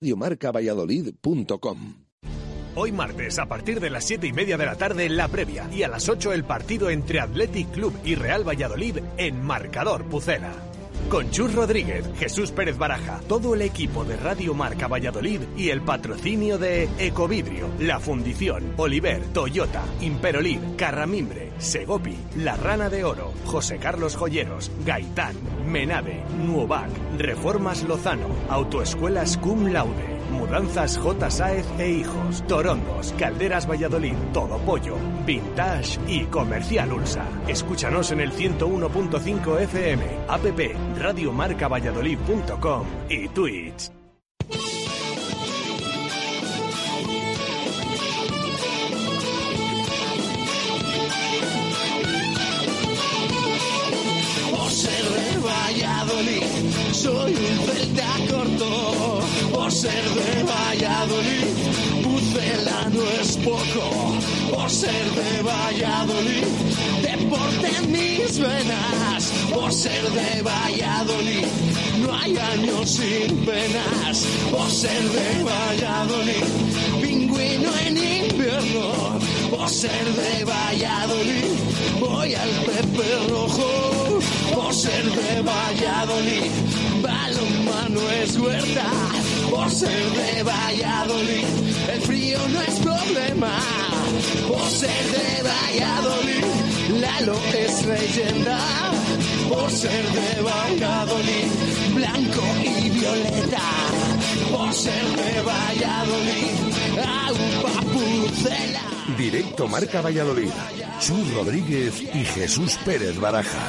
radiomarcavalladolid.com. Hoy martes, a partir de las 7 y media de la tarde, la previa. Y a las 8 el partido entre Athletic Club y Real Valladolid en Marcador Pucela. Con Chus Rodríguez, Jesús Pérez Baraja, todo el equipo de Radio Marca Valladolid y el patrocinio de Ecovidrio, La Fundición, Oliver, Toyota, Imperolid, Carramimbre, Segopi, La Rana de Oro, José Carlos Joyeros, Gaitán, Menade, Nuovac, Reformas Lozano, Autoescuelas Cum Laude. Mudanzas J. Saez e Hijos, Torondos, Calderas Valladolid, Todo Pollo, Vintage y Comercial Ulsa. Escúchanos en el 101.5 FM, app radiomarcavalladolid.com y Twitch. Valladolid, soy un. Por ser de Valladolid, Pucela no es poco. Por ser de Valladolid, deporte mis venas. Por ser de Valladolid, no hay años sin penas. Por ser de Valladolid, pingüino en invierno. Por ser de Valladolid, voy al Pepe Rojo. Por ser de Valladolid, balonmano es huerta. Por ser de Valladolid, el frío no es problema. Por ser de Valladolid, Lalo es leyenda. Por ser de Valladolid, blanco y violeta. Por ser de Valladolid, pucela. Directo Marca Valladolid. Chus Rodríguez y Jesús Pérez Baraja.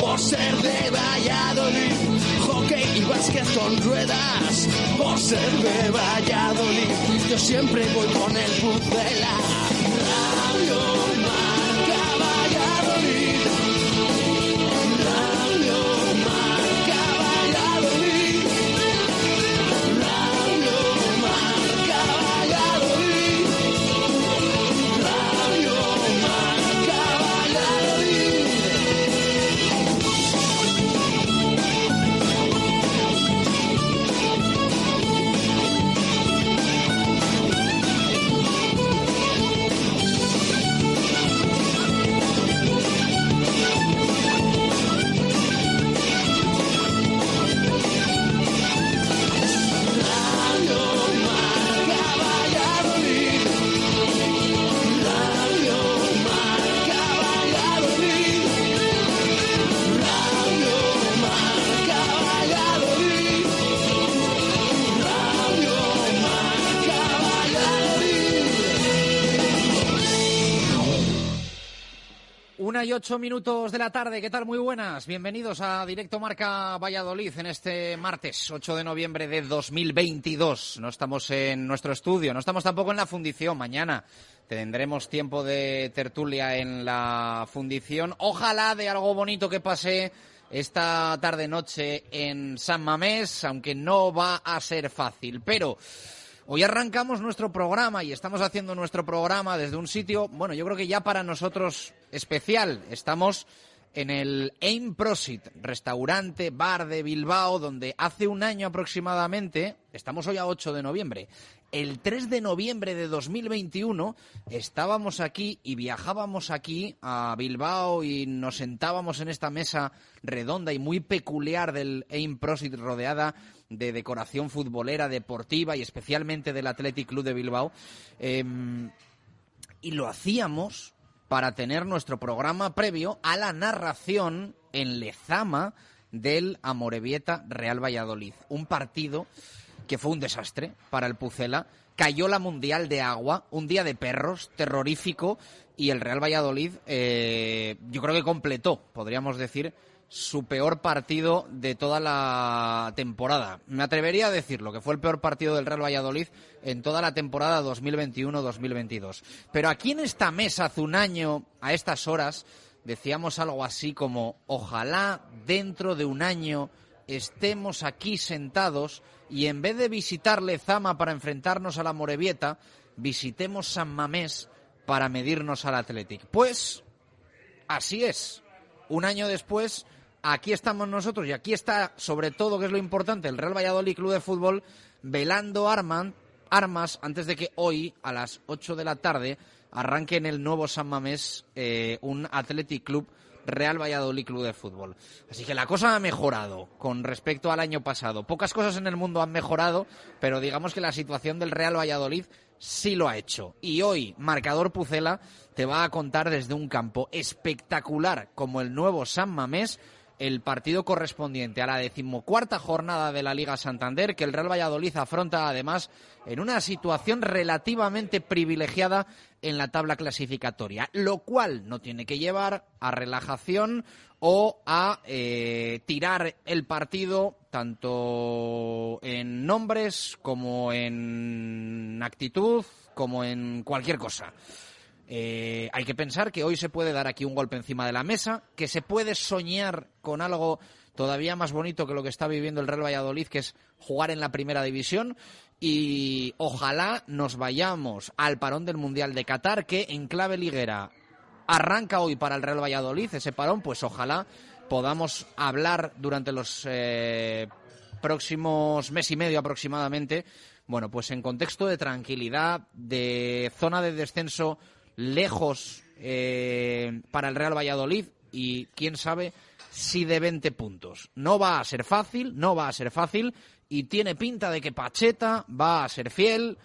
Por ser de Valladolid, hockey y básquet con ruedas. Por ser de Valladolid, yo siempre voy con el Pucela. Radio 28 minutos de la tarde. ¿Qué tal? Muy buenas. Bienvenidos a Directo Marca Valladolid en este martes 8 de noviembre de 2022. No estamos en nuestro estudio, no estamos tampoco en la fundición. Mañana tendremos tiempo de tertulia en la fundición. Ojalá de algo bonito que pase esta tarde-noche en San Mamés, aunque no va a ser fácil. Pero. Hoy arrancamos nuestro programa y estamos haciendo nuestro programa desde un sitio, bueno, yo creo que ya para nosotros especial. Estamos en el Aim Prosit, restaurante, bar de Bilbao, donde hace un año aproximadamente, estamos hoy a 8 de noviembre, el 3 de noviembre de 2021 estábamos aquí y viajábamos aquí a Bilbao y nos sentábamos en esta mesa redonda y muy peculiar del Aim Prosit rodeada de decoración futbolera, deportiva y especialmente del Athletic Club de Bilbao. Em, y lo hacíamos para tener nuestro programa previo a la narración en Lezama del Amorebieta Real Valladolid. Un partido que fue un desastre para el Pucela. Cayó la Mundial de Agua, un día de perros, terrorífico, y el Real Valladolid eh, yo creo que completó, podríamos decir, su peor partido de toda la temporada. Me atrevería a decirlo, que fue el peor partido del Real Valladolid en toda la temporada 2021-2022. Pero aquí en esta mesa, hace un año, a estas horas, decíamos algo así como, ojalá dentro de un año estemos aquí sentados y en vez de visitar Lezama para enfrentarnos a la Morevieta, visitemos San Mamés para medirnos al Athletic. Pues así es. Un año después aquí estamos nosotros y aquí está, sobre todo, que es lo importante, el Real Valladolid Club de Fútbol velando armas antes de que hoy, a las 8 de la tarde, arranque en el nuevo San Mamés eh, un Athletic Club Real Valladolid Club de Fútbol. Así que la cosa ha mejorado con respecto al año pasado. Pocas cosas en el mundo han mejorado, pero digamos que la situación del Real Valladolid sí lo ha hecho. Y hoy, Marcador Pucela te va a contar desde un campo espectacular como el nuevo San Mamés el partido correspondiente a la decimocuarta jornada de la Liga Santander, que el Real Valladolid afronta además en una situación relativamente privilegiada en la tabla clasificatoria, lo cual no tiene que llevar a relajación o a eh, tirar el partido tanto en nombres como en actitud como en cualquier cosa. Eh, hay que pensar que hoy se puede dar aquí un golpe encima de la mesa, que se puede soñar con algo todavía más bonito que lo que está viviendo el Real Valladolid, que es jugar en la primera división. Y ojalá nos vayamos al parón del Mundial de Qatar, que en clave liguera arranca hoy para el Real Valladolid. Ese parón, pues ojalá podamos hablar durante los eh, próximos mes y medio aproximadamente. Bueno, pues en contexto de tranquilidad, de zona de descenso lejos eh, para el Real Valladolid y quién sabe si de 20 puntos. No va a ser fácil, no va a ser fácil y tiene pinta de que Pacheta va a ser fiel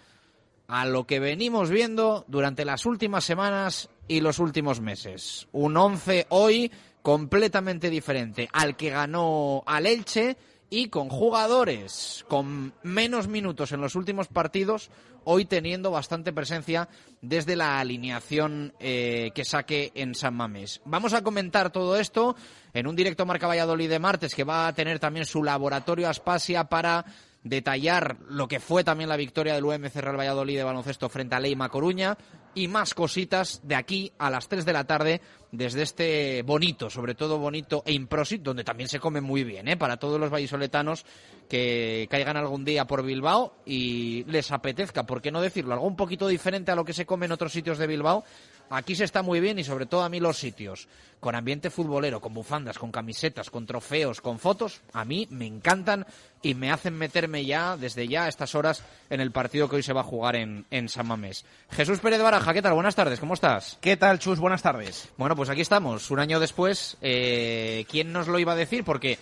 a lo que venimos viendo durante las últimas semanas y los últimos meses. Un 11 hoy completamente diferente al que ganó al Elche y con jugadores con menos minutos en los últimos partidos, hoy teniendo bastante presencia desde la alineación eh, que saque en San Mamés. Vamos a comentar todo esto en un directo Marca Valladolid de martes que va a tener también su laboratorio Aspasia para detallar lo que fue también la victoria del UMC Real Valladolid de baloncesto frente a Leima Coruña y más cositas de aquí a las 3 de la tarde desde este bonito, sobre todo bonito e improsit, donde también se come muy bien, ¿eh? para todos los vallisoletanos que caigan algún día por Bilbao y les apetezca, ¿por qué no decirlo? Algo un poquito diferente a lo que se come en otros sitios de Bilbao. Aquí se está muy bien y sobre todo a mí los sitios con ambiente futbolero, con bufandas, con camisetas, con trofeos, con fotos, a mí me encantan y me hacen meterme ya, desde ya a estas horas, en el partido que hoy se va a jugar en, en San Mamés. Jesús Pérez Baraja, ¿qué tal? Buenas tardes, ¿cómo estás? ¿Qué tal, Chus? Buenas tardes. Bueno, pues aquí estamos, un año después. Eh, ¿Quién nos lo iba a decir? Porque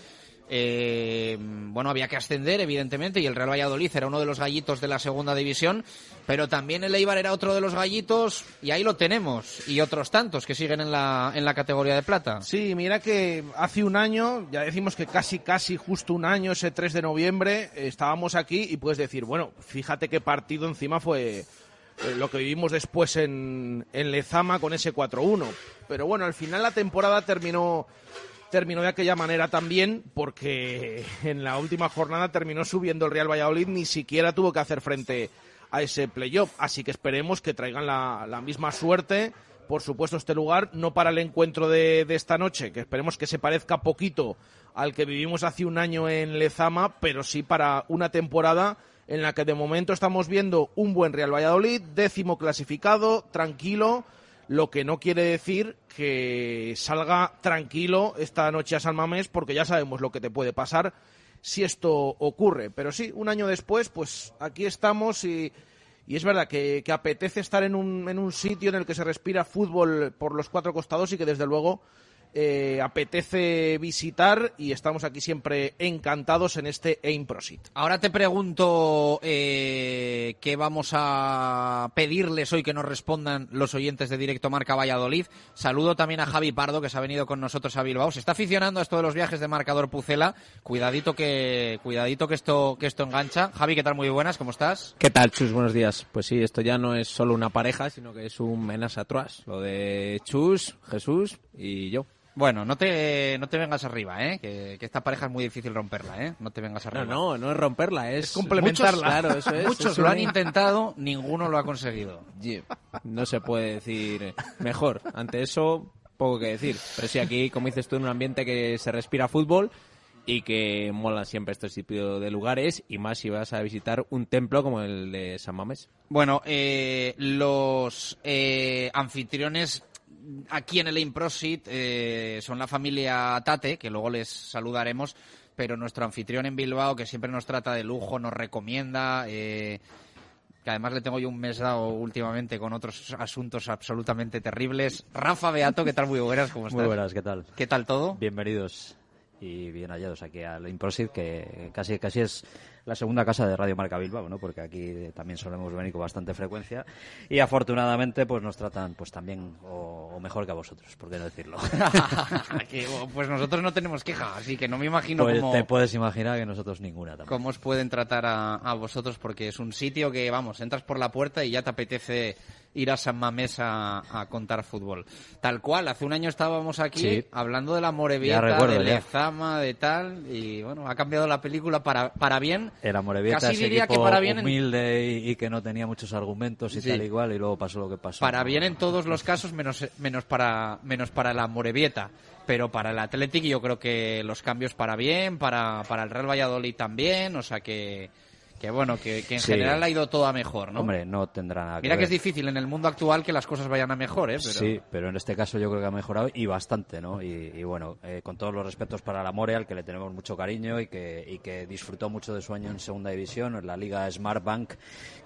eh, bueno, había que ascender, evidentemente, y el Real Valladolid era uno de los gallitos de la segunda división, pero también el Eibar era otro de los gallitos, y ahí lo tenemos, y otros tantos que siguen en la, en la categoría de plata. Sí, mira que hace un año, ya decimos que casi, casi justo un año, ese 3 de noviembre, estábamos aquí y puedes decir, bueno, fíjate qué partido encima fue eh, lo que vivimos después en, en Lezama con ese 4-1. Pero bueno, al final la temporada terminó terminó de aquella manera también porque en la última jornada terminó subiendo el Real Valladolid, ni siquiera tuvo que hacer frente a ese playoff. Así que esperemos que traigan la, misma suerte. Por supuesto, este lugar, no para el encuentro de, de, esta noche, que esperemos que se parezca poquito al que vivimos hace un año en Lezama, pero sí para una temporada en la que de momento estamos viendo un buen Real Valladolid, décimo clasificado, tranquilo, lo que no quiere decir que salga tranquilo esta noche a San Mamés, porque ya sabemos lo que te puede pasar si esto ocurre. Pero sí, un año después, pues aquí estamos y, es verdad que, que, apetece estar en un, en un sitio en el que se respira fútbol por los cuatro costados y que desde luego eh, apetece visitar y estamos aquí siempre encantados en este Aim Prosit. Ahora te pregunto eh, qué vamos a pedirles hoy que nos respondan los oyentes de Directo Marca Valladolid. Saludo también a Javi Pardo, que se ha venido con nosotros a Bilbao. Se está aficionando a esto de los viajes de marcador Pucela. Cuidadito que, cuidadito que esto, que esto engancha. Javi, ¿qué tal? Muy buenas, ¿cómo estás? ¿Qué tal, Chus? Buenos días. Pues sí, esto ya no es solo una pareja, sino que es un menas atrás. Lo de Chus, Jesús y yo. Bueno, no te, no te vengas arriba, ¿eh? Que, que esta pareja es muy difícil romperla, ¿eh? No te vengas arriba. No, no, no es romperla, es, Es complementarla. Muchos, claro, eso es. Muchos es lo han intentado, ninguno lo ha conseguido. No se puede decir mejor. Ante eso, poco que decir. Pero sí, aquí, como dices tú, en un ambiente que se respira fútbol y que molan siempre estos tipos de lugares y más si vas a visitar un templo como el de San Mamés. Bueno, eh, los eh, anfitriones aquí en el Improsit eh, son la familia Tate, que luego les saludaremos, pero nuestro anfitrión en Bilbao, que siempre nos trata de lujo, nos recomienda, eh, que además le tengo yo un mes dado últimamente con otros asuntos absolutamente terribles. Rafa Beato, ¿qué tal? Muy buenas, ¿cómo estás? Muy buenas, ¿qué tal? ¿Qué tal todo? Bienvenidos y bien hallados aquí al Improsid, que casi, casi es la segunda casa de Radio Marca Bilbao, ¿no? Porque aquí también solemos venir con bastante frecuencia y afortunadamente pues nos tratan pues también o, o mejor que a vosotros, por qué no decirlo. Que, pues nosotros no tenemos queja, así que no me imagino Pues cómo... te puedes imaginar que nosotros ninguna también. cómo os pueden tratar a, a vosotros, porque es un sitio que, vamos, entras por la puerta y ya te apetece ir a San Mamés a, a contar fútbol. Tal cual, hace un año estábamos aquí Sí. hablando de la Morevieta, recuerdo, de. Lezama, de tal, y bueno, ha cambiado la película para, para bien. Era Morevieta, Casi ese diría equipo que para bien en- humilde y, y que no tenía muchos argumentos y Sí. tal igual y luego pasó lo que pasó. Para bien en todos los casos, menos, menos, para, menos para la Morevieta. Pero para el Athletic yo creo que los cambios para bien, para, para el Real Valladolid también, o sea que, que bueno, que, que en Sí. general ha ido todo a mejor, ¿no? Hombre, no tendrá nada que Mira que es difícil en el mundo actual que las cosas vayan a mejor, ¿eh? Pero... Sí, pero en este caso yo creo que ha mejorado y bastante, ¿no? Y, y bueno, eh, con todos los respetos para la More, al que le tenemos mucho cariño y que, y que disfrutó mucho de su año en Segunda División, en la Liga Smart Bank,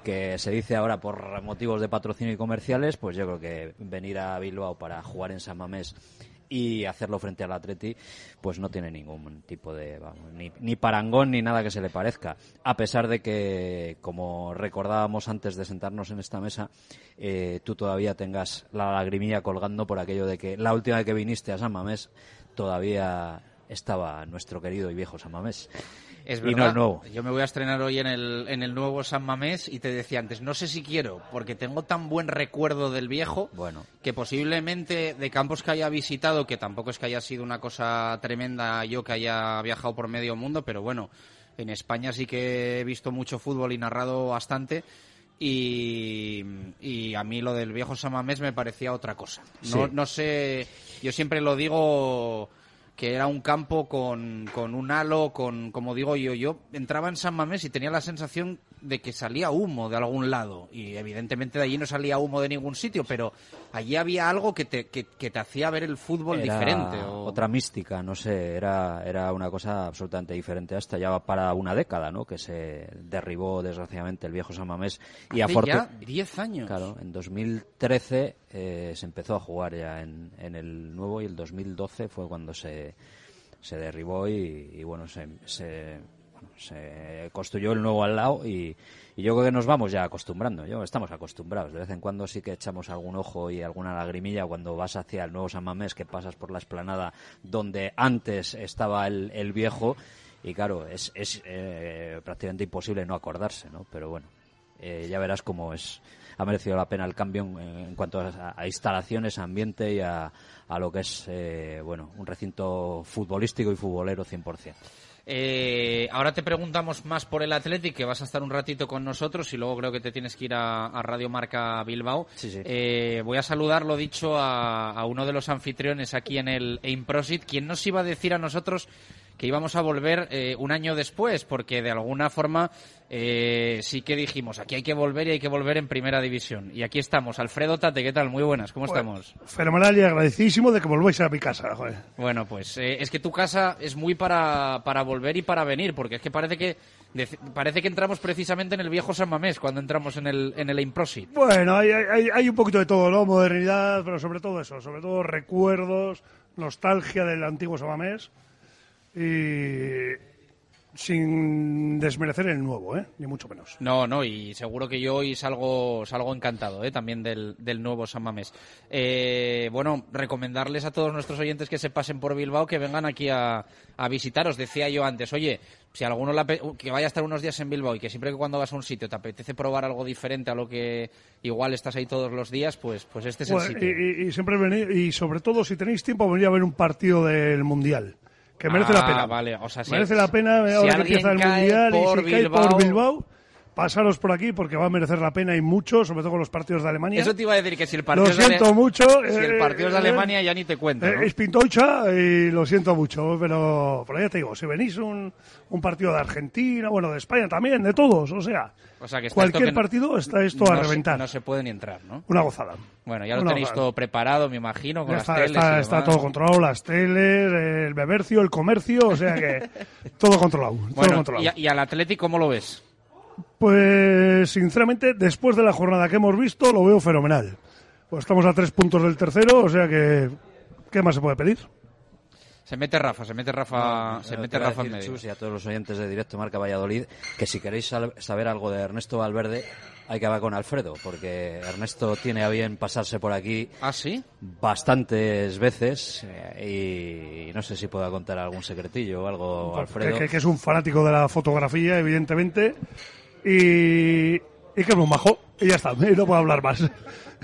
que se dice ahora por motivos de patrocinio y comerciales, pues yo creo que venir a Bilbao para jugar en San Mamés y hacerlo frente al Atleti, pues no tiene ningún tipo de, vamos, ni, ni parangón ni nada que se le parezca. A pesar de que, como recordábamos antes de sentarnos en esta mesa, eh, tú todavía tengas la lagrimilla colgando por aquello de que la última vez que viniste a San Mamés todavía estaba nuestro querido y viejo San Mamés. Es Y verdad. no es nuevo. Yo me voy a estrenar hoy en el, en el nuevo San Mamés y te decía antes, no sé si quiero, porque tengo tan buen recuerdo del viejo Bueno, que posiblemente de campos que haya visitado, que tampoco es que haya sido una cosa tremenda yo que haya viajado por medio mundo, pero bueno, en España sí que he visto mucho fútbol y narrado bastante. Y, y a mí lo del viejo Samamés me parecía otra cosa. No, Sí. no sé, yo siempre lo digo que era un campo con, con un halo, con, como digo yo, yo entraba en San Mamés y tenía la sensación de que salía humo de algún lado. Y evidentemente de allí no salía humo de ningún sitio, pero allí había algo que te, que, que te hacía ver el fútbol era diferente. o- otra mística, no sé, era, era una cosa absolutamente diferente hasta ya para una década, ¿no? Que se derribó desgraciadamente el viejo San Mamés y Hace ya 10 años. Claro, en 2013 eh, se empezó a jugar ya en, en el nuevo y el 2012 fue cuando se, se derribó y, y bueno, se, se, se construyó el nuevo al lado y, yo creo que nos vamos ya acostumbrando, yo estamos acostumbrados, de vez en cuando sí que echamos algún ojo y alguna lagrimilla cuando vas hacia el nuevo San Mamés, que pasas por la esplanada donde antes estaba el, el viejo y claro, es, es eh, prácticamente imposible no acordarse, ¿no? Pero bueno, eh, ya verás cómo es ha merecido la pena el cambio en, en cuanto a, a instalaciones, ambiente y a, a lo que es eh, bueno un recinto futbolístico y futbolero 100%. Eh, ahora te preguntamos más por el Athletic, que vas a estar un ratito con nosotros y luego creo que te tienes que ir a, a Radio Marca Bilbao. Sí, sí. Eh, voy a saludar, lo dicho, a, a uno de los anfitriones aquí en el Improsit, quien nos iba a decir a nosotros que íbamos a volver eh, un año después, porque de alguna forma eh, sí que dijimos, aquí hay que volver y hay que volver en primera división. Y aquí estamos. Alfredo Tate, ¿qué tal? Muy buenas, ¿cómo estamos? Fenomenal y agradecidísimo de que volváis a mi casa, joder. Bueno, pues eh, es que tu casa es muy para, para volver y para venir, porque es que parece que parece que entramos precisamente en el viejo San Mamés cuando entramos en el en el Improsit. Bueno, hay, hay, hay un poquito de todo, ¿no? Modernidad, pero sobre todo eso, sobre todo recuerdos, nostalgia del antiguo Samamés y sin desmerecer el nuevo, ¿eh? ni mucho menos. No, no, y seguro que yo hoy salgo, salgo encantado ¿eh? también del, del nuevo San Mamés. Eh, bueno, recomendarles a todos nuestros oyentes que se pasen por Bilbao, que vengan aquí a, a visitaros. Decía yo antes, oye, si alguno la que vaya a estar unos días en Bilbao y que siempre que cuando vas a un sitio te apetece probar algo diferente a lo que igual estás ahí todos los días, pues, pues este es el Bueno, sitio. y, y- y siempre venir, y sobre todo si tenéis tiempo, venir a ver un partido del Mundial. Que merece la Ah, pena. vale, o sea, si- merece la pena si ahora que empieza el Mundial y por si cae por Bilbao- pasaros por aquí porque va a merecer la pena y mucho, sobre todo con los partidos de Alemania. Eso te iba a decir que si el partido Lo es Ale- siento mucho. Si el eh, partido es de eh, Alemania ya ni te cuento. ¿no? Eh, Es Pintocha y lo siento mucho, pero, pero ya te digo, si venís un, un partido de Argentina, bueno, de España también, de todos, o sea, O sea, que cualquier no- partido está esto no a se- reventar. no se puede ni entrar, ¿no? Una gozada. Bueno, ya lo tenéis todo preparado, me imagino, con Ya las está, teles está, todo controlado, las teles, el bebercio, el comercio, o sea que todo controlado, todo Bueno, controlado. y, a- y al Atleti cómo lo ves? Pues sinceramente, después de la jornada que hemos visto, lo veo fenomenal. Pues estamos a tres puntos del tercero, o sea que, ¿qué más se puede pedir? Se mete Rafa, se mete Rafa, se mete Rafa en medio. Chus, y a todos los oyentes de Directo Marca Valladolid que si queréis saber algo de Ernesto Valverde hay que hablar con Alfredo porque Ernesto tiene a bien pasarse por aquí ¿Ah, sí? bastantes veces eh, y no sé si pueda contar algún secretillo o algo que, Alfredo que- que es un fanático de la fotografía, evidentemente, y, y que es un majo, y ya está, y no puedo hablar más.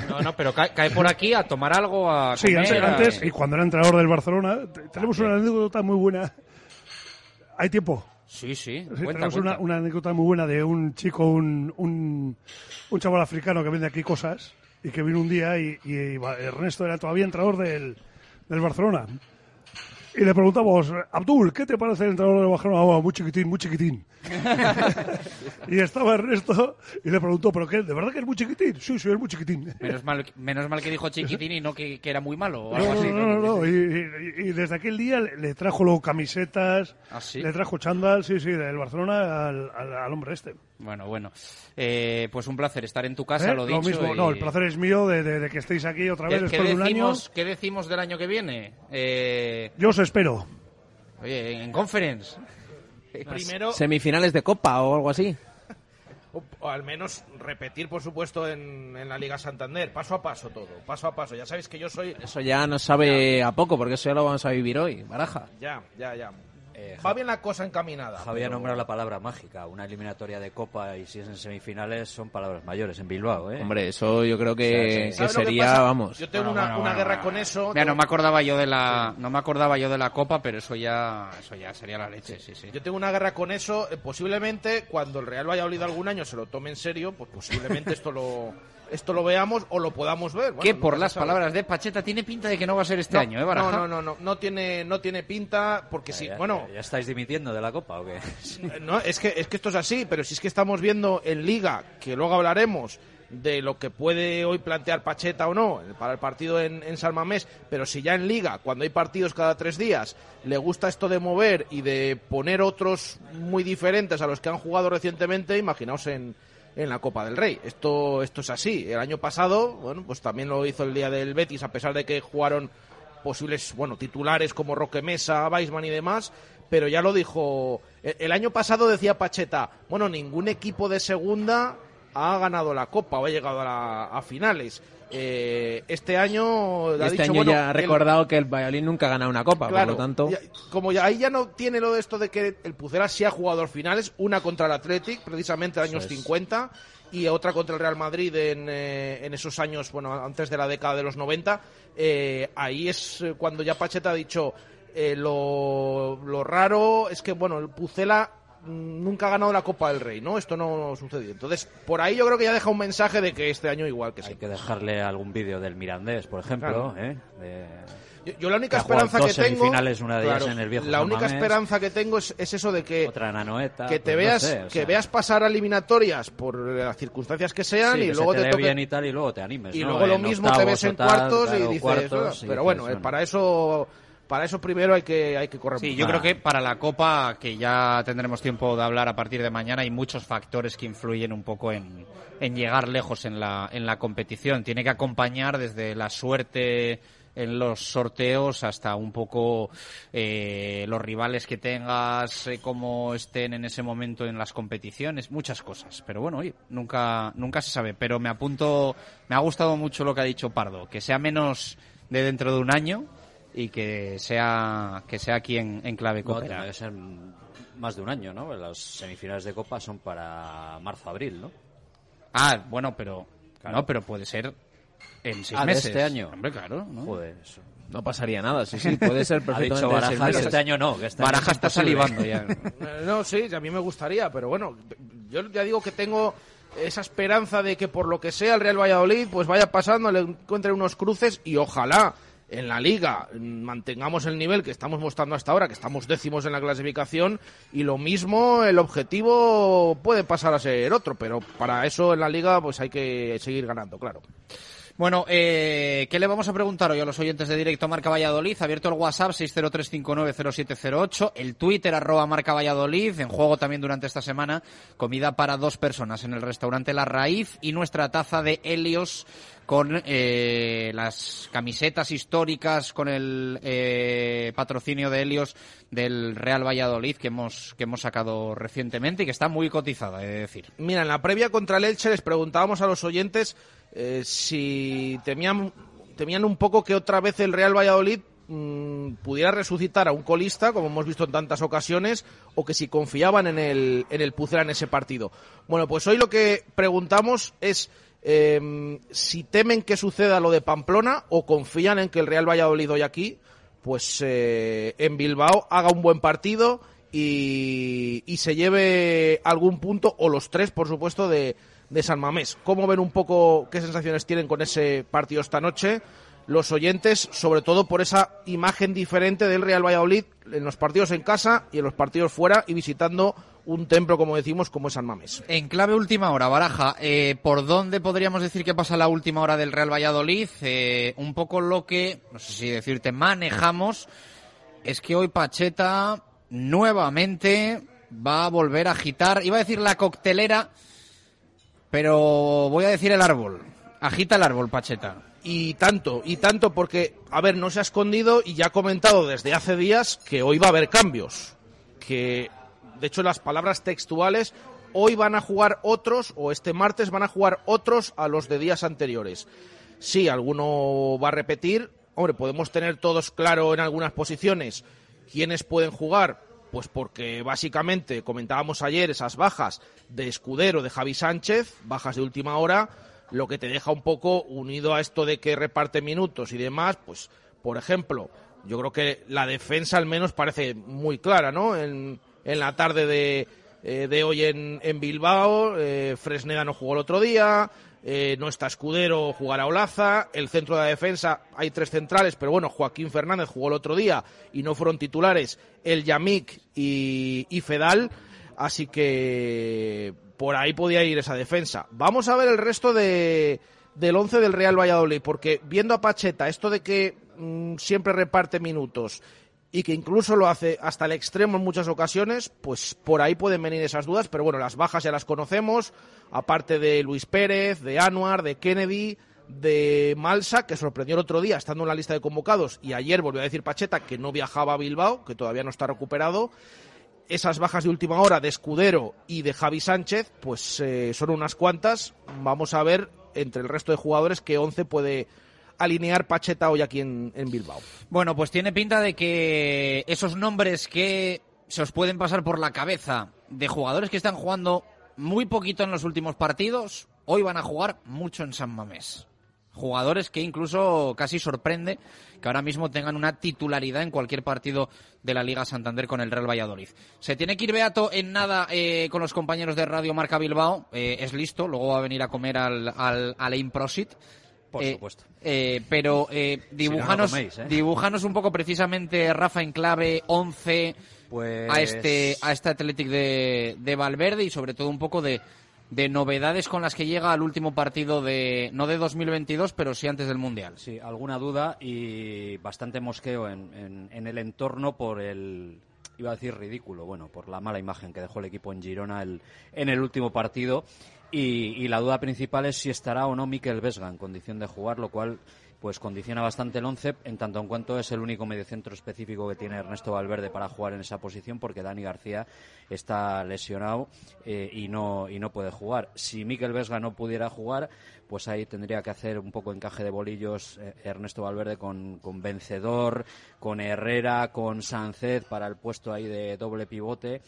No, no, pero cae, cae por aquí a tomar algo, a Sí, comer, antes, a- antes, y cuando era entrenador del Barcelona, te- tenemos una anécdota muy buena. ¿Hay tiempo? Sí, sí, Sí, cuenta, tenemos cuenta. Una, una anécdota muy buena de un chico, un, un, un chaval africano que vende aquí cosas y que vino un día y, y Ernesto era todavía entrenador del, del Barcelona. Y le preguntamos, Abdul, ¿qué te parece el entrenador del Barcelona? Oh, muy chiquitín, muy chiquitín. y estaba Ernesto y le preguntó, ¿pero qué? ¿De verdad que es muy chiquitín? Sí, sí, es muy chiquitín. Menos mal, menos mal que dijo chiquitín y no que, que era muy malo o No, algo no, así. no, no, no. Y, y- y desde aquel día le, le trajo luego camisetas, ¿Ah, sí? le trajo chándal, sí, sí, del Barcelona al, al- al hombre este. Bueno, bueno. Eh, pues un placer estar en tu casa, ¿Eh? lo dicho. mismo, y- no, el placer es mío de, de- de que estéis aquí otra ¿Qué, vez qué después de un año. ¿Qué decimos del año que viene? Eh, Yo os espero. oye, en conference. Primero, Semifinales de Copa o algo así. o, o al menos repetir, por supuesto, en, en la Liga Santander. Paso a paso todo, paso a paso. Ya sabéis que yo soy... Eso ya nos sabe a poco, porque eso ya lo vamos a vivir hoy, Baraja. Ya, ya, ya. Eh, Va bien la cosa encaminada. Javier ha pero- nombrado la palabra mágica una eliminatoria de Copa y si es en semifinales son palabras mayores en Bilbao ¿eh? Hombre, eso yo creo que, que ¿Sabes lo que sería, vamos. Yo tengo Bueno, una, bueno, una bueno, guerra bueno. con eso. Mira, no me acordaba yo de la, no me acordaba yo de la copa, pero eso ya, eso ya sería la leche, sí, sí. Yo tengo una guerra con eso. eh, posiblemente cuando el Real Valladolid algún año se lo tome en serio, pues posiblemente esto lo esto lo veamos o lo podamos ver. Bueno, que por las sabe. palabras de Pacheta tiene pinta de que no va a ser este No, año, ¿eh, Baraja? No, no, no, no, no tiene, no tiene pinta porque sí, Ya- bueno, ¿Ya estáis dimitiendo de la Copa o qué? no, es que es que esto es así, pero si es que estamos viendo en Liga, que luego hablaremos de lo que puede hoy plantear Pacheta o no para el partido en, en San Mamés, pero si ya en Liga, cuando hay partidos cada tres días, le gusta esto de mover y de poner otros muy diferentes a los que han jugado recientemente, imaginaos en, en la Copa del Rey. Esto, esto es así. El año pasado, bueno, pues también lo hizo el día del Betis, a pesar de que jugaron posibles, bueno, titulares como Roque Mesa, Weisman y demás, pero ya lo dijo. El, el año pasado decía Pacheta, bueno, ningún equipo de segunda ha ganado la Copa o ha llegado a, la- a finales. Eh, este año ha este dicho, año bueno, ya ha el- recordado que el Valladolid nunca ha ganado una Copa, Claro, por lo tanto... ya- como ya, ahí ya no tiene lo de esto de que el Pucela sí ha jugado dos finales, una contra el Athletic, precisamente en años es. 50, y otra contra el Real Madrid en, eh, en esos años, bueno, antes de la década de los 90. Eh, ahí es cuando ya Pacheta ha dicho, eh, lo, lo raro es que, bueno, el Pucela nunca ha ganado la Copa del Rey, ¿no? Esto no sucedió. Entonces, por ahí yo creo que ya deja un mensaje de que este año igual que sí. Hay que dejarle algún vídeo del Mirandés, por ejemplo. Claro. ¿eh? De- Yo, yo la única que esperanza que tengo. una de ellas en el viejo La única esperanza que tengo es, es eso de que, Otra en Anoeta. que te pues no veas, sé, o que veas pasar a eliminatorias por las circunstancias que sean sí, y que luego se te te, toque. bien y tal y luego te animes. y ¿no? luego lo mismo te ves en tal, cuartos claro, y dices. pero dices, bueno, eh, para eso, para eso primero hay que, hay que correr. Sí, yo creo que para la Copa, que ya tendremos tiempo de hablar a partir de mañana, hay muchos factores que influyen un poco en, en llegar lejos en la, en la competición. Tiene que acompañar desde la suerte en los sorteos hasta un poco eh, los rivales que tengas, eh, cómo estén en ese momento en las competiciones, muchas cosas. Pero bueno, oye, nunca, nunca se sabe. Pero me apunto, me ha gustado mucho lo que ha dicho Pardo, que sea menos de dentro de un año y que sea que sea aquí en, en clave No, Copa. tiene que ser más de un año, ¿no? Las semifinales de Copa son para marzo-abril, ¿no? Ah, bueno, pero Claro. no, pero puede ser en seis Ah, de meses. este año. Hombre, claro. ¿no? Joder, eso. No pasaría nada, sí, sí, puede ser Ha perfectamente. dicho de Baraja seis que meses. este año no, que este Baraja es está salivando ya. No, sí, a mí me gustaría, pero bueno, yo ya digo que tengo esa esperanza de que por lo que sea el Real Valladolid pues vaya pasando, le encuentre unos cruces y ojalá en la liga mantengamos el nivel que estamos mostrando hasta ahora, que estamos décimos en la clasificación y lo mismo el objetivo puede pasar a ser otro, pero para eso en la liga pues hay que seguir ganando, claro. Bueno, eh, ¿qué le vamos a preguntar hoy a los oyentes de Directo Marca Valladolid? Abierto el WhatsApp 603590708, el Twitter arroba Marca Valladolid, en juego también durante esta semana, comida para dos personas en el restaurante La Raíz y nuestra taza de Helios con eh, las camisetas históricas, con el eh, patrocinio de Helios del Real Valladolid que hemos, que hemos sacado recientemente y que está muy cotizada, he de decir. Mira, en la previa contra el les preguntábamos a los oyentes eh, si temían, temían un poco que otra vez el Real Valladolid mm, pudiera resucitar a un colista, como hemos visto en tantas ocasiones, o que si confiaban en el, en el Pucela en ese partido. Bueno, pues hoy lo que preguntamos es eh, si temen que suceda lo de Pamplona o confían en que el Real Valladolid hoy aquí, pues eh, en Bilbao haga un buen partido y, y se lleve algún punto, o los tres, por supuesto, de, de San Mamés. ¿Cómo ven un poco qué sensaciones tienen con ese partido esta noche? Los oyentes, sobre todo por esa imagen diferente del Real Valladolid en los partidos en casa y en los partidos fuera y visitando un templo, como decimos, como es San Mamés. En clave última hora, Baraja, eh, ¿por dónde podríamos decir que pasa la última hora del Real Valladolid? Eh, un poco lo que, no sé si decirte, manejamos, es que hoy Pacheta nuevamente va a volver a agitar, iba a decir la coctelera, pero voy a decir el árbol. Agita el árbol, Pacheta. Y tanto, y tanto porque, a ver, no se ha escondido y ya ha comentado desde hace días que hoy va a haber cambios. Que, de hecho, las palabras textuales, hoy van a jugar otros, o este martes van a jugar otros a los de días anteriores. Sí, alguno va a repetir. Hombre, podemos tener todos claro en algunas posiciones quiénes pueden jugar. Pues porque básicamente comentábamos ayer esas bajas de Escudero, de Javi Sánchez, bajas de última hora, lo que te deja un poco unido a esto de que reparte minutos y demás, pues, por ejemplo, yo creo que la defensa al menos parece muy clara, ¿no? En, en la tarde de, eh, de hoy en, en Bilbao, eh, Fresneda no jugó el otro día, eh, no está Escudero, jugará Olaza, el centro de la defensa, hay tres centrales, pero bueno, Joaquín Fernández jugó el otro día y no fueron titulares, el Yamik y, y Fedal, así que por ahí podía ir esa defensa. Vamos a ver el resto de, del once del Real Valladolid, porque viendo a Pacheta, esto de que mm, siempre reparte minutos y que incluso lo hace hasta el extremo en muchas ocasiones, pues por ahí pueden venir esas dudas, pero bueno, las bajas ya las conocemos, aparte de Luis Pérez, de Anuar, de Kennedy, de Malsa, que sorprendió el otro día estando en la lista de convocados, y ayer volvió a decir Pacheta que no viajaba a Bilbao, que todavía no está recuperado. Esas bajas de última hora de Escudero y de Javi Sánchez, pues eh, son unas cuantas. Vamos a ver entre el resto de jugadores qué once puede alinear Pacheta hoy aquí en, en Bilbao. Bueno, pues tiene pinta de que esos nombres que se os pueden pasar por la cabeza de jugadores que están jugando muy poquito en los últimos partidos, hoy van a jugar mucho en San Mamés. Jugadores que incluso casi sorprende que ahora mismo tengan una titularidad en cualquier partido de la Liga Santander con el Real Valladolid. Se tiene que ir Beato en nada eh, con los compañeros de Radio Marca Bilbao. Eh, es listo, luego va a venir a comer al, al, al Improsit. Por Eh, supuesto. eh, pero eh, no coméis, ¿eh? dibújanos un poco precisamente, Rafa, en clave 11 Pues... a este a este Athletic de, de Valverde y sobre todo un poco de, de novedades con las que llega al último partido de no de 2022 pero sí antes del mundial Sí, alguna duda y bastante mosqueo en, en- en el entorno por el, iba a decir ridículo, bueno, por la mala imagen que dejó el equipo en Girona el- en el último partido. Y, y la duda principal es si estará o no Mikel Vesga en condición de jugar, lo cual pues condiciona bastante el once, en tanto en cuanto es el único mediocentro específico que tiene Ernesto Valverde para jugar en esa posición, porque Dani García está lesionado eh, y, no, y no puede jugar. Si Miquel Vesga no pudiera jugar, pues ahí tendría que hacer un poco encaje de bolillos eh, Ernesto Valverde con, con Vencedor, con Herrera, con Sánchez para el puesto ahí de doble pivote.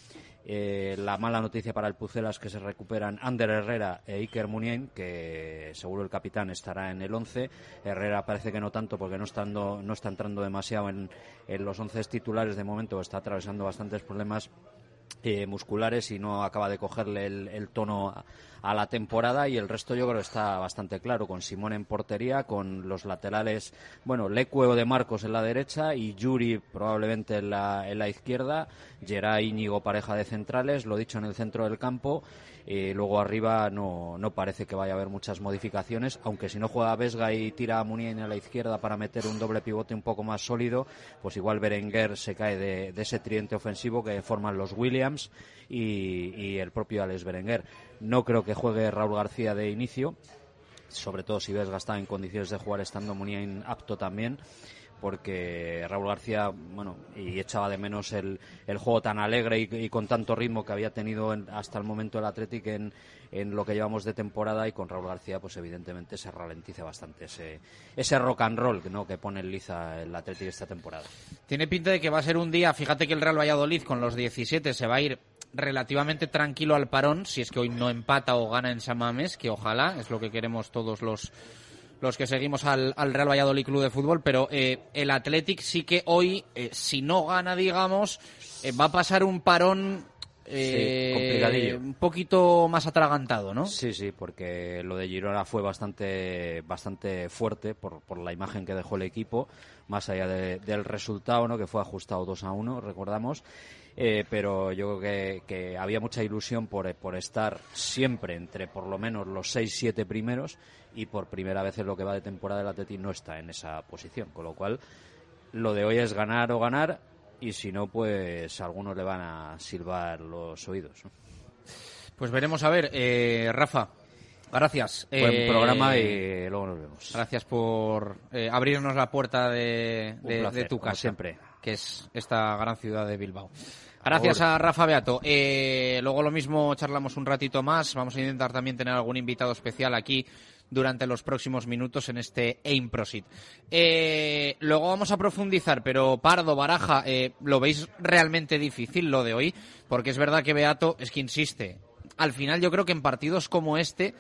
Eh, la mala noticia para el Pucela es que se recuperan Ander Herrera e Iker Munien, que seguro el capitán estará en el 11. Herrera parece que no tanto porque no, estando, no está entrando demasiado en, en los 11 titulares de momento, está atravesando bastantes problemas eh, musculares y no acaba de cogerle el, el tono a, la temporada y el resto yo creo está bastante claro con Simón en portería con los laterales bueno Lecueo de Marcos en la derecha y Yuri probablemente en la, en la izquierda Geray Íñigo pareja de centrales lo dicho en el centro del campo eh, luego arriba no, no parece que vaya a haber muchas modificaciones, aunque si no juega Vesga y tira a Munien a la izquierda para meter un doble pivote un poco más sólido, pues igual Berenguer se cae de, ese tridente ofensivo que forman los Williams y, y el propio Alex Berenguer. No creo que juegue Raúl García de inicio, sobre todo si Vesga está en condiciones de jugar estando Munien apto también porque Raúl García, bueno, y echaba de menos el, el juego tan alegre y, con tanto ritmo que había tenido en, hasta el momento el Athletic en, en, lo que llevamos de temporada y con Raúl García, pues evidentemente se ralentiza bastante ese, ese rock and roll ¿no? que pone en liza el Athletic esta temporada. Tiene pinta de que va a ser un día, fíjate que el Real Valladolid con los 17 se va a ir relativamente tranquilo al parón, si es que hoy no empata o gana en Samames, que ojalá, es lo que queremos todos los los que seguimos al, al, Real Valladolid Club de Fútbol, pero eh, el Athletic sí que hoy, eh, si no gana, digamos, eh, va a pasar un parón sí, un poquito más atragantado, ¿no? Sí, sí, porque lo de Girona fue bastante, bastante fuerte por, por la imagen que dejó el equipo, más allá de, del resultado, ¿no? Que fue ajustado 2 a 1, recordamos. Eh, pero yo creo que, que, había mucha ilusión por, por estar siempre entre por lo menos los 6-7 primeros y por primera vez en lo que va de temporada el Atleti no está en esa posición, con lo cual lo de hoy es ganar o ganar y si no, pues algunos le van a silbar los oídos. ¿no? Pues veremos a ver, eh, Rafa. Gracias. Buen eh, programa y luego nos vemos. Gracias por eh, abrirnos la puerta de, de, placer, de tu casa, siempre. que es esta gran ciudad de Bilbao. Gracias a Rafa Beato. Eh, luego lo mismo charlamos un ratito más. Vamos a intentar también tener algún invitado especial aquí durante los próximos minutos en este Aim Prosit. Eh, luego vamos a profundizar, pero Pardo, Baraja, eh, ¿lo veis realmente difícil lo de hoy? Porque es verdad que Beato es que insiste. Al final yo creo que en partidos como este,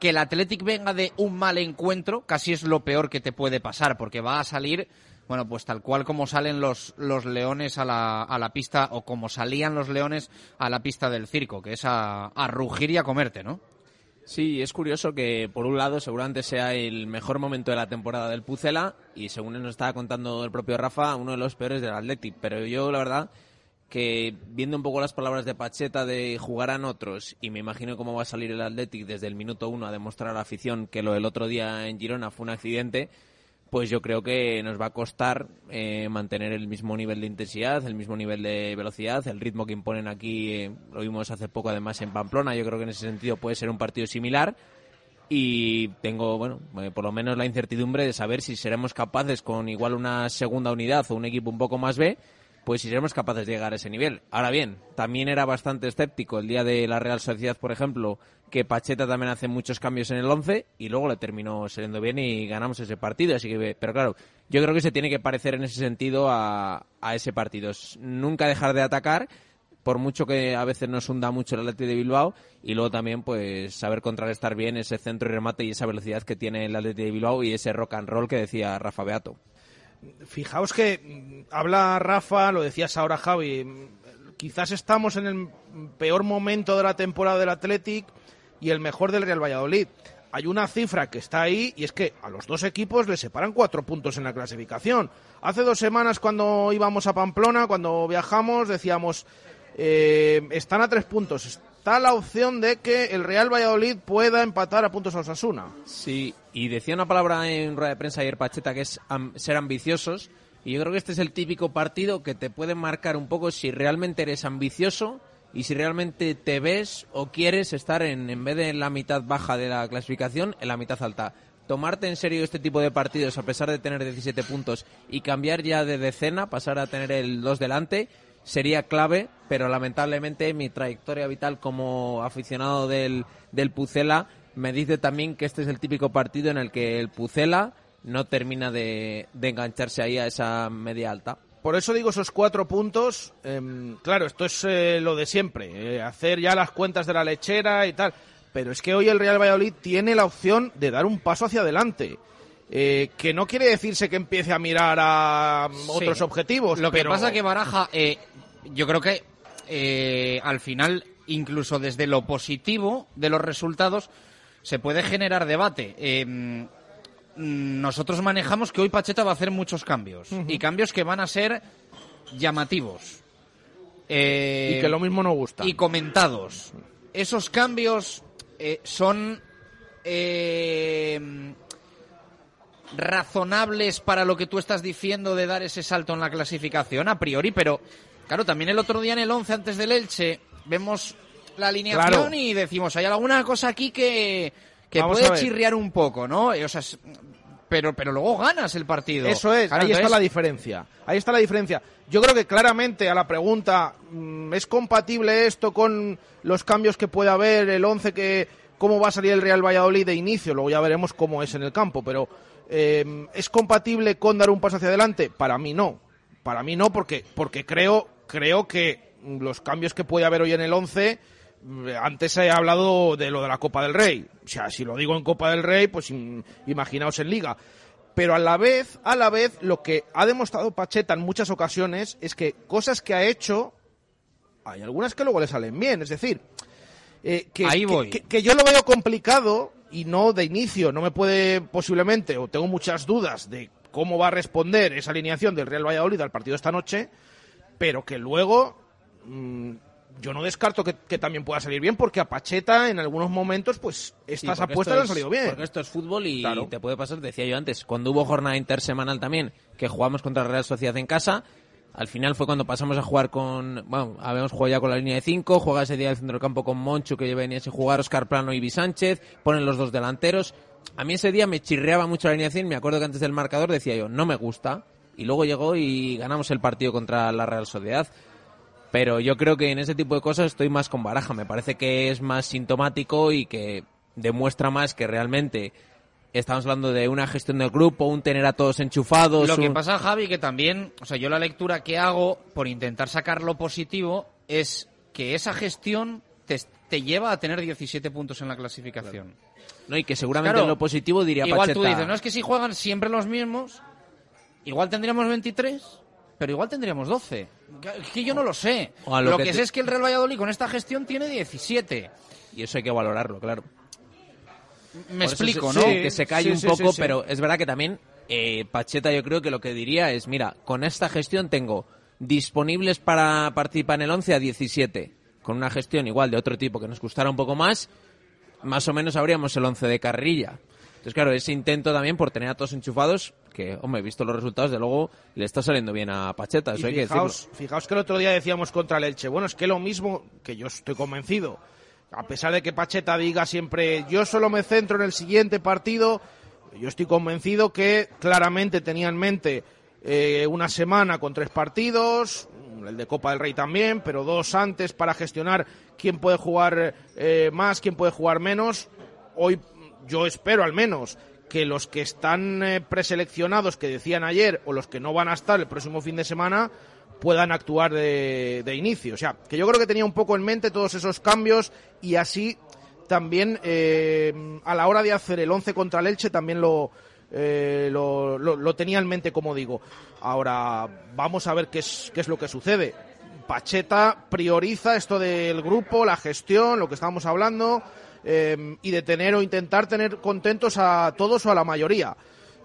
que el Athletic venga de un mal encuentro casi es lo peor que te puede pasar, porque va a salir bueno, pues tal cual como salen los, los leones a la, a la pista, o como salían los leones a la pista del circo, que es a, a rugir y a comerte, ¿no? Sí, es curioso que por un lado seguramente sea el mejor momento de la temporada del Pucela y según nos estaba contando el propio Rafa, uno de los peores del Athletic. Pero yo la verdad que viendo un poco las palabras de Pacheta de jugarán otros y me imagino cómo va a salir el Athletic desde el minuto uno a demostrar a la afición que lo del otro día en Girona fue un accidente, pues yo creo que nos va a costar eh, mantener el mismo nivel de intensidad, el mismo nivel de velocidad, el ritmo que imponen aquí, eh, lo vimos hace poco además en Pamplona, yo creo que en ese sentido puede ser un partido similar y tengo, bueno, eh, por lo menos la incertidumbre de saber si seremos capaces con igual una segunda unidad o un equipo un poco más B, pues si seremos capaces de llegar a ese nivel. Ahora bien, también era bastante escéptico el día de la Real Sociedad, por ejemplo, que Pacheta también hace muchos cambios en el 11 y luego le terminó saliendo bien y ganamos ese partido. Así que, pero claro, yo creo que se tiene que parecer en ese sentido a, ese partido. Nunca dejar de atacar, por mucho que a veces nos hunda mucho el Atleti de Bilbao y luego también pues saber contrarrestar bien ese centro y remate y esa velocidad que tiene el Atleti de Bilbao y ese rock and roll que decía Rafa Beato. Fijaos que habla Rafa, lo decías ahora Javi, quizás estamos en el peor momento de la temporada del Athletic y el mejor del Real Valladolid. Hay una cifra que está ahí y es que a los dos equipos les separan cuatro puntos en la clasificación. Hace dos semanas cuando íbamos a Pamplona, cuando viajamos, decíamos, eh, están a tres puntos. Está la opción de que el Real Valladolid pueda empatar a puntos a Osasuna. Sí, y decía una palabra en rueda de prensa ayer Pacheta que es ser ambiciosos. Y yo creo que este es el típico partido que te puede marcar un poco si realmente eres ambicioso y si realmente te ves o quieres estar en, en vez de en la mitad baja de la clasificación, en la mitad alta. tomarte en serio este tipo de partidos a pesar de tener 17 puntos y cambiar ya de decena, pasar a tener el 2 delante, sería clave, pero lamentablemente mi trayectoria vital como aficionado del, del Pucela me dice también que este es el típico partido en el que el Pucela no termina de, de engancharse ahí a esa media alta. Por eso digo esos cuatro puntos. em, claro, esto es eh, lo de siempre, eh, hacer ya las cuentas de la lechera y tal. Pero es que hoy el Real Valladolid tiene la opción de dar un paso hacia adelante. Eh, que no quiere decirse que empiece a mirar a mm, otros Sí. objetivos. Lo que pasa que Baraja, eh, yo creo que eh, al final, incluso desde lo positivo de los resultados, se puede generar debate. Mm, nosotros manejamos que hoy Pacheta va a hacer muchos cambios y cambios que van a ser llamativos. Y que lo mismo no gusta. y comentados. Esos cambios son eh, razonables para lo que tú estás diciendo de dar ese salto en la clasificación a priori, pero claro, también el otro día en el 11 antes del Elche vemos la alineación Claro. y decimos, hay alguna cosa aquí que, que Vamos puede chirriar un poco, ¿no? Eh, O sea, pero, pero luego ganas el partido. Eso es, Claro, ahí está la diferencia. Ahí está la diferencia. Yo creo que claramente a la pregunta, mm, ¿es compatible esto con los cambios que puede haber, el 11 que cómo va a salir el Real Valladolid de inicio? Luego ya veremos cómo es en el campo, pero eh, ¿es compatible con dar un paso hacia adelante? Para mí no. Para mí no porque porque creo creo que los cambios que puede haber hoy en el 11 mm, antes he hablado de lo de la Copa del Rey. O sea, si lo digo en Copa del Rey, pues im- imaginaos en Liga pero a la vez, a la vez, lo que ha demostrado Pacheta en muchas ocasiones es que cosas que ha hecho, hay algunas que luego le salen bien. Es decir, eh, que, Ahí que- voy. Que, que yo lo veo complicado y no de inicio, no me puede posiblemente, o tengo muchas dudas de cómo va a responder esa alineación del Real Valladolid al partido esta noche, pero que luego mm, yo no descarto que, que también pueda salir bien porque a Pacheta en algunos momentos pues estas apuestas le han es- salido bien. Porque esto es fútbol y Claro. te puede pasar, decía yo antes, cuando hubo jornada intersemanal también, que jugamos contra la Real Sociedad en casa, al final fue cuando pasamos a jugar con, bueno, habíamos jugado ya con la línea de 5, juega ese día el centro del campo con Moncho, que venía sin jugar, Oscar Plano y Sánchez, ponen los dos delanteros. A mí ese día me chirreaba mucho la alineación, me acuerdo que antes del marcador decía yo, no me gusta, y luego llegó y ganamos el partido contra la Real Sociedad. Pero yo creo que en ese tipo de cosas estoy más con Baraja. Me parece que es más sintomático y que demuestra más que realmente estamos hablando de una gestión del grupo, un tener a todos enchufados. Lo que pasa, Javi, que también, o sea, yo la lectura que hago por intentar sacar lo positivo es que esa gestión te, te lleva a tener 17 puntos en la clasificación. ¿no? Y que seguramente Claro, en lo positivo diría Igual Pacheta. tú dices, no es que si juegan siempre los mismos, igual tendríamos 23, pero igual tendríamos 12. Que- Que yo no lo sé. Lo lo que que, te- sé es que el Real Valladolid con esta gestión tiene 17. Y eso hay que valorarlo, claro. Me Por explico, se- ¿no? sí, que se calle sí, un sí, poco, sí, sí. pero es verdad que también eh, Pacheta yo creo que lo que diría es, mira, con esta gestión tengo disponibles para participar en el 11 a 17. Con una gestión igual de otro tipo que nos gustara un poco más, más o menos habríamos el 11 de carrilla. Entonces, claro, ese intento también por tener a todos enchufados, que, hombre, visto los resultados, de luego le está saliendo bien a Pacheta, eso Y hay que decirlo. fijaos, fijaos que el otro día decíamos contra el Elche. Bueno, es que lo mismo que yo estoy convencido. A pesar de que Pacheta diga siempre, yo solo me centro en el siguiente partido, yo estoy convencido que claramente tenía en mente eh, una semana con tres partidos, el de Copa del Rey también, pero dos antes para gestionar quién puede jugar eh, más, quién puede jugar menos. Hoy yo espero al menos que los que están eh, preseleccionados que decían ayer o los que no van a estar el próximo fin de semana puedan actuar de, inicio. O sea, que yo creo que tenía un poco en mente todos esos cambios y así también eh, a la hora de hacer el 11 contra el Elche también lo, eh, lo, lo- lo tenía en mente, como digo. Ahora vamos a ver qué es, qué es lo que sucede. Pacheta prioriza esto del grupo, la gestión, lo que estábamos hablando, eh, y de tener o intentar tener contentos a todos o a la mayoría.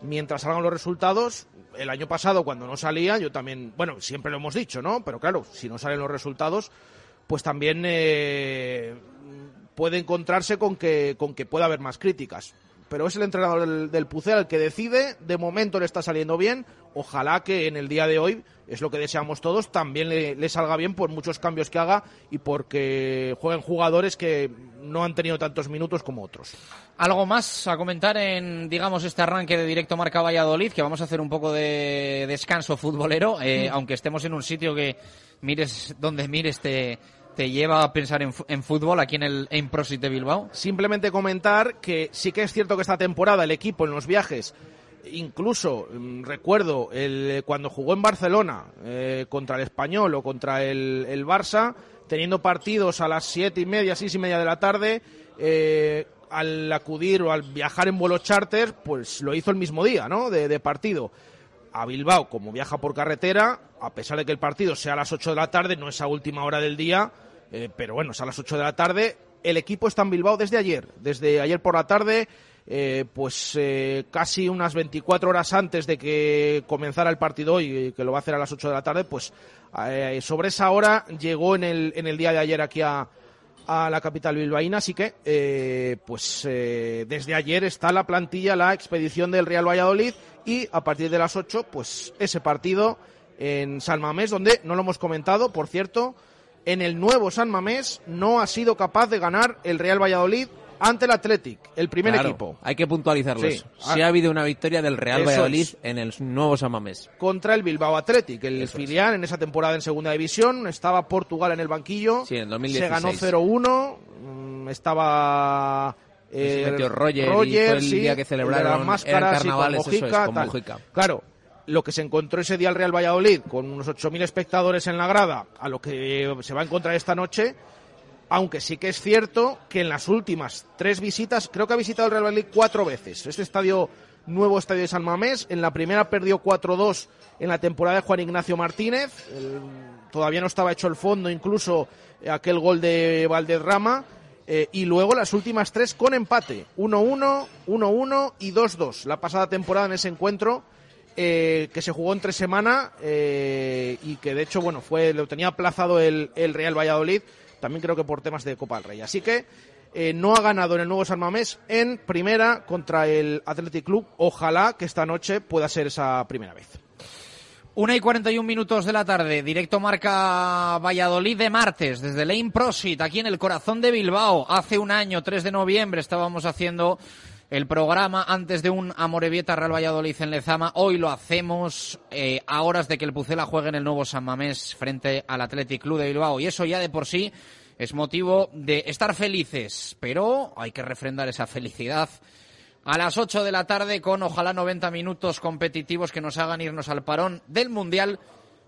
Mientras salgan los resultados, el año pasado cuando no salía, yo también, bueno, siempre lo hemos dicho, ¿no? Pero claro, si no salen los resultados, pues también eh, puede encontrarse con que, con que pueda haber más críticas. pero es el entrenador del, del Pucela el que decide. De momento le está saliendo bien. Ojalá que en el día de hoy, es lo que deseamos todos, también le, le salga bien por muchos cambios que haga y porque jueguen jugadores que no han tenido tantos minutos como otros. Algo más a comentar en, digamos, este arranque de directo Marca Valladolid, que vamos a hacer un poco de descanso futbolero, eh, aunque estemos en un sitio que mires donde mires te, te lleva a pensar en fútbol aquí en el en Prosit de Bilbao. Simplemente comentar que sí que es cierto que esta temporada el equipo en los viajes, incluso mm, recuerdo el, cuando jugó en Barcelona eh, contra el Español o contra el, el Barça, teniendo partidos a las siete y media, seis y media de la tarde, eh, al acudir o al viajar en vuelo charter, pues lo hizo el mismo día, ¿no? De, de partido. A Bilbao, como viaja por carretera, a pesar de que el partido sea a las 8 de la tarde, no es a última hora del día, eh, pero bueno, es a las 8 de la tarde. El equipo está en Bilbao desde ayer, desde ayer por la tarde, eh, pues eh, casi unas 24 horas antes de que comenzara el partido hoy, que lo va a hacer a las 8 de la tarde, pues eh, sobre esa hora llegó en el, en el día de ayer aquí a, a la capital bilbaína, así que eh, pues desde ayer está la plantilla, la expedición del Real Valladolid y a partir de las 8 pues ese partido en San Mamés, donde no lo hemos comentado, por cierto, en el nuevo San Mamés no ha sido capaz de ganar el Real Valladolid ante el Athletic, el primer Claro, equipo. Hay que puntualizarlo Sí. eso. Ah. Sí ha habido una victoria del Real Valladolid es. en el nuevo San Mamés. contra el Bilbao Athletic, el filial en esa temporada en segunda división. Estaba Portugal en el banquillo. Sí, en Se 2016. ganó 0-1. mm, Estaba. se eh, metió Roger y fue el sí, día que el celebraron- las máscaras, eran sí, con carnavales, eso es, Mojica, con. Mojica. Claro, lo que se encontró ese día el Real Valladolid con unos 8.000 espectadores en la grada, a lo que se va a encontrar esta noche, aunque sí que es cierto que en las últimas tres visitas, creo que ha visitado el Real Valladolid cuatro veces. Este estadio, nuevo estadio de San Mamés, en la primera perdió 4-2 en la temporada de Juan Ignacio Martínez. Todavía no estaba hecho el fondo, incluso eh, aquel gol de Valderrama. Eh, y luego las últimas tres con empate. 1-1, 1-1 y 2-2. La pasada temporada en ese encuentro eh, que se jugó entre semana eh, y que de hecho, bueno, fue lo tenía aplazado el Real Valladolid, también creo que por temas de Copa del Rey. Así que eh, no ha ganado en el nuevo San Mamés en primera contra el Athletic Club. Ojalá que esta noche pueda ser esa primera vez. Una y 41 minutos de la tarde, directo marca Valladolid de martes, desde Lane Prosit, aquí en el corazón de Bilbao. Hace un año, 3 de noviembre, estábamos haciendo el programa antes de un Amorebieta Real Valladolid en Lezama. Hoy lo hacemos eh, a horas de que el Pucela juegue en el nuevo San Mamés frente al Athletic Club de Bilbao. Y eso ya de por sí es motivo de estar felices, pero hay que refrendar esa felicidad a las 8 de la tarde con ojalá 90 minutos competitivos que nos hagan irnos al parón del Mundial.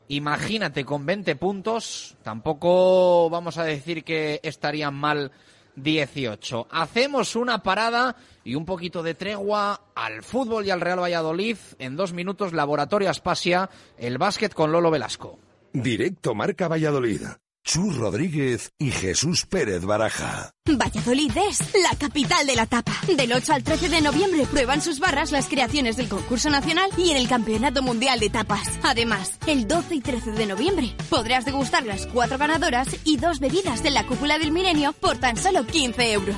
Imagínate con 20 puntos, tampoco vamos a decir que estarían mal 18. Hacemos una parada y un poquito de tregua al fútbol y al Real Valladolid. En dos minutos, Laboratorio Aspasia, el básquet con Lolo Velasco. Directo Marca Valladolid. Chus Rodríguez y Jesús Pérez Baraja. Valladolid es la capital de la tapa. Del 8 al 13 de noviembre prueban sus barras las creaciones del concurso nacional y en el Campeonato Mundial de Tapas. Además, el 12 y 13 de noviembre podrás degustar las cuatro ganadoras y dos bebidas de la cúpula del milenio por tan solo 15 euros.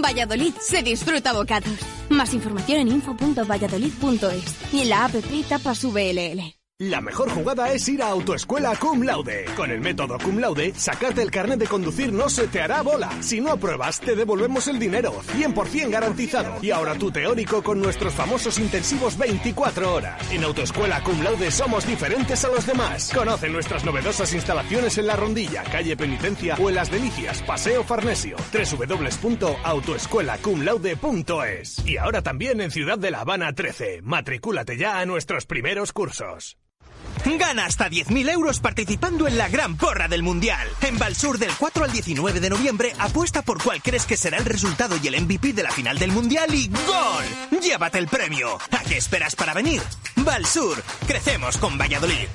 Valladolid se disfruta bocados. Más información en info.valladolid.es y en la app Tapas VLL. La mejor jugada es ir a Autoescuela Cum Laude. Con el método Cum Laude, sacarte el carnet de conducir no se te hará bola. Si no apruebas, te devolvemos el dinero, 100% garantizado. Y ahora tu teórico con nuestros famosos intensivos 24 horas. En Autoescuela Cum Laude somos diferentes a los demás. Conoce nuestras novedosas instalaciones en La Rondilla, calle Penitencia o en Las Delicias, Paseo Farnesio. www.autoescuelacumlaude.es Y ahora también en Ciudad de La Habana 13. Matricúlate ya a nuestros primeros cursos. Gana hasta 10.000 euros participando en la gran porra del Mundial. En Valsur del 4 al 19 de noviembre apuesta por cuál crees que será el resultado y el MVP de la final del Mundial y ¡Gol! Llévate el premio. ¿A qué esperas para venir? Valsur, crecemos con Valladolid.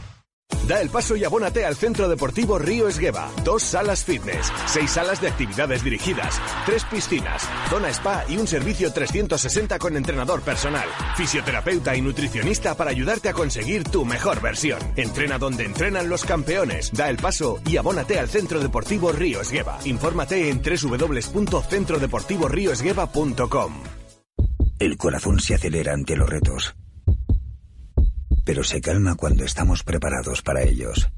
Da el paso y abónate al Centro Deportivo Río Esgueva. Dos salas fitness, seis salas de actividades dirigidas, tres piscinas, zona spa y un servicio 360 con entrenador personal, fisioterapeuta y nutricionista para ayudarte a conseguir tu mejor versión. Entrena donde entrenan los campeones. Da el paso y abónate al Centro Deportivo Río Esgueva. Infórmate en www.centrodeportivorioesgueva.com. El corazón se acelera ante los retos, pero se calma cuando estamos preparados para ellos.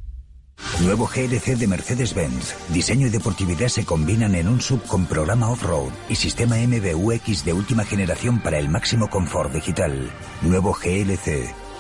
Nuevo GLC de Mercedes-Benz. Diseño y deportividad se combinan en un sub con programa off-road y sistema MBUX de última generación para el máximo confort digital. Nuevo GLC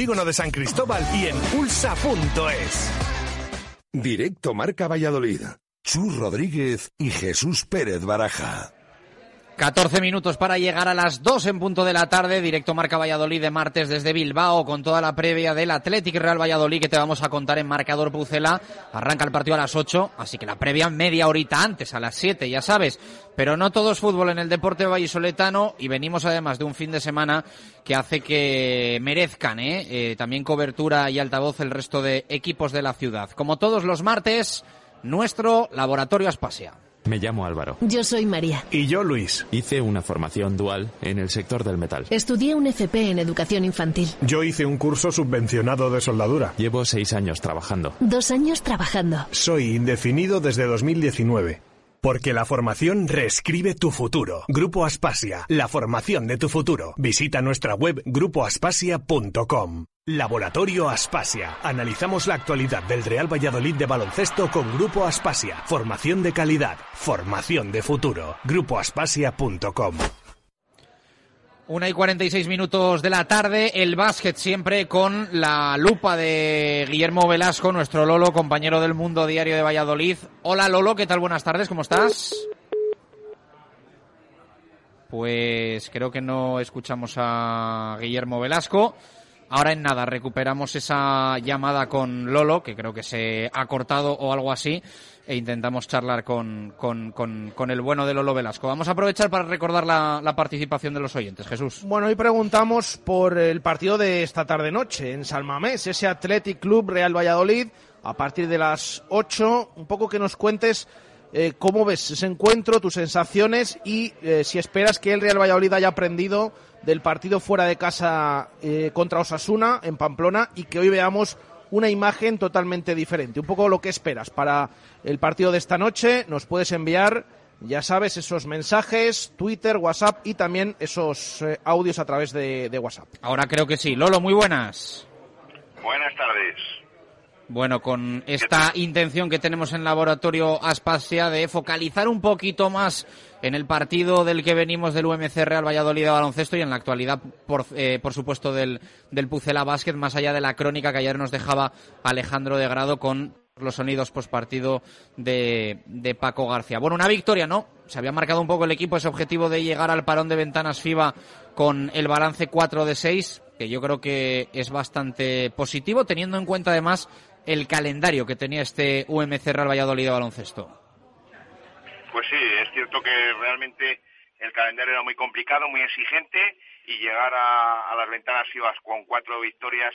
de San Cristóbal y en ulsa.es. Directo Marca Valladolid. Chus Rodríguez y Jesús Pérez Baraja. 14 minutos para llegar a las 2 en punto de la tarde, directo Marca Valladolid de martes desde Bilbao con toda la previa del Athletic Real Valladolid que te vamos a contar en marcador Pucela. Arranca el partido a las 8, así que la previa media horita antes, a las 7, ya sabes. Pero no todo es fútbol en el deporte vallisoletano y venimos además de un fin de semana que hace que merezcan ¿eh? Eh, también cobertura y altavoz el resto de equipos de la ciudad. Como todos los martes, nuestro laboratorio Aspasia. Me llamo Álvaro. Yo soy María. Y yo Luis. Hice una formación dual en el sector del metal. Estudié un FP en educación infantil. Yo hice un curso subvencionado de soldadura. Llevo seis años trabajando. Dos años trabajando. Soy indefinido desde 2019. Porque la formación reescribe tu futuro. Grupo Aspasia, la formación de tu futuro. Visita nuestra web grupoaspasia.com. Laboratorio Aspasia. Analizamos la actualidad del Real Valladolid de baloncesto con Grupo Aspasia. Formación de calidad. Formación de futuro. Grupoaspasia.com. Una y 46 minutos de la tarde, el básquet siempre con la lupa de Guillermo Velasco, nuestro Lolo, compañero del Mundo Diario de Valladolid. Hola Lolo, ¿qué tal? Buenas tardes, ¿cómo estás? Pues creo que no escuchamos a Guillermo Velasco. Ahora en nada, recuperamos esa llamada con Lolo, que creo que se ha cortado o algo así, e intentamos charlar con, con, con, el bueno de Lolo Velasco. Vamos a aprovechar para recordar la, la, participación de los oyentes. Jesús. Bueno, hoy preguntamos por el partido de esta tarde-noche en Salmamés, ese Athletic Club Real Valladolid, a partir de las 8. Un poco que nos cuentes eh, cómo ves ese encuentro, tus sensaciones y eh, si esperas que el Real Valladolid haya aprendido del partido fuera de casa eh, contra Osasuna en Pamplona y que hoy veamos una imagen totalmente diferente. Un poco lo que esperas para el partido de esta noche. Nos puedes enviar, ya sabes, esos mensajes, Twitter, WhatsApp y también esos eh, audios a través de, de WhatsApp. Ahora creo que sí. Lolo, muy buenas. Buenas tardes. Bueno, con esta intención que tenemos en Laboratorio Aspasia de focalizar un poquito más en el partido del que venimos del UMC Real Valladolid de baloncesto y en la actualidad, por, eh, por supuesto, del, del Pucela Básquet, más allá de la crónica que ayer nos dejaba Alejandro de Grado con los sonidos postpartido de, de Paco García. Bueno, una victoria, ¿no? Se había marcado un poco el equipo ese objetivo de llegar al parón de ventanas FIBA con el balance 4 de 6, que yo creo que es bastante positivo, teniendo en cuenta además el calendario que tenía este UMC Real Valladolid de baloncesto. Pues sí, es cierto que realmente el calendario era muy complicado, muy exigente y llegar a, a las ventanas FIBA con cuatro victorias,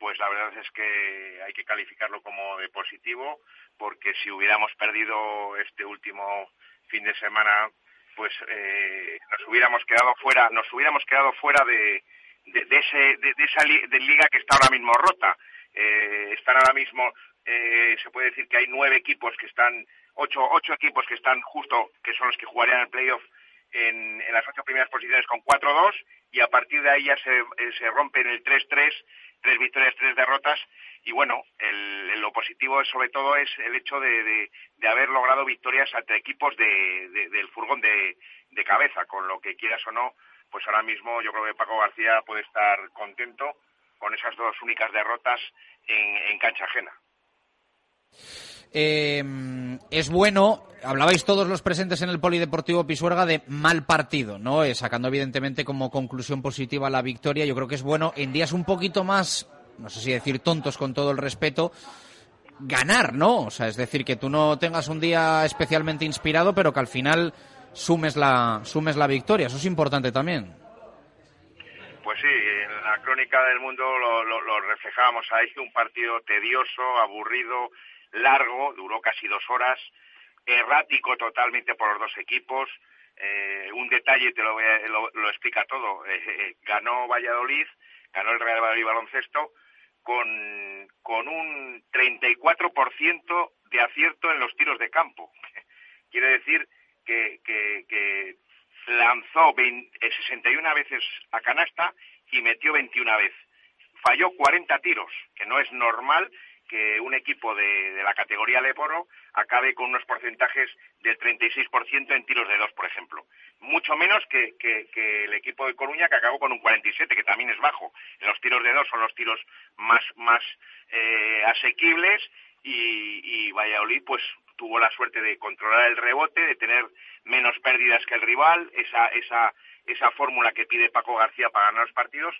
pues la verdad es que hay que calificarlo como de positivo, porque si hubiéramos perdido este último fin de semana, pues eh, nos hubiéramos quedado fuera, nos hubiéramos quedado fuera de, de, ese, de, esa li, liga que está ahora mismo rota. Eh, están ahora mismo, eh, se puede decir que hay nueve equipos que están, ocho, ocho equipos que están justo, que son los que jugarían el playoff en, en las ocho primeras posiciones con 4-2 y a partir de ahí ya se, eh, se rompen el 3-3, tres victorias, tres derrotas y bueno, el, lo positivo es, sobre todo es el hecho de, haber logrado victorias ante equipos de, del furgón de, de cabeza, con lo que quieras o no, pues ahora mismo yo creo que Paco García puede estar contento con esas dos únicas derrotas en, en cancha ajena. Eh, es bueno, hablabais todos los presentes en el Polideportivo Pisuerga de mal partido, ¿no? Eh, sacando evidentemente como conclusión positiva la victoria. Yo creo que es bueno en días un poquito más, no sé si decir tontos con todo el respeto, ganar, ¿no? O sea, es decir, que tú no tengas un día especialmente inspirado, pero que al final sumes la, sumes la victoria. Eso es importante también. Pues sí, en la crónica del mundo lo, lo, lo reflejábamos ahí, un partido tedioso, aburrido, largo, duró casi dos horas, errático totalmente por los dos equipos. Eh, un detalle te lo, lo, lo explica todo. Eh, eh, ganó Valladolid, ganó el Real Valladolid baloncesto con, con un 34% de acierto en los tiros de campo. Quiere decir que, que, que lanzó 20 eh, 61 veces a canasta y metió 21 veces. Falló 40 tiros, que no es normal que un equipo de, la categoría Leporo acabe con unos porcentajes del 36% en tiros de dos, por ejemplo. Mucho menos que el equipo de Coruña, que acabó con un 47, que también es bajo. En los tiros de dos son los tiros más, más eh, asequibles y, y Valladolid pues tuvo la suerte de controlar el rebote, de tener menos pérdidas que el rival, esa, esa, esa fórmula que pide Paco García para ganar los partidos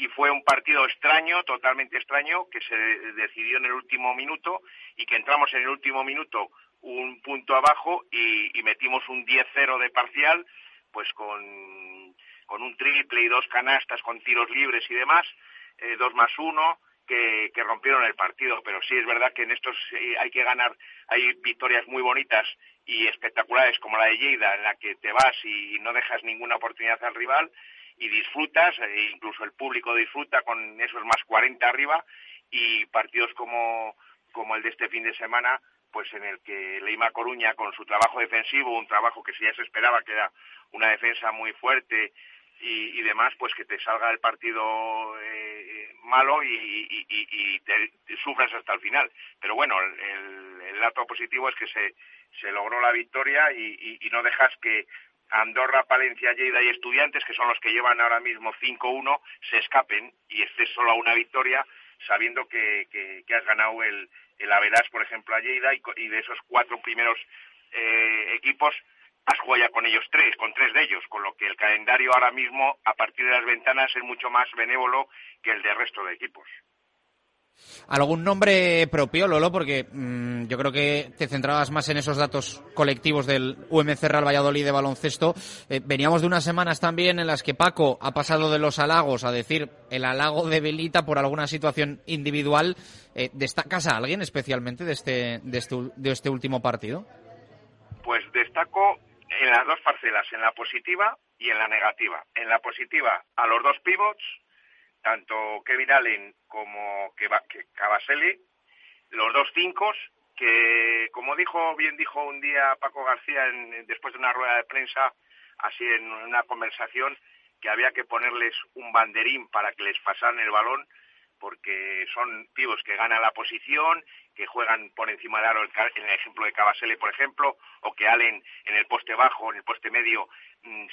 y fue un partido extraño, totalmente extraño, que se decidió en el último minuto y que entramos en el último minuto un punto abajo y, metimos un 10-0 de parcial, pues con, con un triple y dos canastas con tiros libres y demás, eh, dos más uno, que, que rompieron el partido. Pero sí es verdad que en estos eh, hay que ganar, hay victorias muy bonitas y espectaculares como la de Lleida, en la que te vas y no dejas ninguna oportunidad al rival y disfrutas, e incluso el público disfruta con esos más 40 arriba y partidos como, como el de este fin de semana, pues en el que Leima Coruña con su trabajo defensivo, un trabajo que ya se esperaba que era una defensa muy fuerte y, demás, pues que te salga el partido eh, malo y, y- te, te sufras hasta el final. Pero bueno, el, el- dato positivo es que se, se logró la victoria y no dejas que Andorra, Palencia, Lleida y Estudiantes, que son los que llevan ahora mismo 5-1, se escapen y estés solo a una victoria, sabiendo que, has ganado el, el por ejemplo, a Lleida, y, y de esos cuatro primeros eh, equipos has jugado ya con ellos tres, con tres de ellos, con lo que el calendario ahora mismo, a partir de las ventanas, es mucho más benévolo que el del resto de equipos. ¿Algún nombre propio, Lolo? Porque mm, yo creo que te centrabas más en esos datos colectivos del UMC Real Valladolid de baloncesto. Eh, veníamos de unas semanas también en las que Paco ha pasado de los halagos a decir el halago de Belita por alguna situación individual. Eh, ¿Destacas a alguien especialmente de este, de este, de este último partido? Pues destaco en las dos parcelas, en la positiva y en la negativa. En la positiva, a los dos pivots, tanto Kevin Allen como Cavaselli, los dos cinco, que como dijo, bien dijo un día Paco García en- después de una rueda de prensa, así en una conversación, que había que ponerles un banderín para que les pasaran el balón, porque son pibos que ganan la posición, que juegan por encima del aro, en el ejemplo de Cavasele, por ejemplo, o que Allen en el poste bajo, en el poste medio,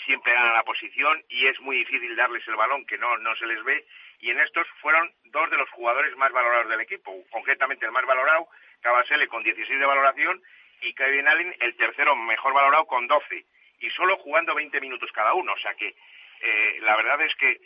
siempre ganan la posición y es muy difícil darles el balón, que no, no se les ve. Y en estos fueron dos de los jugadores más valorados del equipo, concretamente el más valorado, Cavasele con 16 de valoración y Kevin Allen el tercero mejor valorado con 12 y solo jugando 20 minutos cada uno. O sea que eh, la verdad es que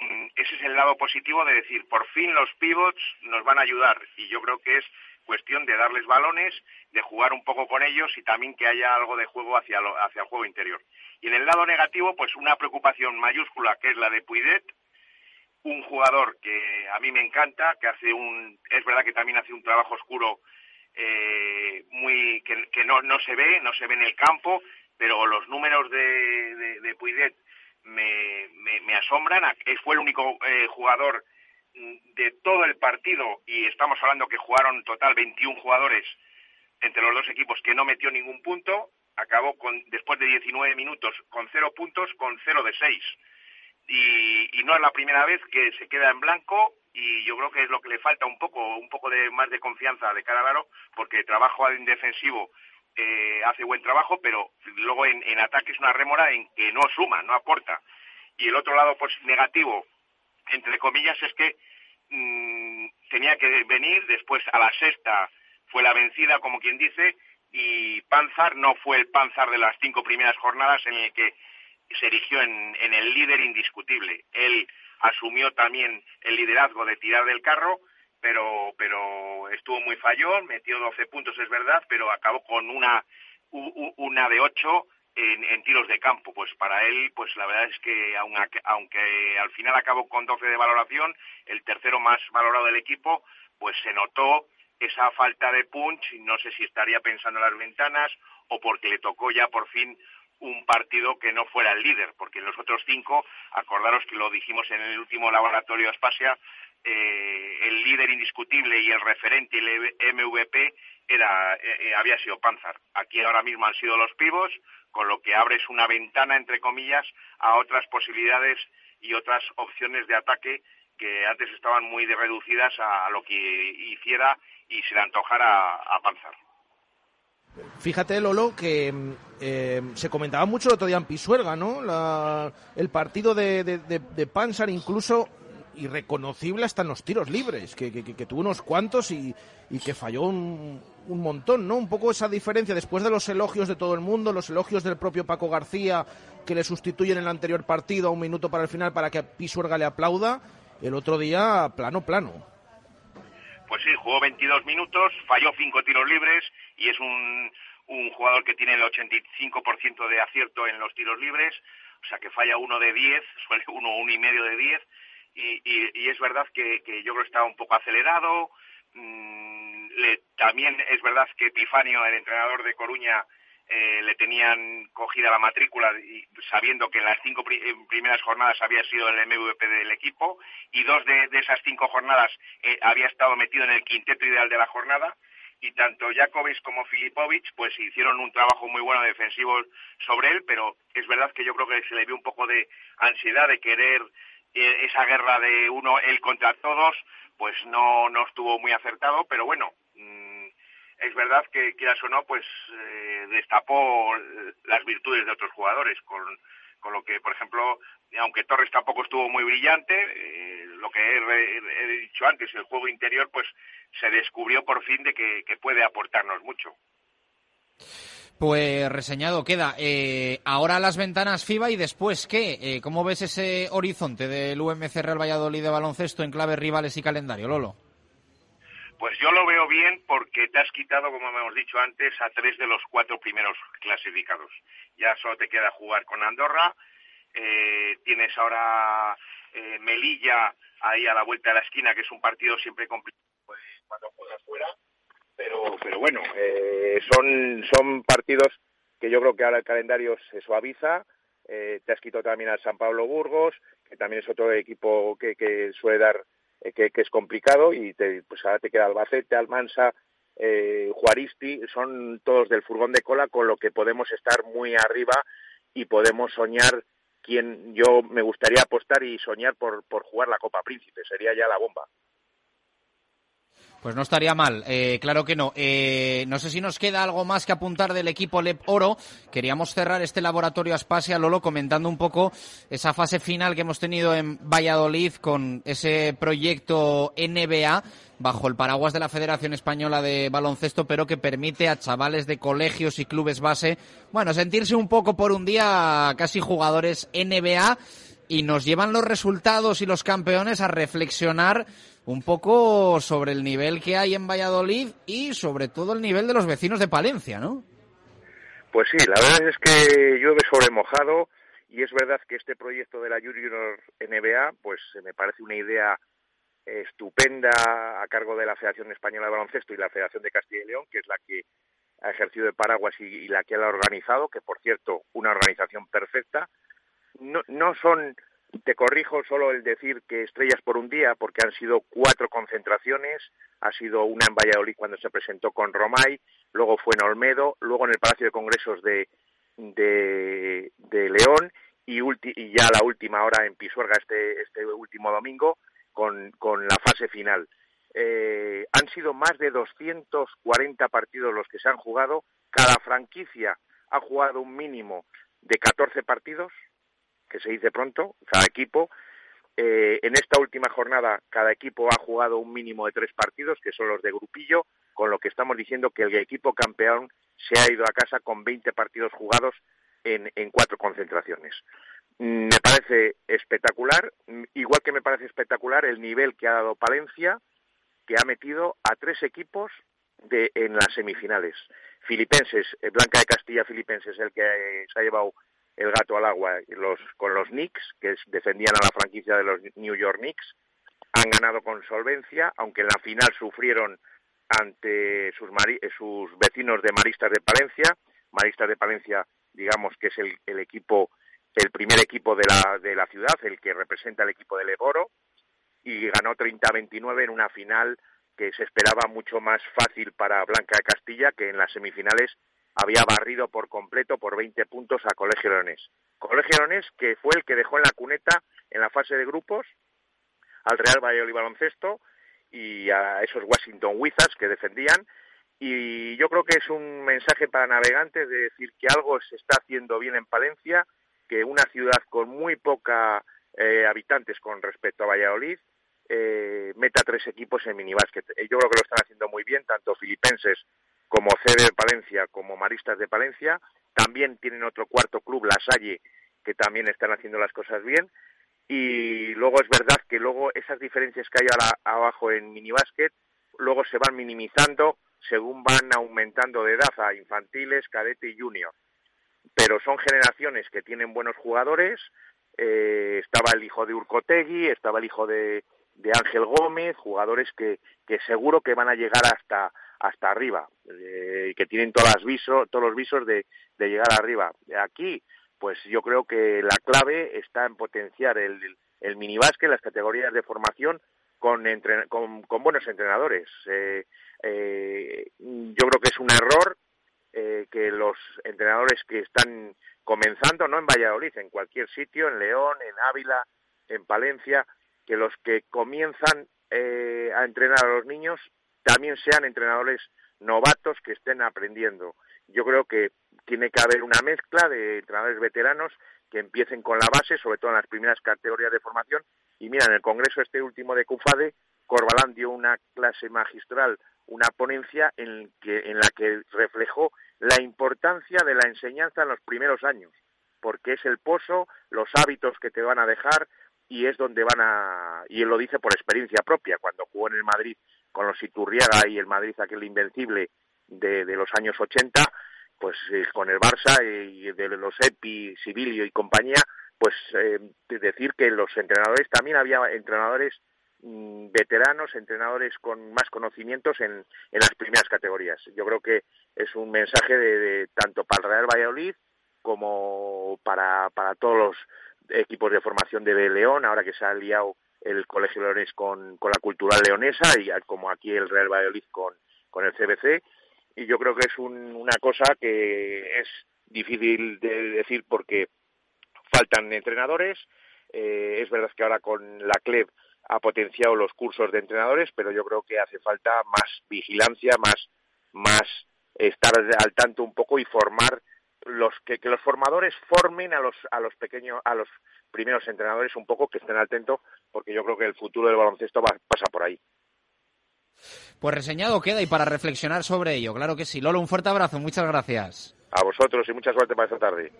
mm, ese es el lado positivo de decir, por fin los pivots nos van a ayudar y yo creo que es cuestión de darles balones, de jugar un poco con ellos y también que haya algo de juego hacia, lo- hacia el juego interior. Y en el lado negativo, pues una preocupación mayúscula que es la de Puidet, un jugador que a mí me encanta, que hace un, es verdad que también hace un trabajo oscuro eh, muy que, no, no se ve, no se ve en el campo, pero los números de, de, de Puidet me, me, me asombran. Fue el único eh, jugador de todo el partido y estamos hablando que jugaron total 21 jugadores entre los dos equipos que no metió ningún punto. Acabó con, después de 19 minutos con cero puntos, con cero de seis. Y, y no es la primera vez que se queda en blanco y yo creo que es lo que le falta un poco, un poco de más de confianza de cara a Aro, porque trabajo en defensivo eh, hace buen trabajo, pero luego en, en ataque es una rémora en que no suma, no aporta. Y el otro lado pues negativo, entre comillas, es que mm, tenía que venir después a la sexta fue la vencida, como quien dice, y Panzar no fue el Panzar de las cinco primeras jornadas en el que se erigió en, en el líder indiscutible. Él asumió también el liderazgo de tirar del carro, pero, pero estuvo muy fallón, metió 12 puntos, es verdad, pero acabó con una, una de ocho en, en, tiros de campo. Pues para él, pues la verdad es que aunque, aunque al final acabó con 12 de valoración, el tercero más valorado del equipo, pues se notó esa falta de punch, no sé si estaría pensando en las ventanas o porque le tocó ya por fin un partido que no fuera el líder, porque los otros cinco, acordaros que lo dijimos en el último laboratorio Aspasia, eh, el líder indiscutible y el referente, el MVP, era, eh, eh, había sido Panzar. Aquí ahora mismo han sido los pivos, con lo que abres una ventana, entre comillas, a otras posibilidades y otras opciones de ataque que antes estaban muy reducidas a, lo que hiciera y se le antojara a, Panzar. Fíjate, Lolo, que eh, se comentaba mucho el otro día en Pisuerga, ¿no? el partido de, de, Panzar incluso irreconocible hasta en los tiros libres, que, tuvo unos cuantos y, que falló un, montón, ¿no? Un poco esa diferencia después de los elogios de todo el mundo, los elogios del propio Paco García, que le sustituyen en el anterior partido a un minuto para el final para que Pisuerga le aplauda, el otro día plano, plano. Pues sí, jugó 22 minutos, falló cinco tiros libres y es un, un jugador que tiene el 85% de acierto en los tiros libres, o sea que falla uno de 10, suele uno, uno y medio de 10 y, es verdad que, yo creo que estaba un poco acelerado. Mm, también es verdad que Epifanio, el entrenador de Coruña, eh, le tenían cogida la matrícula y, sabiendo que en las cinco primeras jornadas había sido el MVP del equipo y dos de, esas cinco jornadas eh, había estado metido en el quinteto ideal de la jornada y tanto Jakovic como Filipovic pues hicieron un trabajo muy bueno defensivo sobre él, pero es verdad que yo creo que se le vio un poco de ansiedad de querer eh, esa guerra de uno él contra todos pues no, no estuvo muy acertado, pero bueno, es verdad que quieras o no, pues eh, destapó las virtudes de otros jugadores, con, con lo que, por ejemplo, aunque Torres tampoco estuvo muy brillante, eh, lo que he, dicho antes, el juego interior, pues se descubrió por fin de que puede aportarnos mucho. Pues reseñado queda. Eh, ahora las ventanas FIBA y después, ¿qué? Eh, ¿Cómo ves ese horizonte del UMC Real Valladolid de baloncesto en clave rivales y calendario, Lolo? Pues yo lo veo bien porque te has quitado, como hemos dicho antes, a tres de los cuatro primeros clasificados. Ya solo te queda jugar con Andorra. Eh, tienes ahora Melilla ahí a la vuelta de la esquina, que es un partido siempre complicado pues, cuando juegas fuera pero, pero bueno, eh, son, son partidos que yo creo que ahora el calendario se suaviza. Eh, te has quitado también al San Pablo Burgos, que también es otro equipo que, que suele dar, eh, que, es complicado, y te, pues ahora te queda Albacete, Almansa, eh, Juaristi, son todos del furgón de cola, con lo que podemos estar muy arriba y podemos soñar quien yo me gustaría apostar y soñar por, por jugar la Copa Príncipe, sería ya la bomba. Pues no estaría mal, eh, claro que no. Eh, no sé si nos queda algo más que apuntar del equipo LEP Oro. Queríamos cerrar este laboratorio Aspasia, Lolo, comentando un poco esa fase final que hemos tenido en Valladolid con ese proyecto NBA bajo el paraguas de la Federación Española de Baloncesto, pero que permite a chavales de colegios y clubes base, bueno, sentirse un poco por un día casi jugadores NBA y nos llevan los resultados y los campeones a reflexionar un poco sobre el nivel que hay en Valladolid y sobre todo el nivel de los vecinos de Palencia, ¿no? Pues sí, la verdad es que llueve sobre mojado y es verdad que este proyecto de la Junior NBA, pues me parece una idea estupenda a cargo de la Federación Española de Baloncesto y la Federación de Castilla y León, que es la que ha ejercido de paraguas y, la que la ha organizado, que por cierto, una organización perfecta. No, no son te corrijo solo el decir que estrellas por un día, porque han sido cuatro concentraciones. Ha sido una en Valladolid cuando se presentó con Romay, luego fue en Olmedo, luego en el Palacio de Congresos de, de, León y, y, ya la última hora en Pisuerga este, este último domingo con, con la fase final. Eh, han sido más de 240 partidos los que se han jugado. Cada franquicia ha jugado un mínimo de 14 partidos que se dice pronto, cada equipo. Eh, en esta última jornada cada equipo ha jugado un mínimo de tres partidos, que son los de grupillo, con lo que estamos diciendo que el equipo campeón se ha ido a casa con 20 partidos jugados en, en cuatro concentraciones. Me parece espectacular, igual que me parece espectacular el nivel que ha dado Palencia, que ha metido a tres equipos de, en las semifinales. Filipenses, eh, Blanca de Castilla Filipenses, el que se ha llevado el gato al agua los, con los Knicks, que defendían a la franquicia de los New York Knicks. Han ganado con solvencia, aunque en la final sufrieron ante sus, sus vecinos de Maristas de Palencia. Maristas de Palencia, digamos que es el, el equipo, el primer equipo de la, de la ciudad, el que representa el equipo de Legoro, y ganó 30-29 en una final que se esperaba mucho más fácil para Blanca Castilla, que en las semifinales había barrido por completo por 20 puntos a Colegio Leonés. Colegio Leonés que fue el que dejó en la cuneta en la fase de grupos al Real Valladolid Baloncesto y a esos Washington Wizards que defendían y yo creo que es un mensaje para navegantes de decir que algo se está haciendo bien en Palencia, que una ciudad con muy poca eh, habitantes con respecto a Valladolid eh, meta tres equipos en minibásquet. Eh, yo creo que lo están haciendo muy bien, tanto filipenses como CD de Palencia, como Maristas de Palencia. También tienen otro cuarto club, La Salle, que también están haciendo las cosas bien. Y luego es verdad que luego esas diferencias que hay abajo en minibásquet, luego se van minimizando según van aumentando de edad a infantiles, cadete y junior. Pero son generaciones que tienen buenos jugadores. Eh, estaba el hijo de Urcotegui, estaba el hijo de, de Ángel Gómez, jugadores que seguro que van a llegar hasta hasta arriba, eh, que tienen todas las visos, todos los visos de, de llegar arriba. Aquí, pues yo creo que la clave está en potenciar el, el minibásquet, las categorías de formación con, con, con, buenos entrenadores. Eh, eh, yo creo que es un error eh, que los entrenadores que están comenzando, no en Valladolid, en cualquier sitio, en León, en Ávila, en Palencia, que los que comienzan eh, a entrenar a los niños también sean entrenadores novatos que estén aprendiendo. Yo creo que tiene que haber una mezcla de entrenadores veteranos que empiecen con la base, sobre todo en las primeras categorías de formación. Y mira, en el congreso este último de CUFADE, Corbalán dio una clase magistral, una ponencia en, que, en la que reflejó la importancia de la enseñanza en los primeros años, porque es el pozo, los hábitos que te van a dejar, y es donde van a, y él lo dice por experiencia propia, cuando jugó en el Madrid con los Iturriaga y el Madrid aquel invencible de, los años 80, pues eh, con el Barça y de los Epi, Sibilio y compañía, pues eh, decir que los entrenadores, también había entrenadores mm, veteranos, entrenadores con más conocimientos en, en las primeras categorías. Yo creo que es un mensaje de, de tanto para el Real Valladolid como para, para todos los equipos de formación de León, ahora que se ha liado el Colegio Leones con, con la cultural leonesa y como aquí el Real Valladolid con, con el CBC. Y yo creo que es una cosa que es difícil de decir porque faltan entrenadores. Eh, es verdad que ahora con la CLEB ha potenciado los cursos de entrenadores, pero yo creo que hace falta más vigilancia, más, más estar al tanto un poco y formar los que, que, los formadores formen a los a los pequeños a los primeros entrenadores un poco que estén atentos porque yo creo que el futuro del baloncesto va, pasa por ahí. Pues reseñado queda y para reflexionar sobre ello, claro que sí. Lolo, un fuerte abrazo, muchas gracias. A vosotros y mucha suerte para esta tarde.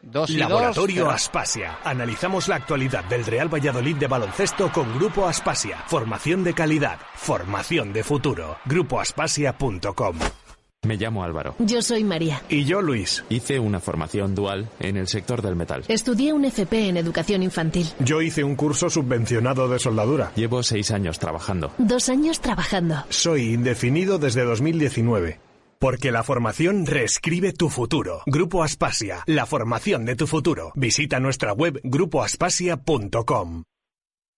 Dos y Laboratorio dos, Aspasia. Analizamos la actualidad del Real Valladolid de baloncesto con Grupo Aspasia. Formación de calidad, formación de futuro. Grupoaspasia.com. Me llamo Álvaro. Yo soy María. Y yo Luis. Hice una formación dual en el sector del metal. Estudié un FP en educación infantil. Yo hice un curso subvencionado de soldadura. Llevo seis años trabajando. Dos años trabajando. Soy indefinido desde 2019. Porque la formación reescribe tu futuro. Grupo Aspasia, la formación de tu futuro. Visita nuestra web grupoaspasia.com.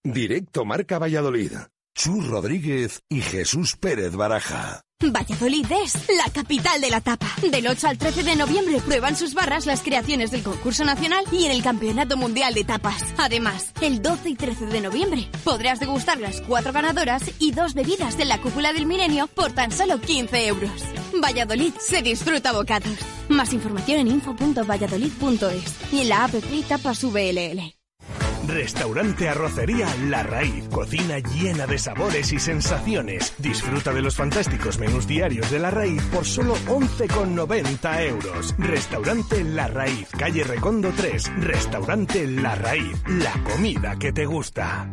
Directo Marca Valladolid. Chus Rodríguez y Jesús Pérez Baraja. Valladolid es la capital de la tapa. Del 8 al 13 de noviembre prueban sus barras las creaciones del concurso nacional y en el Campeonato Mundial de Tapas. Además, el 12 y 13 de noviembre podrás degustar las cuatro ganadoras y dos bebidas de la cúpula del milenio por tan solo 15 euros. Valladolid se disfruta bocados. Más información en info.valladolid.es y en la app Tapas VLL. Restaurante Arrocería La Raíz. Cocina llena de sabores y sensaciones. Disfruta de los fantásticos menús diarios de La Raíz por solo 11,90 euros. Restaurante La Raíz. Calle Recondo 3. Restaurante La Raíz. La comida que te gusta.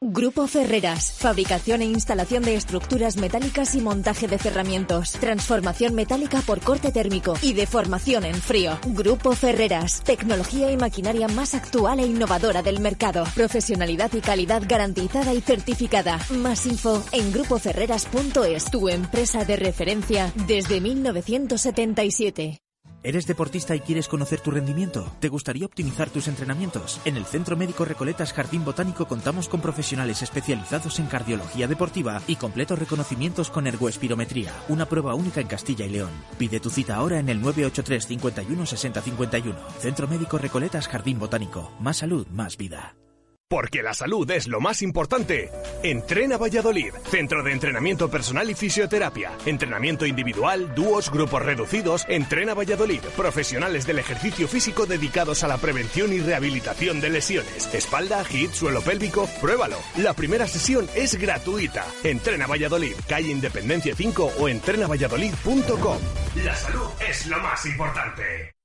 Grupo Ferreras, fabricación e instalación de estructuras metálicas y montaje de cerramientos, transformación metálica por corte térmico y deformación en frío. Grupo Ferreras, tecnología y maquinaria más actual e innovadora del mercado, profesionalidad y calidad garantizada y certificada. Más info en grupoferreras.es, tu empresa de referencia desde 1977. ¿Eres deportista y quieres conocer tu rendimiento? ¿Te gustaría optimizar tus entrenamientos? En el Centro Médico Recoletas Jardín Botánico contamos con profesionales especializados en cardiología deportiva y completos reconocimientos con ergoespirometría, una prueba única en Castilla y León. Pide tu cita ahora en el 983 51 60 51. Centro Médico Recoletas Jardín Botánico. Más salud, más vida. Porque la salud es lo más importante. Entrena Valladolid, centro de entrenamiento personal y fisioterapia. Entrenamiento individual, dúos, grupos reducidos. Entrena Valladolid, profesionales del ejercicio físico dedicados a la prevención y rehabilitación de lesiones. Espalda, hit, suelo pélvico, pruébalo. La primera sesión es gratuita. Entrena Valladolid, calle Independencia 5 o entrenavalladolid.com. La salud es lo más importante.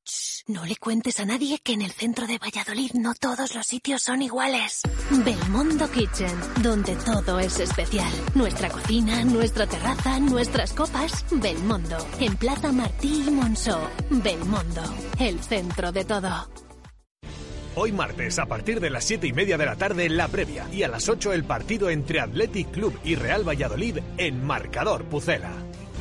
No le cuentes a nadie que en el centro de Valladolid no todos los sitios son iguales. Belmondo Kitchen, donde todo es especial. Nuestra cocina, nuestra terraza, nuestras copas. Belmondo, en Plaza Martí y Monceau. Belmondo, el centro de todo. Hoy martes, a partir de las 7 y media de la tarde, la previa. Y a las 8 el partido entre Athletic Club y Real Valladolid en Marcador Pucela.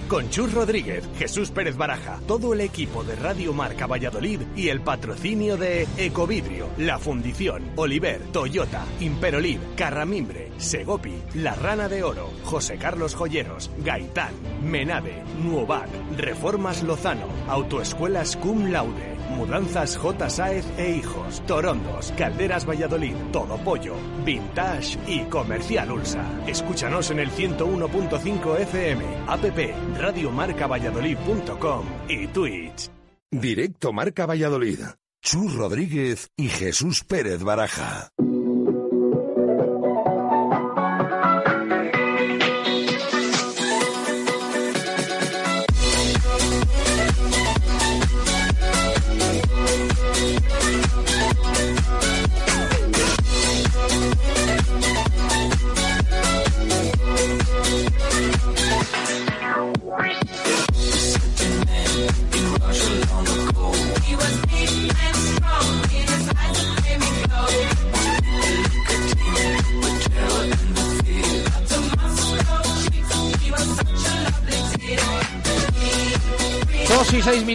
Con Chus Rodríguez, Jesús Pérez Baraja, todo el equipo de Radio Marca Valladolid y el patrocinio de Ecovidrio, La Fundición, Oliver, Toyota, Imperolid, Carramimbre, Segopi, La Rana de Oro, José Carlos Joyeros, Gaitán, Menade, Nuovac, Reformas Lozano, Autoescuelas Cum Laude, Mudanzas J. Sáez e Hijos, Torondos, Calderas Valladolid, Todo Pollo, Vintage y Comercial Ulsa. Escúchanos en el 101.5 FM, app radiomarcavalladolid.com y Twitch. Directo Marca Valladolid. Chus Rodríguez y Jesús Pérez Baraja.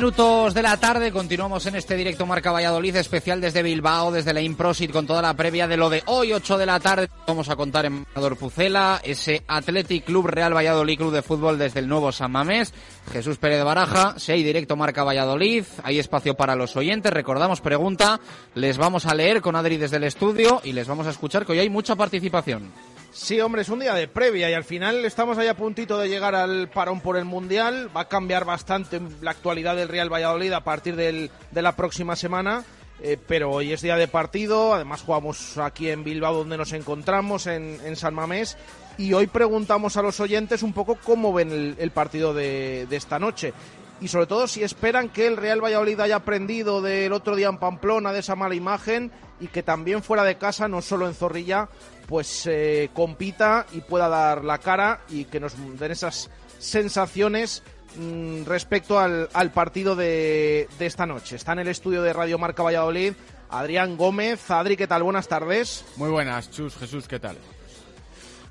Minutos de la tarde, continuamos en este directo Marca Valladolid especial desde Bilbao, desde la Improsit, con toda la previa de lo de hoy, 8 de la tarde. Vamos a contar en Marcador Pucela, ese Athletic Club Real Valladolid Club de Fútbol desde el nuevo San Mamés. Jesús Pérez Baraja, si hay directo Marca Valladolid, hay espacio para los oyentes. Recordamos, pregunta, les vamos a leer con Adri desde el estudio y les vamos a escuchar que hoy hay mucha participación. Sí, hombre, es un día de previa y al final estamos ahí a puntito de llegar al parón por el Mundial. Va a cambiar bastante la actualidad del Real Valladolid a partir de la próxima semana. Eh, pero hoy es día de partido, además jugamos aquí en Bilbao donde nos encontramos, en, San Mamés, y hoy preguntamos a los oyentes un poco cómo ven el, partido de esta noche y sobre todo si esperan que el Real Valladolid haya aprendido del otro día en Pamplona de esa mala imagen y que también fuera de casa, no solo en Zorrilla, pues eh, compita y pueda dar la cara y que nos den esas sensaciones mm, respecto al, al partido de, de, esta noche. Está en el estudio de Radio Marca Valladolid Adrián Gómez. Adri, ¿qué tal? Buenas tardes. Muy buenas, Chus, Jesús, ¿qué tal?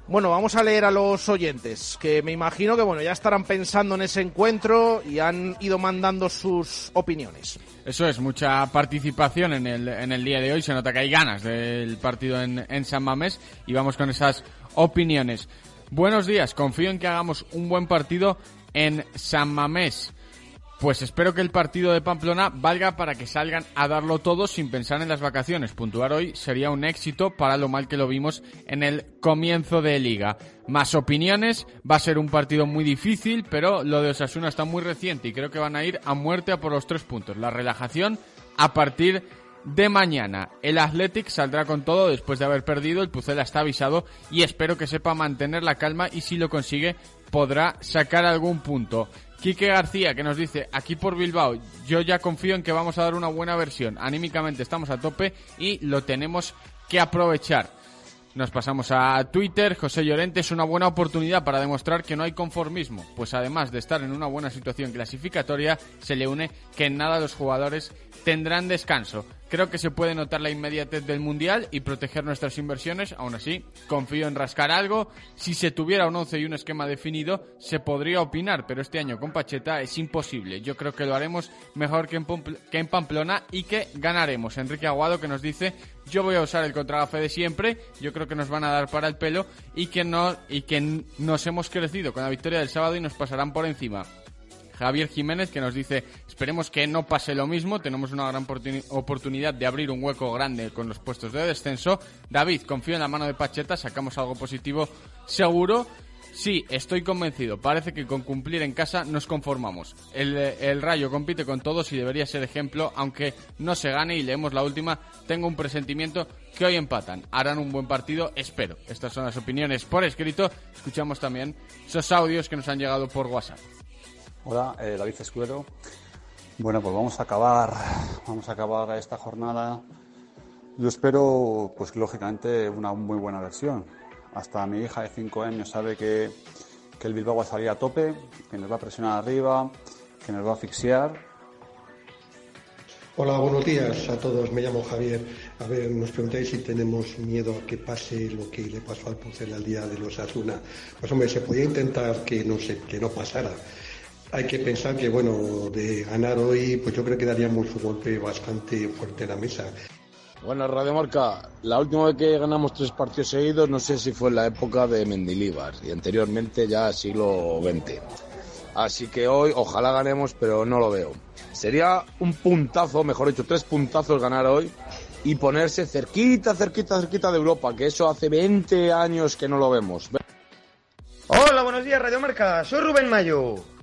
Bueno, vamos a leer a los oyentes, que me imagino que bueno, ya estarán pensando en ese encuentro y han ido mandando sus opiniones. Eso es, mucha participación en el, en el día de hoy. Se nota que hay ganas del partido en, en San Mamés y vamos con esas opiniones. Buenos días, confío en que hagamos un buen partido en San Mamés. Pues espero que el partido de Pamplona valga para que salgan a darlo todo sin pensar en las vacaciones. Puntuar hoy sería un éxito para lo mal que lo vimos en el comienzo de liga. Más opiniones, va a ser un partido muy difícil, pero lo de Osasuna está muy reciente y creo que van a ir a muerte a por los tres puntos. La relajación a partir de mañana. El Athletic saldrá con todo después de haber perdido, el Pucela está avisado y espero que sepa mantener la calma y si lo consigue podrá sacar algún punto. Quique García que nos dice, aquí por Bilbao, yo ya confío en que vamos a dar una buena versión. Anímicamente estamos a tope y lo tenemos que aprovechar. Nos pasamos a Twitter. José Llorente es una buena oportunidad para demostrar que no hay conformismo, pues además de estar en una buena situación clasificatoria, se le une que en nada los jugadores tendrán descanso. Creo que se puede notar la inmediatez del Mundial y proteger nuestras inversiones. Aún así, confío en rascar algo. Si se tuviera un 11 y un esquema definido, se podría opinar, pero este año con Pacheta es imposible. Yo creo que lo haremos mejor que en, Pamplona y que ganaremos. Enrique Aguado que nos dice, yo voy a usar el contragafe de siempre, yo creo que nos van a dar para el pelo y que, no, y que nos hemos crecido con la victoria del sábado y nos pasarán por encima. Javier Jiménez que nos dice, esperemos que no pase lo mismo, tenemos una gran oportuni- oportunidad de abrir un hueco grande con los puestos de descenso. David, confío en la mano de Pacheta, sacamos algo positivo seguro. Sí, estoy convencido. Parece que con cumplir en casa nos conformamos. El Rayo compite con todos y debería ser ejemplo, aunque no se gane y leemos la última. Tengo un presentimiento que hoy empatan. Harán un buen partido, espero. Estas son las opiniones por escrito. Escuchamos también esos audios que nos han llegado por WhatsApp. Hola, eh, David Escudero. Bueno, pues vamos a acabar, vamos a acabar esta jornada. Yo espero, pues lógicamente, una muy buena versión. Hasta mi hija de 5 años sabe que, que el Bilbao va a salir a tope, que nos va a presionar arriba, que nos va a asfixiar. Hola, buenos días a todos. Me llamo Javier. A ver, nos preguntáis si tenemos miedo a que pase lo que le pasó al Pucel al día de los Asuna. Pues hombre, se podía intentar que no se, que no pasara. Hay que pensar que, bueno, de ganar hoy, pues yo creo que daríamos un golpe bastante fuerte en la mesa. Bueno, Radio Marca, la última vez que ganamos tres partidos seguidos, no sé si fue en la época de Mendilíbar y anteriormente ya siglo XX. Así que hoy ojalá ganemos, pero no lo veo. Sería un puntazo, mejor dicho, tres puntazos ganar hoy y ponerse cerquita, cerquita, cerquita de Europa, que eso hace 20 años que no lo vemos. Hola, buenos días, Radio Marca. Soy Rubén Mayo.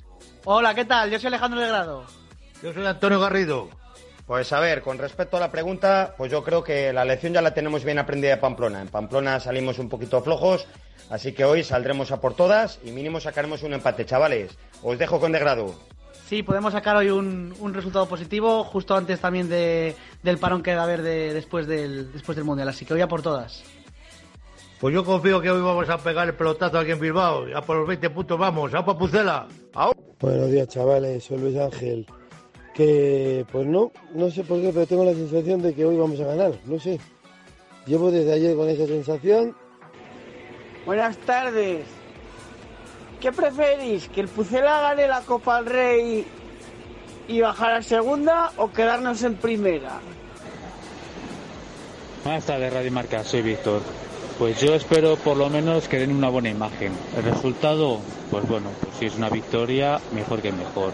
Hola, ¿qué tal? Yo soy Alejandro Legrado. Yo soy Antonio Garrido. Pues a ver, con respecto a la pregunta, pues yo creo que la lección ya la tenemos bien aprendida de Pamplona. En Pamplona salimos un poquito flojos, así que hoy saldremos a por todas y mínimo sacaremos un empate, chavales. Os dejo con degrado. Sí, podemos sacar hoy un, un resultado positivo, justo antes también de, del parón que va a haber de- después, del, después del Mundial. Así que hoy a por todas. Pues yo confío que hoy vamos a pegar el pelotazo aquí en Bilbao. Ya por los 20 puntos vamos. ¡A Pucela! Buenos días, chavales. Soy Luis Ángel. Que, pues no, no sé por qué, pero tengo la sensación de que hoy vamos a ganar. No sé. Llevo desde ayer con esa sensación. Buenas tardes. ¿Qué preferís? ¿Que el Pucela gane la Copa del Rey y bajar a segunda o quedarnos en primera? Buenas tardes, Radio Marca, soy Víctor. Pues yo espero por lo menos que den una buena imagen. El resultado, pues bueno, pues si es una victoria, mejor que mejor.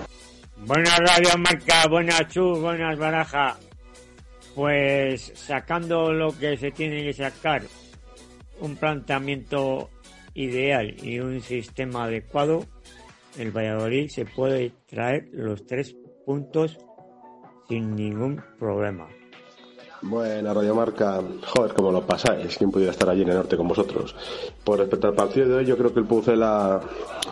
Buenas Radio Marca, buenas Chus, buenas Baraja. Pues sacando lo que se tiene que sacar, un planteamiento ideal y un sistema adecuado, el Valladolid se puede traer los tres puntos sin ningún problema. Buena Radiomarca, joder, cómo lo pasáis, quién pudiera estar allí en el norte con vosotros. Por respecto al partido de hoy, yo creo que el Pucela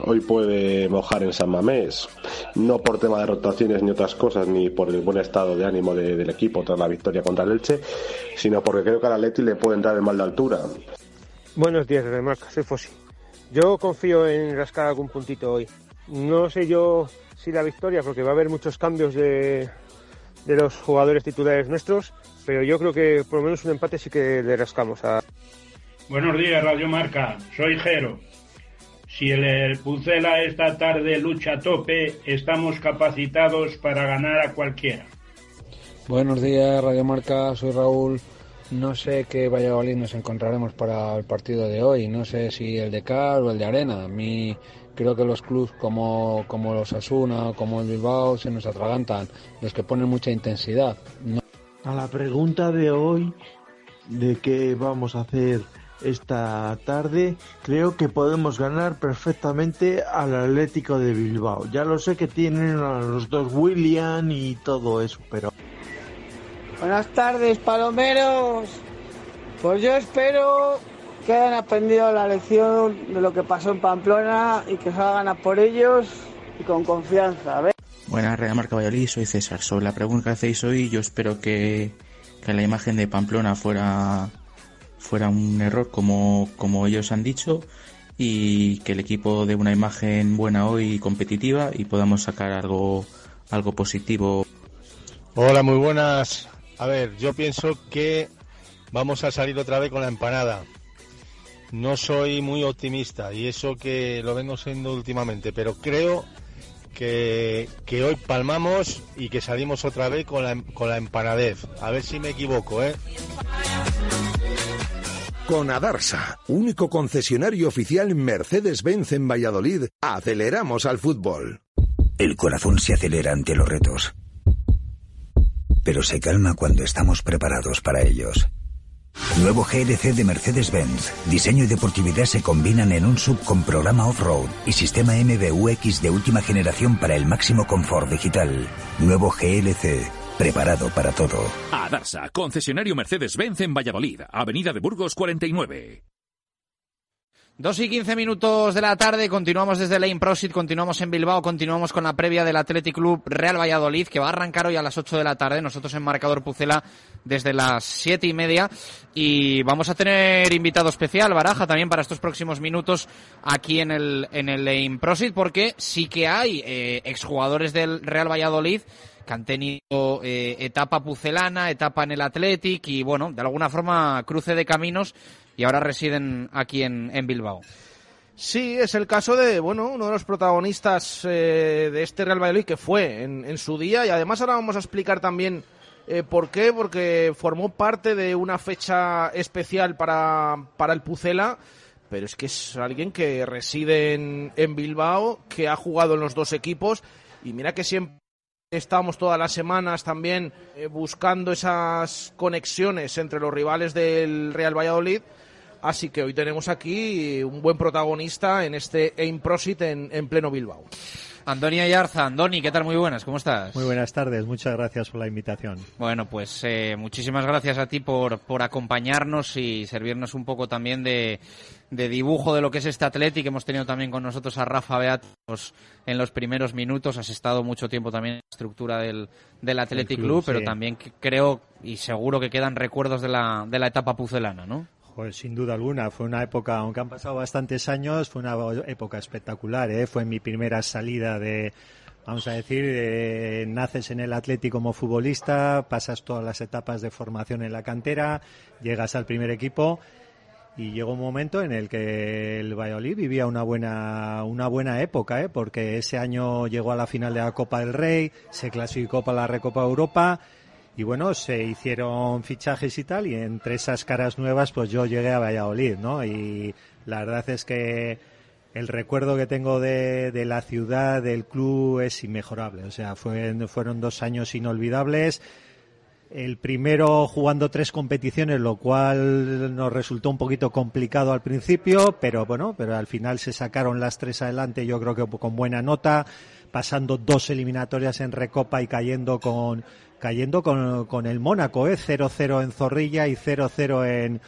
hoy puede mojar en San Mamés, no por tema de rotaciones ni otras cosas, ni por el buen estado de ánimo de- del equipo tras la victoria contra el Elche, sino porque creo que al Atleti le puede entrar el mal de altura. Buenos días, Remarca, soy Fossi. Yo confío en rascar algún puntito hoy. No sé yo si la victoria, porque va a haber muchos cambios de, de los jugadores titulares nuestros, pero yo creo que por lo menos un empate sí que le rascamos a... Buenos días, Radio Marca. Soy Jero. Si el, el Pucela esta tarde lucha a tope, estamos capacitados para ganar a cualquiera. Buenos días, Radio Marca, soy Raúl. No sé qué Valladolid nos encontraremos para el partido de hoy. No sé si el de Car o el de Arena. A mí creo que los clubes como, como los Asuna o como el Bilbao se nos atragantan. Los que ponen mucha intensidad. No- A la pregunta de hoy de qué vamos a hacer esta tarde, creo que podemos ganar perfectamente al Atlético de Bilbao. Ya lo sé que tienen a los dos William y todo eso, pero Buenas tardes, palomeros. Pues yo espero que hayan aprendido la lección de lo que pasó en Pamplona y que salgan a por ellos y con confianza. Buenas, Real Marca Valladolid, soy César. Sobre la pregunta que hacéis hoy, yo espero que, que la imagen de Pamplona fuera fuera un error como, como ellos han dicho y que el equipo dé una imagen buena hoy competitiva y podamos sacar algo, algo positivo. Hola, muy buenas. A ver, yo pienso que vamos a salir otra vez con la empanada. No soy muy optimista y eso que lo vengo siendo últimamente, pero creo que, que hoy palmamos y que salimos otra vez con la, con la empanadez. A ver si me equivoco, ¿eh? Con Adarsa, único concesionario oficial Mercedes-Benz en Valladolid, aceleramos al fútbol. El corazón se acelera ante los retos, pero se calma cuando estamos preparados para ellos. Nuevo GLC de Mercedes-Benz. Diseño y deportividad se combinan en un sub con programa off-road y sistema MBUX de última generación para el máximo confort digital. Nuevo GLC. Preparado para todo. Adarsa, concesionario Mercedes-Benz en Valladolid, Avenida de Burgos 49. Dos y quince minutos de la tarde, continuamos desde Lane Prosit, continuamos en Bilbao, continuamos con la previa del Athletic Club Real Valladolid, que va a arrancar hoy a las ocho de la tarde, nosotros en Marcador Pucela desde las siete y media, y vamos a tener invitado especial, Baraja, también para estos próximos minutos aquí en el, en el Lane Prosit, porque sí que hay eh, exjugadores del Real Valladolid que han tenido eh, etapa pucelana, etapa en el Athletic y bueno, de alguna forma cruce de caminos y ahora residen aquí en, en Bilbao. Sí, es el caso de, bueno, uno de los protagonistas eh, de este Real Valladolid que fue en, su día y además ahora vamos a explicar también eh, por qué, porque formó parte de una fecha especial para, para el Pucela, pero es que es alguien que reside en, en Bilbao, que ha jugado en los dos equipos y mira que siempre Estamos todas las semanas también eh, buscando esas conexiones entre los rivales del Real Valladolid. Así que hoy tenemos aquí un buen protagonista en este Aim Prosit en, en pleno Bilbao. Andoni Ayarza. Andoni, ¿qué tal? Muy buenas, ¿cómo estás? Muy buenas tardes, muchas gracias por la invitación. Bueno, pues eh, muchísimas gracias a ti por, por acompañarnos y servirnos un poco también de, de dibujo de lo que es este Atlético. Hemos tenido también con nosotros a Rafa Beatos en los primeros minutos. Has estado mucho tiempo también en la estructura del, del Athletic Club, Club, pero sí. también creo y seguro que quedan recuerdos de la, de la etapa pucelana, ¿no? Pues sin duda alguna, fue una época, aunque han pasado bastantes años, fue una época espectacular, ¿eh? fue mi primera salida de, vamos a decir, naces en el Atlético como futbolista, pasas todas las etapas de formación en la cantera, llegas al primer equipo y llegó un momento en el que el Valladolid vivía una buena una buena época, ¿eh? porque ese año llegó a la final de la Copa del Rey, se clasificó para la Recopa Europa y bueno, se hicieron fichajes y tal, y entre esas caras nuevas, pues yo llegué a Valladolid, ¿no? Y la verdad es que el recuerdo que tengo de, de la ciudad, del club, es inmejorable. O sea, fue, fueron dos años inolvidables. El primero jugando tres competiciones, lo cual nos resultó un poquito complicado al principio, pero bueno, pero al final se sacaron las tres adelante, yo creo que con buena nota, pasando dos eliminatorias en Recopa y cayendo con cayendo con, con el Mónaco, ¿eh? 0-0 en Zorrilla y 0-0 en,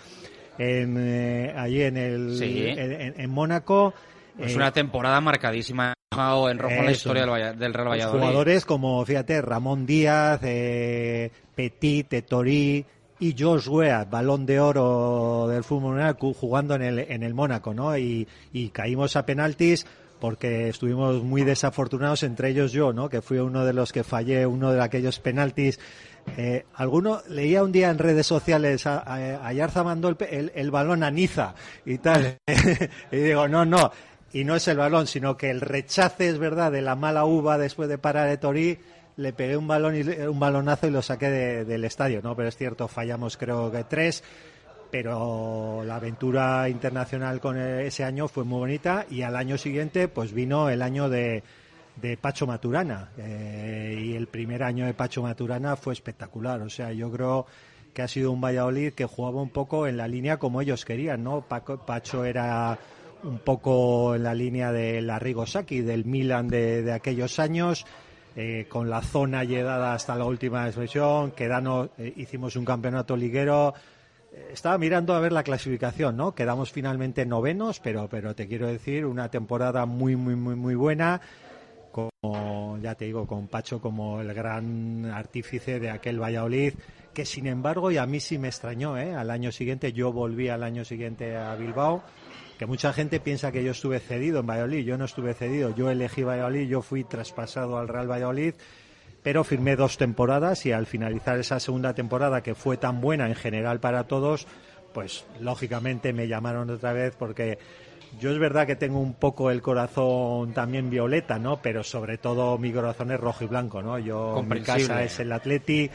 en eh, allí en el Sí. en, en Mónaco. Es Eh, una temporada marcadísima en rojo en la historia del, del Real Valladolid. jugadores como, fíjate, Ramón Díaz, eh, Petit, Etorí y Josh Weah, balón de oro del fútbol mundial, jugando en el, en el Mónaco, ¿no? Y, y caímos a penaltis porque estuvimos muy desafortunados, entre ellos yo, ¿no? Que fui uno de los que fallé uno de aquellos penaltis. Eh, alguno leía un día en redes sociales a, a, Ayarza mandó el, el- el balón a Niza y tal. y digo, no, no. Y no es el balón, sino que el rechace es verdad de la mala uva después de parar de Torí. Le pegué un balón y un balonazo y lo saqué de- del estadio, ¿no? Pero es cierto, fallamos creo que tres pero la aventura internacional con ese año fue muy bonita y al año siguiente pues vino el año de, de Pacho Maturana. Eh, y el primer año de Pacho Maturana fue espectacular. O sea yo creo que ha sido un Valladolid que jugaba un poco en la línea como ellos querían no Paco- Pacho era un poco en la línea de la Rigosaki del Milan de, aquellos años eh, con la zona llegada hasta la última expresión quedamos eh, hicimos un campeonato liguero estaba mirando a ver la clasificación, ¿no? Quedamos finalmente novenos, pero, pero te quiero decir, una temporada muy, muy, muy, muy buena. Como, ya te digo, con Pacho como el gran artífice de aquel Valladolid, que sin embargo, y a mí sí me extrañó, ¿eh? al año siguiente, yo volví al año siguiente a Bilbao, que mucha gente piensa que yo estuve cedido en Valladolid, yo no estuve cedido, yo elegí Valladolid, yo fui traspasado al Real Valladolid, pero firmé dos temporadas y al finalizar esa segunda temporada, que fue tan buena en general para todos, pues lógicamente me llamaron otra vez porque yo es verdad que tengo un poco el corazón también violeta, ¿no? Pero sobre todo mi corazón es rojo y blanco, ¿no? Yo mi casa es el Atleti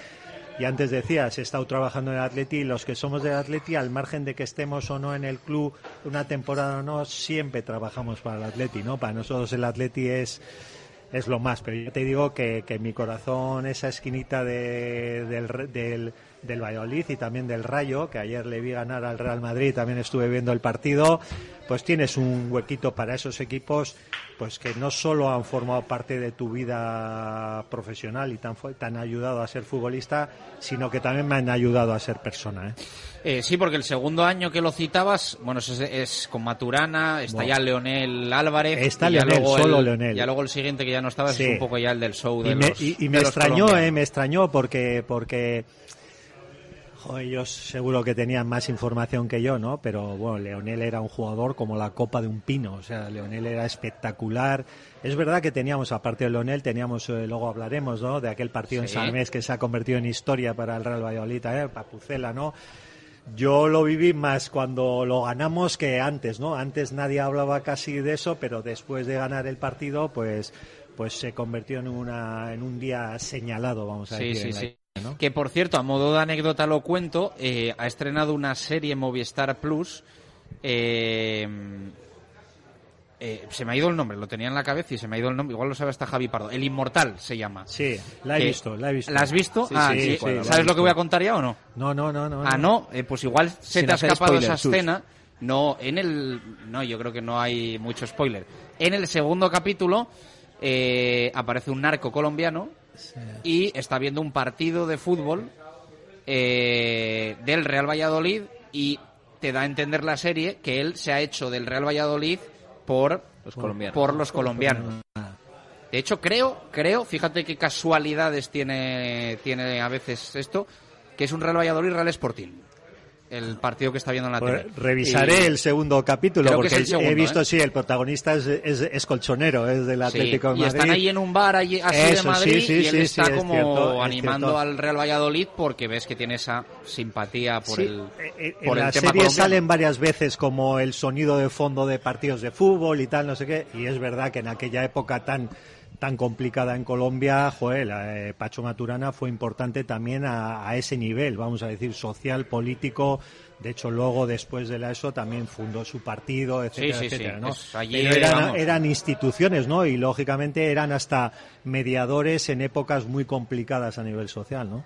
y antes decías, he estado trabajando en el Atleti y los que somos del Atleti, al margen de que estemos o no en el club una temporada o no, siempre trabajamos para el Atleti, ¿no? Para nosotros el Atleti es es lo más, pero yo te digo que, que mi corazón, esa esquinita de, del, del, del Valladolid y también del Rayo, que ayer le vi ganar al Real Madrid, también estuve viendo el partido, pues tienes un huequito para esos equipos pues que no solo han formado parte de tu vida profesional y te han, ayudado a ser futbolista, sino que también me han ayudado a ser persona. ¿eh? Eh, sí, porque el segundo año que lo citabas, bueno, es, con Maturana, está ya Leonel Álvarez. Está Leonel, solo el, Leonel. Ya luego el siguiente que ya no estaba es un poco ya el del show de y me, los, y, me extrañó, eh, me extrañó porque porque ellos seguro que tenían más información que yo, ¿no? Pero bueno, Leonel era un jugador como la copa de un pino, o sea, Leonel era espectacular. Es verdad que teníamos, aparte de Leonel, teníamos, eh, luego hablaremos, ¿no? De aquel partido en San Mes que se ha convertido en historia para el Real Valladolid, ¿eh? Papucela, ¿no? Yo lo viví más cuando lo ganamos que antes, ¿no? Antes nadie hablaba casi de eso, pero después de ganar el partido, pues, pues se convirtió en una, en un día señalado, vamos a decir. Sí, Que por cierto, a modo de anécdota lo cuento, eh, ha estrenado una serie Movistar Plus. Eh, eh, se me ha ido el nombre, lo tenía en la cabeza y se me ha ido el nombre. Igual lo sabe hasta Javi Pardo. El Inmortal se llama. Sí, la he visto, la he visto. ¿La has visto? Sí, ah, sí, ¿Sabes lo que voy a contar ya o no? No, no, no, no. Ah, no, pues igual se te ha escapado esa escena. No, en el. No, yo creo que no hay mucho spoiler. En el segundo capítulo aparece un narco colombiano y está viendo un partido de fútbol eh, del Real Valladolid y te da a entender la serie que él se ha hecho del Real Valladolid por los colombianos. Por los colombianos. De hecho, creo, creo, fíjate qué casualidades tiene, tiene a veces esto, que es un Real Valladolid Real Sporting el partido que está viendo en la pues tele. Revisaré el segundo capítulo porque he visto, ¿eh? sí, el protagonista es, es, colchonero, es del Atlético de Madrid. Y están ahí en un bar allí, así de Madrid y él está como animando al Real Valladolid porque ves que tiene esa simpatía por el eh, eh, por En la serie salen varias veces como el sonido de fondo de partidos de fútbol y tal, no sé qué, y es verdad que en aquella época tan tan complicada en Colombia, joder, eh, Pacho Maturana fue importante también a, ese nivel, vamos a decir, social, político. De hecho, luego, después de la ESO, también fundó su partido, etcétera, etcétera, ¿no? eran, eran, instituciones, ¿no? Y, lógicamente, eran hasta mediadores en épocas muy complicadas a nivel social, ¿no?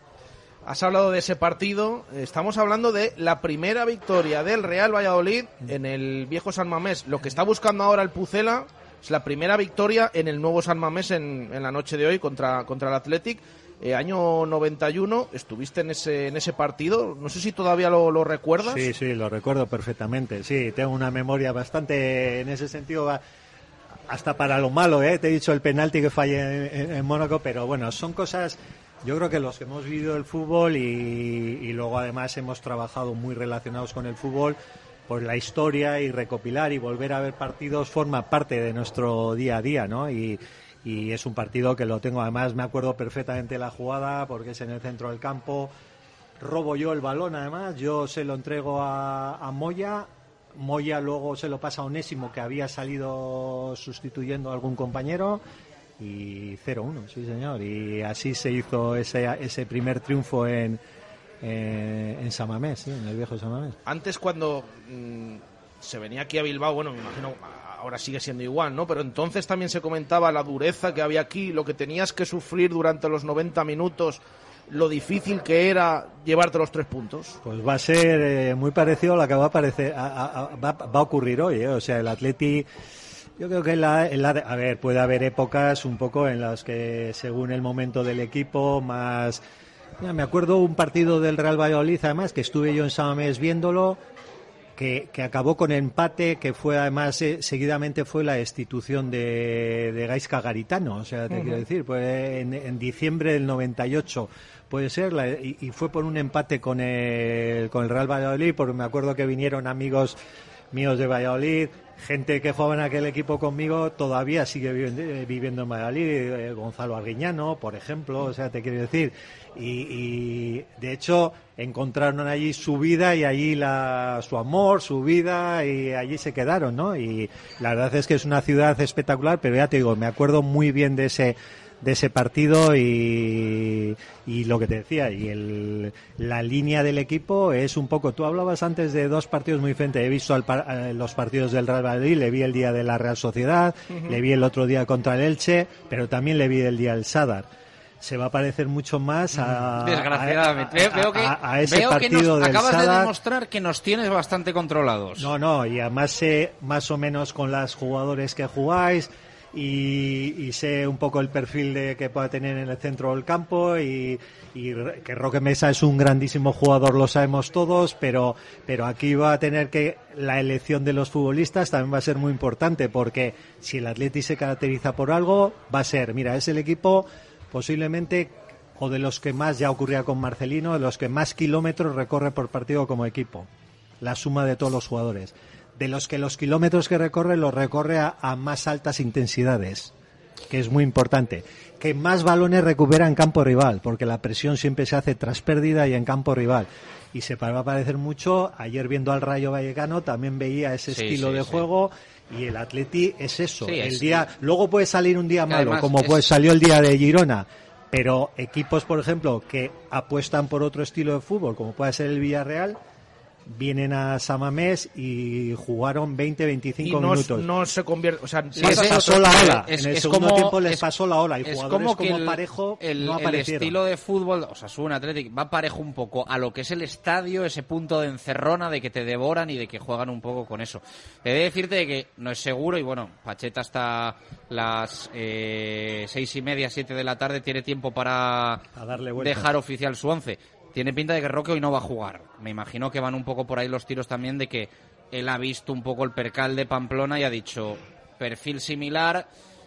Has hablado de ese partido, estamos hablando de la primera victoria del Real Valladolid en el viejo San Mamés. Lo que está buscando ahora el Pucela es la primera victoria en el nuevo San Mamés en, en la noche de hoy contra, contra el Athletic. Eh, año 91, estuviste en ese, en ese partido. No sé si todavía lo, recuerdas. Sí, sí, lo recuerdo perfectamente. Sí, tengo una memoria bastante en ese sentido. Hasta para lo malo, ¿eh? te he dicho el penalti que fallé en, Mónaco, pero bueno, son cosas yo creo que los que hemos vivido el fútbol y, y, luego además hemos trabajado muy relacionados con el fútbol, pues la historia y recopilar y volver a ver partidos forma parte de nuestro día a día, ¿no? Y, y es un partido que lo tengo, además me acuerdo perfectamente la jugada porque es en el centro del campo, robo yo el balón además, yo se lo entrego a, a Moya, Moya luego se lo pasa a Onésimo que había salido sustituyendo a algún compañero y 0-1, sí señor, y así se hizo ese, ese primer triunfo en eh, en Samamés, sí, en el viejo Samamés. Antes cuando mm, se venía aquí a Bilbao, bueno, me imagino ahora sigue siendo igual, ¿no? Pero entonces también se comentaba la dureza que había aquí, lo que tenías que sufrir durante los 90 minutos, lo difícil que era llevarte los tres puntos. Pues va a ser eh, muy parecido a lo que va a, parecer, va, a ocurrir hoy, ¿eh? O sea, el Atleti... Yo creo que la, a ver, puede haber épocas un poco en las que según el momento del equipo más me acuerdo un partido del Real Valladolid, además, que estuve yo en Samamés viéndolo. que, que acabó con empate, que fue además eh, seguidamente fue la destitución de, de Gaisca Garitano, o sea, te quiero decir, pues en, en diciembre del 98 puede ser, la- y, y fue por un empate con el, con el Real Valladolid, porque me acuerdo que vinieron amigos míos de Valladolid, gente que jugaba en aquel equipo conmigo todavía sigue viviendo, eh, en Valladolid, eh, Gonzalo Arguiñano, por ejemplo, o sea, te quiero decir, y, y, de hecho encontraron allí su vida y allí la, su amor, su vida y allí se quedaron, ¿no? Y la verdad es que es una ciudad espectacular, pero ya te digo, me acuerdo muy bien de ese de ese partido y, y lo que te decía y el, la línea del equipo es un poco tú hablabas antes de dos partidos muy diferentes. He visto al eh, los partidos del Real Madrid le vi el día de la Real Sociedad le vi el otro día contra el Elche pero también le vi el día del Sadar. Se va a parecer mucho más a, Desgraciadamente. a- Veo, veo que, a- ese veo que partido nos del acabas de demostrar que nos tienes bastante controlados. No, no, y además sé más o menos con las jugadores que jugáis y, y sé un poco el perfil de que pueda tener en el centro del campo y, y que Roque Mesa es un grandísimo jugador, lo sabemos todos, pero, pero aquí va a tener que la elección de los futbolistas también va a ser muy importante porque si el Atleti se caracteriza por algo, va a ser, mira, es el equipo posiblemente o de los que más ya ocurría con Marcelino, de los que más kilómetros recorre por partido como equipo. La suma de todos los jugadores. De los que los kilómetros que recorre los recorre a, a más altas intensidades, que es muy importante. Que más balones recupera en campo rival, porque la presión siempre se hace tras pérdida y en campo rival. Y se va a parecer mucho, ayer viendo al Rayo Vallecano también veía ese Sí, estilo sí, de sí. juego y el Atleti es eso. El es- día, luego puede salir un día malo, además como es- pues salió el día de Girona, pero equipos, por ejemplo, que apuestan por otro estilo de fútbol, como puede ser el Villarreal, vienen a Samamés y jugaron 20, 25 y no, minutos. no se convierte, o sea, Sí, a pasó la ola. en el segundo tiempo les pasó la ola y es jugadores como que como el, Parejo el, no el aparecieron. estilo de fútbol, o sea, un Athletic va parejo un poco a lo que es el estadio, ese punto de encerrona de que te devoran y de que juegan un poco con eso. He de decirte que no es seguro y bueno, Pacheta hasta las eh, seis y media, siete de la tarde tiene tiempo para darle dejar oficial su once. Tiene pinta de que Roque hoy no va a jugar. Me imagino que van un poco por ahí los tiros también de que él ha visto un poco el percal de Pamplona y ha dicho perfil similar.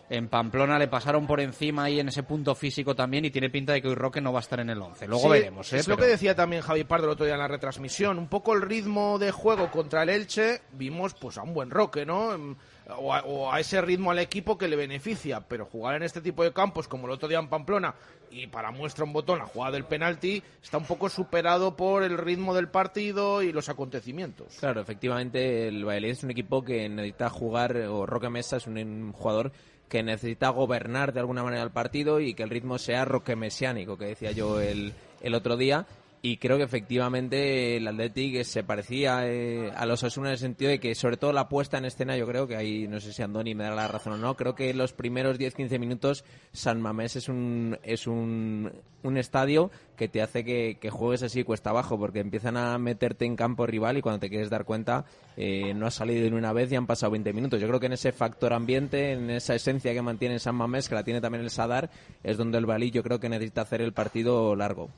En Pamplona le pasaron por encima ahí en ese punto físico también y tiene pinta de que hoy Roque no va a estar en el 11. Luego Sí, veremos, ¿eh? Es lo que decía también Javi Pardo el otro día en la retransmisión. Un poco el ritmo de juego contra el Elche, vimos pues a un buen Roque, ¿no? O a, o a ese ritmo al equipo que le beneficia. Pero jugar en este tipo de campos, como el otro día en Pamplona, y para muestra un botón la jugada del penalti, está un poco superado por el ritmo del partido y los acontecimientos. Claro, efectivamente el Valladolid es un equipo que necesita jugar, o Roque Mesa es un, un jugador que necesita gobernar de alguna manera el partido y que el ritmo sea roque mesiánico, que decía yo el, el otro día. Y creo que efectivamente el Athletic se parecía eh, a los Asuna en el sentido de que, sobre todo la puesta en escena, yo creo que ahí, no sé si Andoni me da la razón o no, creo que los primeros 10-15 minutos San Mamés es un, es un, un estadio que te hace que, juegues así cuesta abajo, porque empiezan a meterte en campo rival y cuando te quieres dar cuenta eh, no has salido ni una vez y han pasado 20 minutos. Yo creo que en ese factor ambiente, en esa esencia que mantiene San Mamés, que la tiene también el Sadar, es donde el Balí yo creo que necesita hacer el partido largo.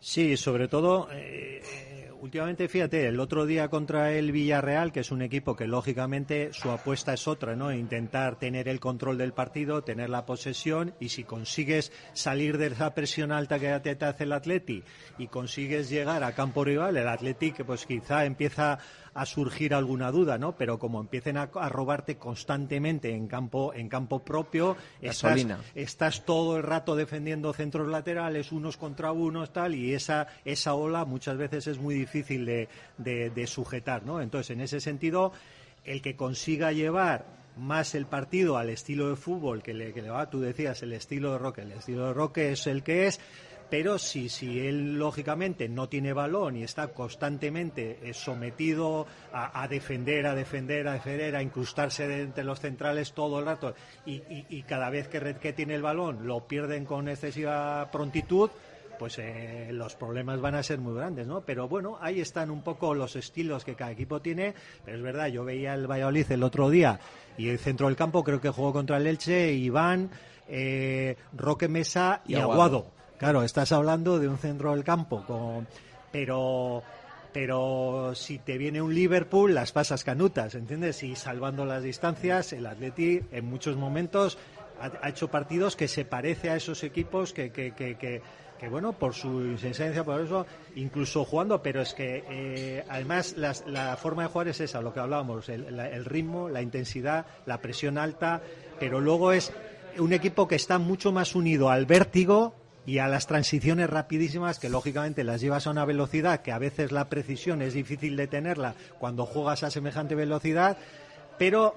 Sí, sobre todo, eh, eh, últimamente, fíjate, el otro día contra el Villarreal, que es un equipo que lógicamente su apuesta es otra, ¿no? Intentar tener el control del partido, tener la posesión y si consigues salir de esa presión alta que te, hace el Atleti y consigues llegar a campo rival, el Atleti que pues quizá empieza a surgir alguna duda, ¿no? Pero como empiecen a, a robarte constantemente en campo en campo propio, estás todo el rato defendiendo centros laterales, unos contra unos, tal, y esa, esa ola muchas veces es muy difícil de, de- de sujetar, ¿no? Entonces, en ese sentido, el que consiga llevar más el partido al estilo de fútbol que le, que le va, tú decías, el estilo de Roque, el estilo de Roque es el que es, pero si, si él lógicamente no tiene balón y está constantemente eh, sometido a, a defender, a defender, a defender, a incrustarse de- entre los centrales todo el rato y, y- y cada vez que, re- que tiene el balón lo pierden con excesiva prontitud, pues eh, los problemas van a ser muy grandes, ¿no? Pero bueno, ahí están un poco los estilos que cada equipo tiene, pero es verdad, yo veía el Valladolid el otro día y el centro del campo creo que jugó contra el Elche, Iván, eh, Roque Mesa y, Y Aguado. Aguado. Claro, estás hablando de un centro del campo, con... pero pero si te viene un Liverpool, las pasas canutas, ¿entiendes? Y salvando las distancias, el Atleti en muchos momentos ha, hecho partidos que se parece a esos equipos que, que, que, que que bueno, por su insistencia, por eso, incluso jugando, pero es que eh, además las, la forma de jugar es esa, lo que hablábamos, el ritmo, la intensidad, la presión alta, pero luego es un equipo que está mucho más unido al vértigo y a las transiciones rapidísimas que lógicamente las llevas a una velocidad que a veces la precisión es difícil de tenerla cuando juegas a semejante velocidad, pero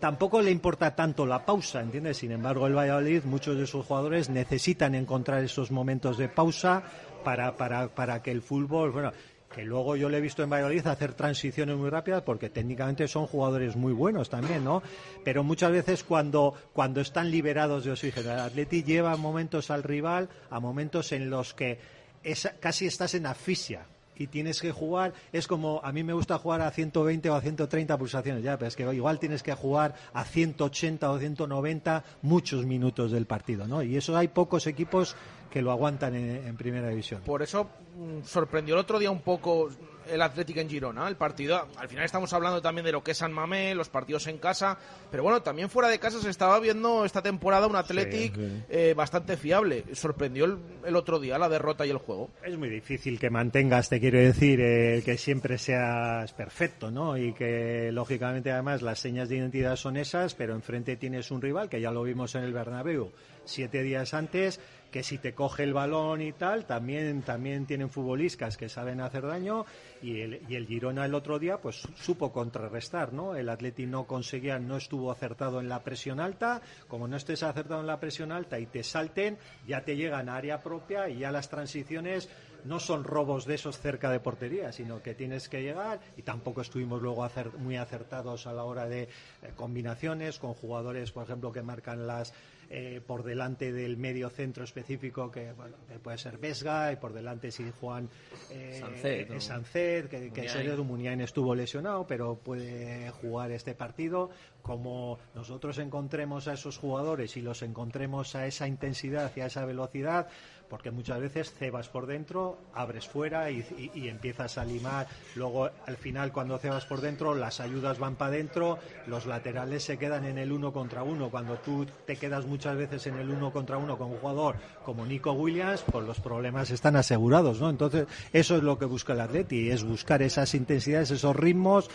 tampoco le importa tanto la pausa, ¿entiendes? Sin embargo, el Valladolid, muchos de sus jugadores necesitan encontrar esos momentos de pausa para, para, para que el fútbol, bueno, que luego yo le he visto en Valladolid hacer transiciones muy rápidas porque técnicamente son jugadores muy buenos también, ¿no? Pero muchas veces cuando, cuando están liberados de oxígeno, el Atleti lleva momentos al rival a momentos en los que es- casi estás en asfixia y tienes que jugar, es como a mí me gusta jugar a 120 o a 130 pulsaciones ya, pero es que igual tienes que jugar a 180 o 190 muchos minutos del partido, ¿no? Y eso hay pocos equipos que lo aguantan en, en primera división. Por eso mm, sorprendió el otro día un poco el Atlético en Girona, el partido. Al final estamos hablando también de lo que es San Mamé, los partidos en casa, pero bueno, también fuera de casa se estaba viendo esta temporada un Athletic Sí, sí. eh, bastante fiable. Sorprendió el, el otro día la derrota y el juego. Es muy difícil que mantengas, te quiero decir, eh, que siempre seas perfecto, ¿no? Y que, lógicamente, además, las señas de identidad son esas, pero enfrente tienes un rival, que ya lo vimos en el Bernabéu siete días antes, que si te coge el balón y tal, también, también tienen futbolistas que saben hacer daño y el, y el Girona el otro día pues supo contrarrestar, ¿no? El Atleti no conseguía, no estuvo acertado en la presión alta, como no estés acertado en la presión alta y te salten, ya te llegan a área propia y ya las transiciones no son robos de esos cerca de portería, sino que tienes que llegar y tampoco estuvimos luego muy acertados a la hora de eh, combinaciones con jugadores, por ejemplo, que marcan las eh, por delante del medio centro específico que, bueno, que puede ser Vesga y por delante si Juan eh, Sancet, ¿no? eh, Sancet, que, que Muniain. Sergio Muniain estuvo lesionado, pero puede jugar este partido. Como nosotros encontremos a esos jugadores y los encontremos a esa intensidad y a esa velocidad, porque muchas veces cebas por dentro, abres fuera y, empiezas a limar. Luego, al final, cuando cebas por dentro, las ayudas van para adentro, los laterales se quedan en el uno contra uno. Cuando tú te quedas muchas veces en el uno contra uno con un jugador como Nico Williams, pues los problemas están asegurados, ¿no? Entonces, eso es lo que busca el Atleti, es buscar esas intensidades, esos ritmos.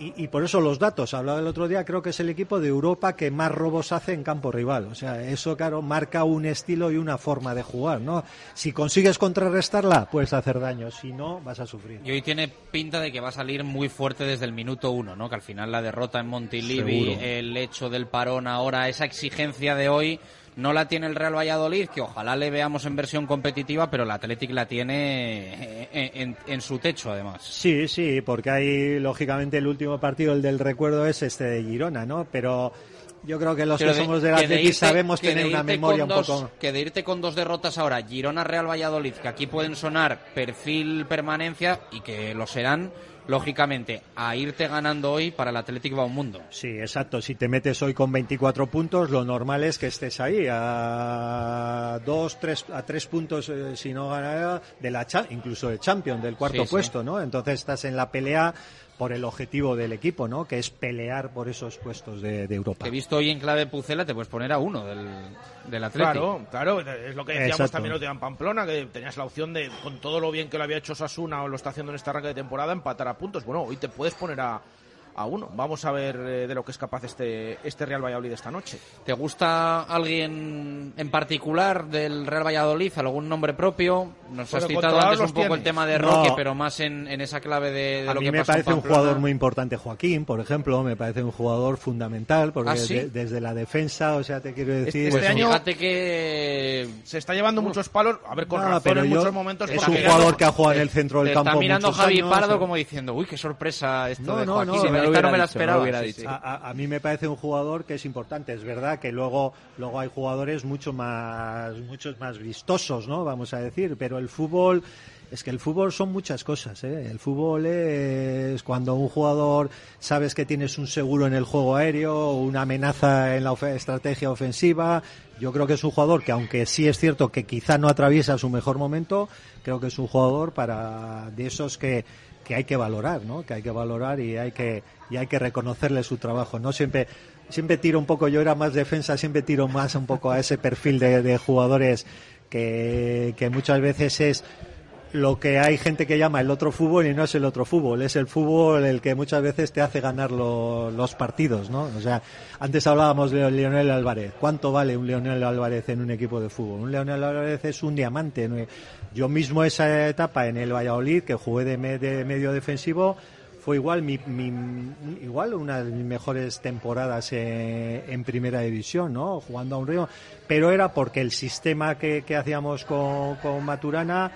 Y, y por eso los datos, hablaba el otro día, creo que es el equipo de Europa que más robos hace en campo rival. O sea, eso, claro, marca un estilo y una forma de jugar, ¿no? Si consigues contrarrestarla, puedes hacer daño. Si no, vas a sufrir. Y hoy tiene pinta de que va a salir muy fuerte desde el minuto uno, ¿no? Que al final la derrota en Montilivi, el hecho del parón ahora, esa exigencia de hoy, no la tiene el Real Valladolid, que ojalá le veamos en versión competitiva, pero el Athletic la tiene en, en- en su techo, además. Sí, sí, porque hay, lógicamente, el último partido, el del recuerdo, es este de Girona, ¿no? Pero yo creo que los Pero que de- somos del que de irte- sabemos tener una memoria un poco... Que de irte con dos derrotas ahora, Girona Real Valladolid, que aquí pueden sonar perfil permanencia y que lo serán, lógicamente, a irte ganando hoy para el Atlético va un mundo. Sí, exacto. Si te metes hoy con 24 puntos, lo normal es que estés ahí a dos, tres, a tres puntos, eh, si no ganas, de la cha- incluso de Champions, del cuarto Sí, sí. puesto, ¿no? Entonces estás en la pelea por el objetivo del equipo, ¿no? Que es pelear por esos puestos de, de Europa. Que he visto hoy en clave Pucela, te puedes poner a uno del, del Atlético. Claro, claro, es lo que decíamos Exacto. también los de Pamplona, que tenías la opción de, con todo lo bien que lo había hecho Sasuna o lo está haciendo en este arranque de temporada, empatar a puntos. Bueno, hoy te puedes poner a, a uno. Vamos a ver eh, de lo que es capaz este, este Real Valladolid esta noche. ¿Te gusta alguien en particular del Real Valladolid? ¿Algún nombre propio? Nos has citado antes un poco el tema de No. Roque, pero más en, en esa clave de, de A lo mí que me pasó parece un jugador muy importante Joaquín, por ejemplo, me parece un jugador fundamental porque ¿Ah, sí? de- desde la defensa, o sea, te quiero decir, Este Pues año- fíjate que Se está llevando muchos palos, a ver, con No, razón pero en yo- muchos momentos. es un jugador que ha jugado en el centro del campo está mirando muchos Javi años, Pardo o- como diciendo, uy, qué sorpresa esto No, de Joaquín. No, esta me no la dicho, no lo esperaba. hubiera Sí, dicho. sí. A, a- mí me parece un jugador que es importante. Es verdad que luego, luego hay jugadores mucho más, muchos más vistosos, ¿no? Vamos a decir, pero el fútbol Es que el fútbol son muchas cosas. ¿eh? El fútbol es cuando un jugador sabes que tienes un seguro en el juego aéreo, una amenaza en la estrategia ofensiva. Yo creo que es un jugador que, aunque sí es cierto que quizá no atraviesa su mejor momento, creo que es un jugador para de esos que, que hay que valorar, ¿no? Que hay que valorar y hay que y hay que reconocerle su trabajo. No siempre siempre tiro un poco. Yo era más defensa, siempre tiro más un poco a ese perfil de, jugadores que muchas veces es lo que hay gente que llama el otro fútbol y no es el otro fútbol, es el fútbol el que muchas veces te hace ganar lo- los partidos, ¿no? O sea, antes hablábamos de Leonel Álvarez. ¿Cuánto vale un Leonel Álvarez en un equipo de fútbol? Un Leonel Álvarez es un diamante. Yo mismo esa etapa en el Valladolid, que jugué de, me- de medio defensivo, fue igual mi, mi- igual una de mis mejores temporadas eh, en primera división, ¿no? Jugando a un río, pero era porque el sistema que, que hacíamos con, con Maturana,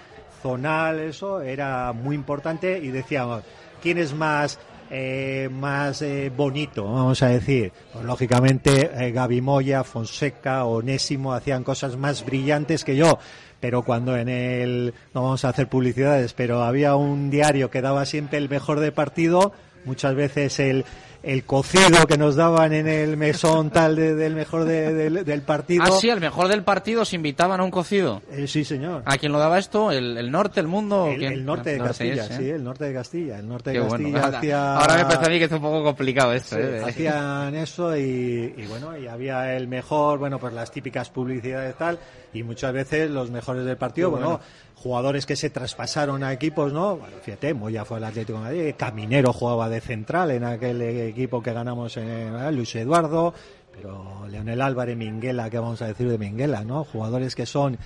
zonal, eso, era muy importante y decíamos, ¿quién es más eh, más eh, bonito, vamos a decir? Pues lógicamente eh, Gaby Moya, Fonseca, Onésimo hacían cosas más brillantes que yo, pero cuando en el, no vamos a hacer publicidades, pero había un diario que daba siempre el mejor de partido, muchas veces el, el cocido que nos daban en el mesón tal de- del mejor de- del, del partido. Ah, sí, al mejor del partido os invitaban a un cocido. Eh, sí, señor. ¿A quién lo daba esto? ¿El, el norte, el mundo? El, el norte de No lo sé, Castilla, sí, el norte de Castilla. El norte de Qué bueno. Castilla hacía... Ahora me parece a mí que es un poco complicado esto. Sí, ¿eh? hacían eso y, y bueno, y había el mejor, bueno, pues las típicas publicidades tal, y muchas veces los mejores del partido, bueno, bueno. Jugadores que se traspasaron a equipos, ¿no? Bueno, fíjate, Moya fue el Atlético de Madrid, Caminero jugaba de central en aquel equipo que ganamos en ¿eh? Luis Eduardo, pero Leonel Álvarez, Minguela, ¿qué vamos a decir de Minguela, no? Jugadores que son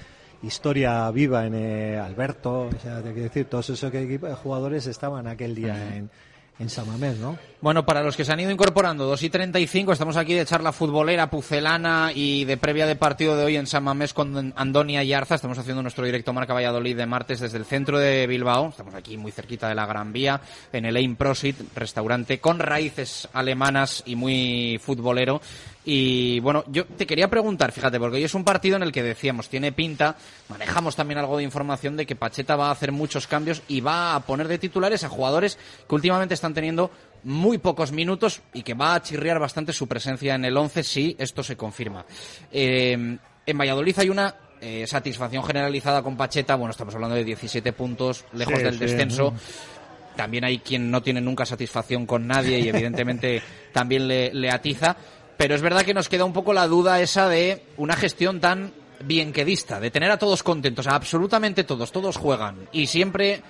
historia viva en eh, Alberto, o sea, te quiero decir, todos esos que- equipos- jugadores estaban aquel día en, en San Mamés, ¿no? Bueno, para los que se han ido incorporando, 2 y 35, estamos aquí de charla futbolera, pucelana y de previa de partido de hoy en San Mamés con Andonia y Arza. Estamos haciendo nuestro directo Marca Valladolid de martes desde el centro de Bilbao. Estamos aquí muy cerquita de la Gran Vía, en el Aim Prosit, restaurante con raíces alemanas y muy futbolero. Y bueno, yo te quería preguntar, fíjate, porque hoy es un partido en el que decíamos, tiene pinta, manejamos también algo de información de que Pacheta va a hacer muchos cambios y va a poner de titulares a jugadores que últimamente están teniendo muy pocos minutos y que va a chirriar bastante su presencia en el 11 si esto se confirma. Eh, en Valladolid hay una eh, satisfacción generalizada con Pacheta, bueno, estamos hablando de 17 puntos lejos Sí, del sí. descenso. También hay quien no tiene nunca satisfacción con nadie y evidentemente también le, le atiza. Pero es verdad que nos queda un poco la duda esa de una gestión tan bienquedista, de tener a todos contentos, a absolutamente todos, todos juegan y siempre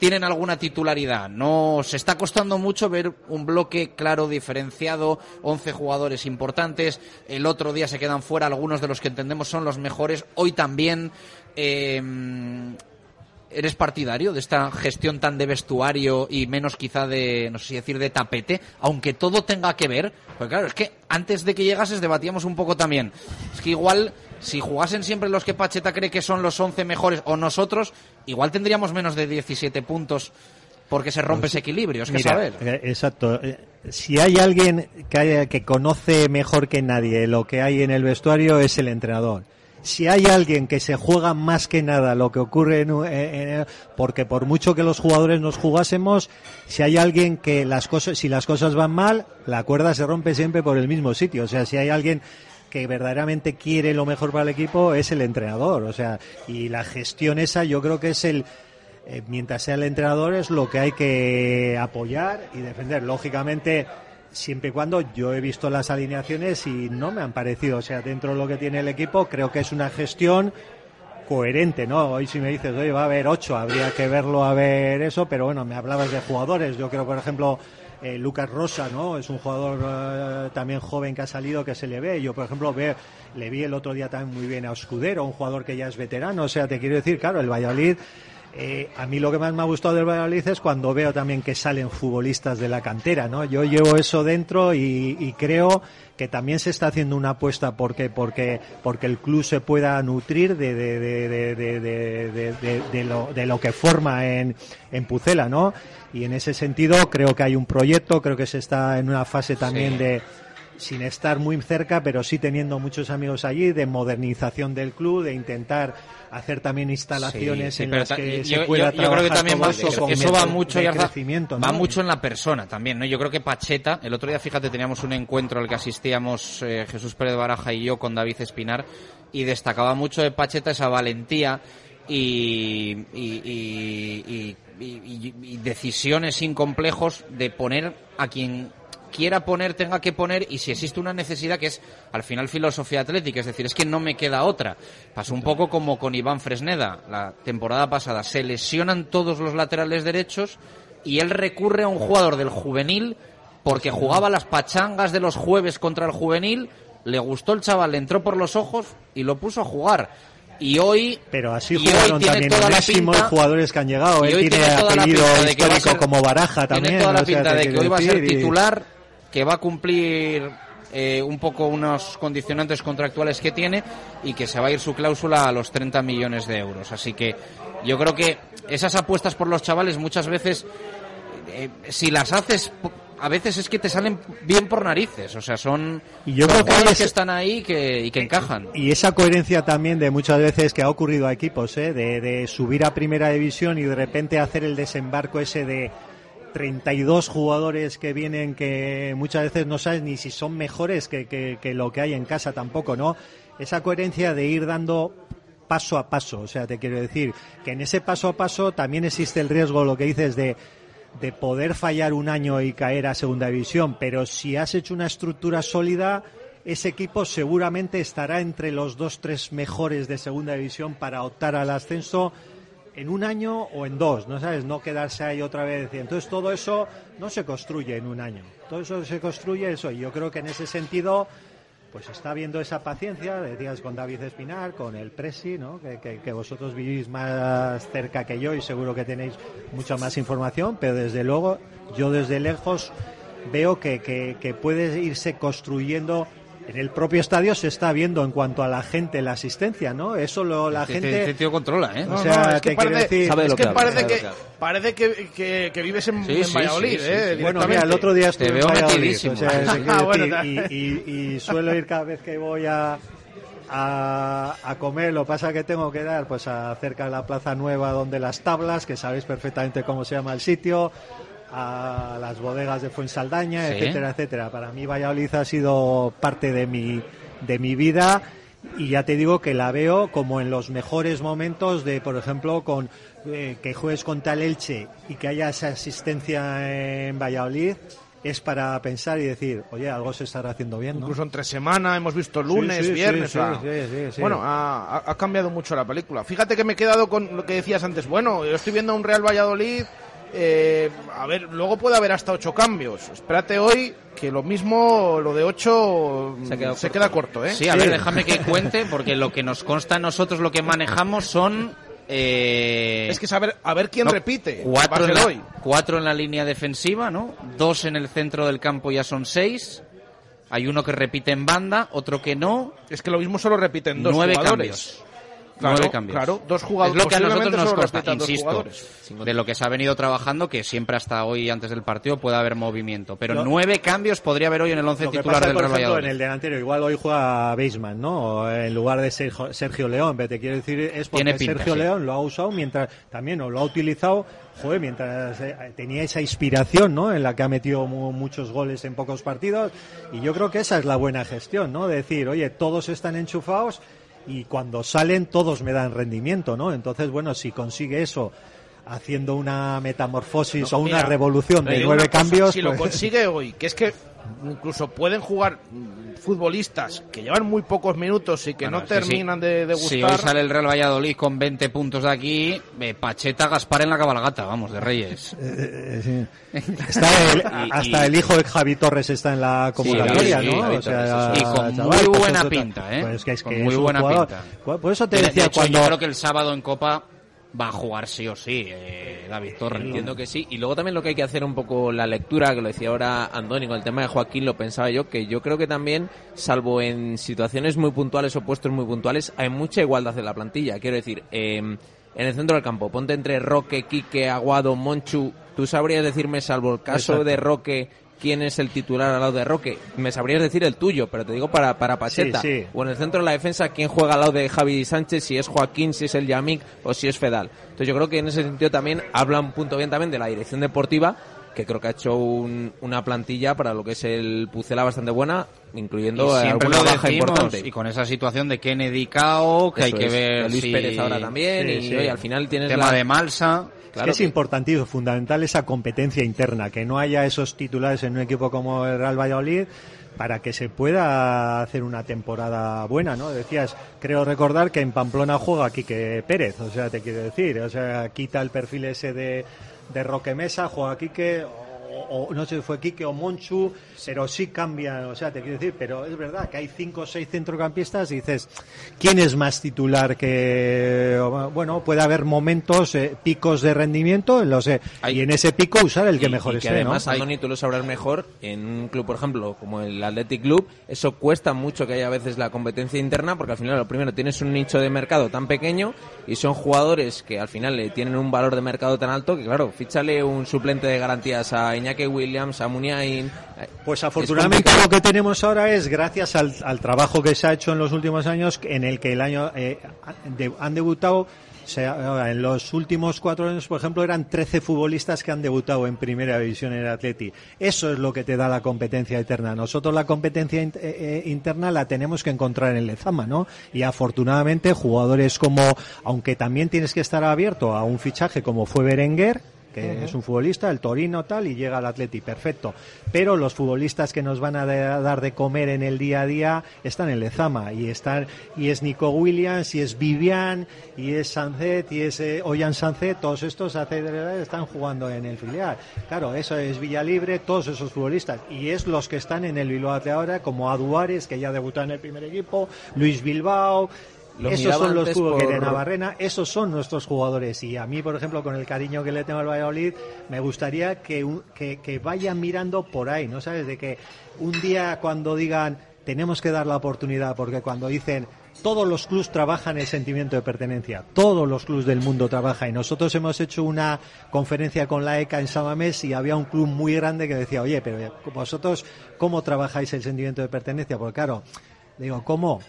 tienen alguna titularidad. No se está costando mucho ver un bloque claro, diferenciado, 11 jugadores importantes. El otro día se quedan fuera algunos de los que entendemos son los mejores. Hoy también. eh, ¿Eres partidario de esta gestión tan de vestuario y menos quizá de, no sé si decir, de tapete? Aunque todo tenga que ver. Porque claro, es que antes de que llegases debatíamos un poco también. Es que igual, si jugasen siempre los que Pacheta cree que son los 11 mejores o nosotros, igual tendríamos menos de 17 puntos porque se rompe ese equilibrio. Es que Mira, saber. eh, Exacto. Eh, Si hay alguien que, haya- que conoce mejor que nadie lo que hay en el vestuario es el entrenador. Si hay alguien que se juega más que nada lo que ocurre en, en- porque por mucho que los jugadores nos jugásemos, si hay alguien que las cosas, si las cosas van mal, la cuerda se rompe siempre por el mismo sitio. O sea, si hay alguien que verdaderamente quiere lo mejor para el equipo es el entrenador. O sea, y la gestión esa yo creo que es el, eh, mientras sea el entrenador es lo que hay que apoyar y defender. Lógicamente, siempre y cuando yo he visto las alineaciones y no me han parecido, o sea, dentro de lo que tiene el equipo, creo que es una gestión coherente, ¿no? Hoy si me dices, oye, va a haber ocho, habría que verlo a ver eso, pero bueno, me hablabas de jugadores. Yo creo, por ejemplo, eh, Lucas Rosa, ¿no? Es un jugador eh, también joven que ha salido que se le ve. Yo, por ejemplo, ve, le vi el otro día también muy bien a Escudero, un jugador que ya es veterano. O sea, te quiero decir, claro, el Valladolid. Eh, a mí lo que más me ha gustado del Valladolid es cuando veo también que salen futbolistas de la cantera, ¿no? Yo llevo eso dentro y, y creo que también se está haciendo una apuesta porque porque porque el club se pueda nutrir de de, de, de, de, de- de- de- de lo, de lo que forma en, en Pucela, ¿no? Y en ese sentido creo que hay un proyecto, creo que se está en una fase también Sí. de sin estar muy cerca, pero sí teniendo muchos amigos allí, de modernización del club, de intentar hacer también instalaciones Sí, sí, en las que yo- se yo- pueda yo creo que trabajar también va, eso eso, con eso va mucho de crecimiento, va mucho en la persona también, ¿no? Yo creo que Pacheta, el otro día, fíjate, teníamos un encuentro al que asistíamos eh, Jesús Pérez Baraja y yo con David Espinar y destacaba mucho de Pacheta esa valentía y- y- y decisiones sin complejos de poner a quien quiera poner, tenga que poner, y si existe una necesidad que es al final filosofía atlética, es decir, es que no me queda otra. Pasó un poco como con Iván Fresneda la temporada pasada, se lesionan todos los laterales derechos y él recurre a un jugador del juvenil porque jugaba las pachangas de los jueves contra el juvenil, le gustó el chaval, le entró por los ojos y lo puso a jugar. Y hoy Pero así jugaron también pinta- jugadores que han llegado. y Él hoy tiene, toda la apellido pinta de que va a histórico ser- como Baraja también. Tiene toda la o sea, pinta te de que hoy va a ser titular, que va a cumplir eh, un poco unos condicionantes contractuales que tiene y que se va a ir su cláusula a los 30 millones de euros. Así que yo creo que esas apuestas por los chavales muchas veces, eh, si las haces, a veces es que te salen bien por narices. O sea, son, Y yo creo que es- que están ahí que, y que encajan. Y esa coherencia también de muchas veces que ha ocurrido a equipos, ¿eh? de, de subir a primera división y de repente hacer el desembarco ese de 32 jugadores que vienen que muchas veces no sabes ni si son mejores que, que- lo que hay en casa tampoco, ¿no? Esa coherencia de ir dando paso a paso, o sea, te quiero decir que en ese paso a paso también existe el riesgo, lo que dices de de poder fallar un año y caer a segunda división, pero si has hecho una estructura sólida, ese equipo seguramente estará entre los dos, tres mejores de segunda división para optar al ascenso en un año o en dos, ¿no sabes? No quedarse ahí otra vez. Entonces todo eso no se construye en un año. Todo eso se construye eso. Y yo creo que en ese sentido, pues está habiendo esa paciencia, decías con David Espinar, con el Presi, ¿no? Que, vosotros vivís más cerca que yo y seguro que tenéis mucha más información, pero desde luego yo desde lejos veo que puede irse construyendo en el propio estadio se está viendo en cuanto a la gente, la asistencia, ¿no? Eso lo, la Este- gente... este tío controla, ¿eh? O sea, no, es que te quiero parece, decir- es que parece que, parece que, que, que vives en, Sí, en sí, Valladolid, sí, sí, ¿eh? sí. Bueno, mira, el otro día estuve Te en veo Valladolid, metidísimo. o sea, te quiero Ah, bueno, y, y- y suelo ir cada vez que voy a, a, a comer, lo pasa que tengo que dar pues a cerca de la Plaza Nueva donde las tablas, que sabéis perfectamente cómo se llama el sitio, a las bodegas de Fuensaldaña, Sí. etcétera, etcétera. Para mí Valladolid ha sido parte de mi, de mi vida y ya te digo que la veo como en los mejores momentos de, por ejemplo, con eh, que juegues contra el Elche y que haya esa asistencia en Valladolid es para pensar y decir, oye, algo se estará haciendo bien, ¿no? Incluso entre semana hemos visto lunes, Sí, sí, viernes. sí, o sea, sí, sí, sí, sí. Bueno, ha, ha- ha cambiado mucho la película. Fíjate que me he quedado con lo que decías antes. Bueno, yo estoy viendo un Real Valladolid. Eh, a ver, luego puede haber hasta ocho cambios. Espérate hoy que lo mismo, lo de ocho Se quedado se corto. queda corto, ¿eh? Sí, a ver, déjame que cuente, porque lo que nos consta a nosotros, lo que manejamos son... eh, Es que saber a ver quién no, repite. Cuatro en, la, hoy. cuatro en la línea defensiva, ¿no? Dos en el centro del campo ya son seis. Hay uno que repite en banda, otro que no. Es que lo mismo solo repiten dos Nueve jugadores. cambios. Claro, Nueve cambios. claro, dos jugadores. Es lo que a nosotros nos consta, insisto, de lo que se ha venido trabajando, que siempre hasta hoy, antes del partido, puede haber movimiento. Pero nueve cambios podría haber hoy en el once Lo que titular pasa, del por Real ejemplo, Valladolid. en el delantero, igual hoy juega Beisman, ¿no? O En lugar de Sergio, Sergio León, pero te quiero decir, es porque Tiene pinta, Sergio sí. León lo ha usado mientras, también, o lo ha utilizado, joder, mientras eh, tenía esa inspiración, ¿no? En la que ha metido mu- muchos goles en pocos partidos, y yo creo que esa es la buena gestión, ¿no? De decir, oye, todos están enchufados, y cuando salen todos me dan rendimiento, ¿no? Entonces, bueno, si consigue eso haciendo una metamorfosis No, o una mira, revolución de nueve cambios, Si lo pues- consigue hoy, que es que incluso pueden jugar futbolistas que llevan muy pocos minutos y que Bueno, no que terminan sí. de, de Si gustar. hoy sale el Real Valladolid con 20 puntos de aquí, eh, Pacheta, Gaspar en la cabalgata, vamos, de Reyes. Eh, Está el- Y- hasta y- el hijo de Javi Torres está en la convocatoria, Sí, ¿no? O sea. Y con chaval, muy pues buena eso- pinta, ¿eh? Pues que es Con que muy buena jugador. pinta. Por eso te De- de decía hecho, cuando Yo creo que el sábado en Copa va a jugar sí o sí, eh, David Torres. Entiendo que sí. Y luego también lo que hay que hacer un poco la lectura, que lo decía ahora Andoni, con el tema de Joaquín, lo pensaba yo, que yo creo que también, salvo en situaciones muy puntuales o puestos muy puntuales, hay mucha igualdad en la plantilla. Quiero decir, eh, en el centro del campo, ponte entre Roque, Quique, Aguado, Monchu, ¿tú sabrías decirme, salvo el caso Exacto. de Roque, quién es el titular al lado de Roque. Me sabrías decir el tuyo, pero te digo para, para Pacheta. Sí, sí. O en el centro de la defensa, quién juega al lado de Javi Sánchez, si es Joaquín, si es el Yamik o si es Fedal. Entonces yo creo que en ese sentido también habla un punto bien también de la dirección deportiva que creo que ha hecho un- una plantilla para lo que es el Pucela bastante buena, incluyendo alguna baja decimos, importante. Y con esa situación de Kennedy Cao, que Eso hay que es. ver Luis si- Pérez ahora también, Sí, y sí. oye, al final tienes tema la- de Malsa. Es que importantísimo, fundamental esa competencia interna, que no haya esos titulares en un equipo como el Real Valladolid para que se pueda hacer una temporada buena, ¿no? Decías, creo recordar que en Pamplona juega Quique Pérez, o sea, te quiero decir, o sea, quita el perfil ese de, de Roque Mesa, juega Quique, o, o no sé si fue Quique o Monchu, pero sí cambian, o sea, te quiero decir, pero es verdad que hay cinco o seis centrocampistas y dices, ¿quién es más titular que, bueno, puede haber momentos, eh, picos de rendimiento, lo sé, y en ese pico usar el que Y- mejor y que esté, además, ¿no? Andoni, tú lo sabrás mejor, en un club, por ejemplo, como el Athletic Club, eso cuesta mucho que haya a veces la competencia interna, porque al final, lo primero, tienes un nicho de mercado tan pequeño y son jugadores que al final le tienen un valor de mercado tan alto que, claro, fíchale un suplente de garantías a Iñaki Williams, a Muniain. Pues afortunadamente lo que tenemos ahora es gracias al, al trabajo que se ha hecho en los últimos años, en el que el año eh, de- han debutado, se en los últimos cuatro años, por ejemplo, eran 13 futbolistas que han debutado en primera división en el Atleti. Eso es lo que te da la competencia eterna. Nosotros la competencia in- eh, eh, interna la tenemos que encontrar en Lezama, ¿no? Y afortunadamente jugadores como, aunque también tienes que estar abierto a un fichaje como fue Berenguer, que es un futbolista, el Torino tal, y llega al Atleti, perfecto. Pero los futbolistas que nos van a dar de comer en el día a día están en Lezama, y están, y es Nico Williams, y es Vivian, y es Sancet, y es eh, Ollán Sancet, todos estos están jugando en el filial. Claro, eso es Villalibre, todos esos futbolistas, y es los que están en el Bilbao ahora, como Aduares, que ya debutó en el primer equipo, Luis Bilbao, Esos son los jugadores por- de Navarrena, esos son nuestros jugadores. Y a mí, por ejemplo, con el cariño que le tengo al Valladolid, me gustaría que, un- que, que vayan mirando por ahí, ¿no sabes? De que un día cuando digan, tenemos que dar la oportunidad, porque cuando dicen, todos los clubs trabajan el sentimiento de pertenencia, todos los clubs del mundo trabajan. Y nosotros hemos hecho una conferencia con la ECA en Samamés y había un club muy grande que decía, oye, pero vosotros, ¿cómo trabajáis el sentimiento de pertenencia? Porque claro, digo, ¿cómo?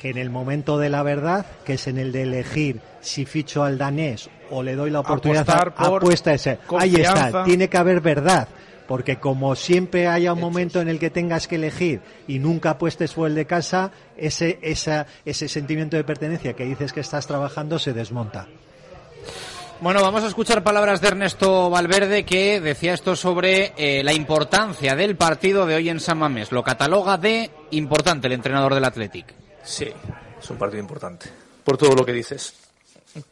Que en el momento de la verdad, que es en el de elegir si ficho al danés o le doy la oportunidad Apostar a por apuesta ese. Ahí está, tiene que haber verdad. Porque como siempre haya un momento en el que tengas que elegir y nunca apuestes por el de casa, ese, esa, ese sentimiento de pertenencia que dices que estás trabajando se desmonta. Bueno, vamos a escuchar palabras de Ernesto Valverde que decía esto sobre eh, la importancia del partido de hoy en San Mamés. Lo cataloga de importante el entrenador del Athletic. Sí, es un partido importante. Por todo lo que dices.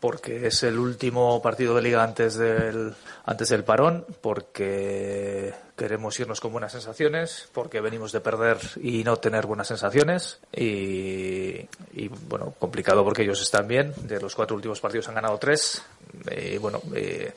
Porque es el último partido de liga antes del, antes del parón, porque queremos irnos con buenas sensaciones, porque venimos de perder y no tener buenas sensaciones. Y, y, bueno, complicado porque ellos están bien. De los cuatro últimos partidos han ganado tres. Y bueno, eh,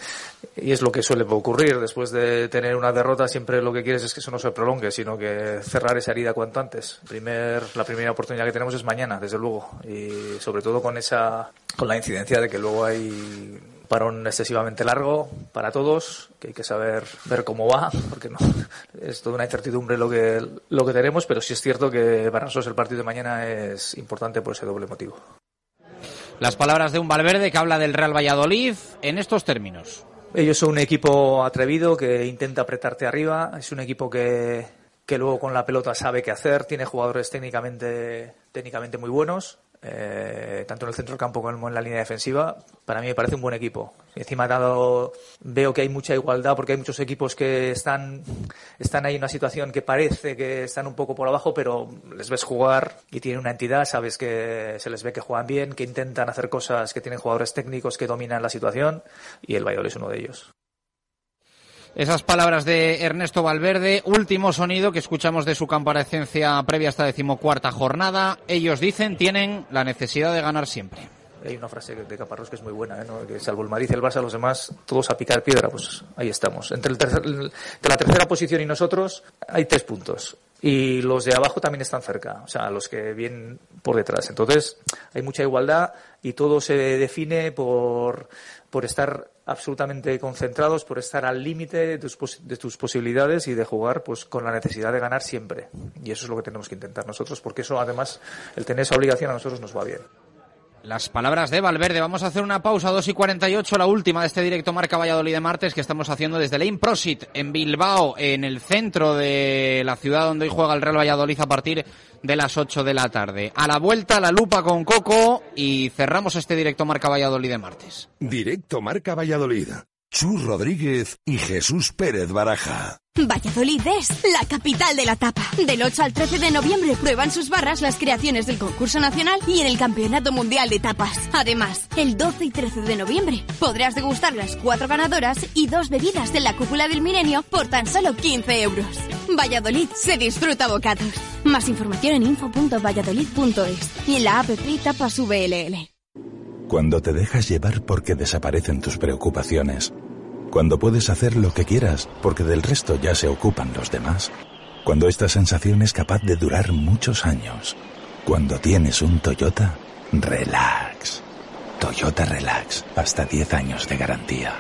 y es lo que suele ocurrir. Después de tener una derrota, siempre lo que quieres es que eso no se prolongue, sino que cerrar esa herida cuanto antes. Primer, la primera oportunidad que tenemos es mañana, desde luego. Y sobre todo con esa, con la incidencia de que luego hay parón excesivamente largo para todos, que hay que saber ver cómo va, porque no, es toda una incertidumbre lo que, lo que tenemos, pero sí es cierto que para nosotros el partido de mañana es importante por ese doble motivo. Las palabras de un Valverde que habla del Real Valladolid en estos términos. Ellos son un equipo atrevido que intenta apretarte arriba, es un equipo que, que luego con la pelota sabe qué hacer, tiene jugadores técnicamente, técnicamente muy buenos, eh, tanto en el centro del campo como en la línea defensiva. Para mí me parece un buen equipo. Encima dado, veo que hay mucha igualdad porque hay muchos equipos que están, están ahí en una situación que parece que están un poco por abajo, pero les ves jugar y tienen una entidad, sabes que se les ve que juegan bien, que intentan hacer cosas, que tienen jugadores técnicos que dominan la situación y el Valladolid es uno de ellos. Esas palabras de Ernesto Valverde, último sonido que escuchamos de su comparecencia previa a esta decimocuarta jornada. Ellos dicen tienen la necesidad de ganar siempre. hay una frase de Caparrós que es muy buena, ¿eh? ¿no? que salvo el Madrid y el Barça, los demás, todos a picar piedra, pues ahí estamos. Entre, entre la tercera posición y nosotros hay tres puntos. Y los de abajo también están cerca, o sea, los que vienen por detrás. Entonces, hay mucha igualdad y todo se define por, por estar absolutamente concentrados, por estar al límite de de tus posibilidades y de jugar pues con la necesidad de ganar siempre. Y eso es lo que tenemos que intentar nosotros, porque eso además, el tener esa obligación a nosotros nos va bien. Las palabras de Valverde. Vamos a hacer una pausa, 2 y 48, la última de este directo Marca Valladolid de martes que estamos haciendo desde Lane Prosit en Bilbao, en el centro de la ciudad donde hoy juega el Real Valladolid a partir de las 8 de la tarde. A la vuelta, la lupa con Coco y cerramos este directo Marca Valladolid de martes. Directo Marca Valladolid. Chus Rodríguez y Jesús Pérez Baraja. Valladolid es la capital de la tapa. Del 8 al 13 de noviembre prueban sus barras las creaciones del concurso nacional y en el Campeonato Mundial de Tapas. Además, el 12 y 13 de noviembre podrás degustar las cuatro ganadoras y dos bebidas de la cúpula del milenio por tan solo 15 euros. Valladolid se disfruta bocados. Más información en info.valladolid.es y en la app Tapas VLL. Cuando te dejas llevar porque desaparecen tus preocupaciones. Cuando puedes hacer lo que quieras porque del resto ya se ocupan los demás. Cuando esta sensación es capaz de durar muchos años. Cuando tienes un Toyota, relax. Toyota Relax, hasta 10 años de garantía.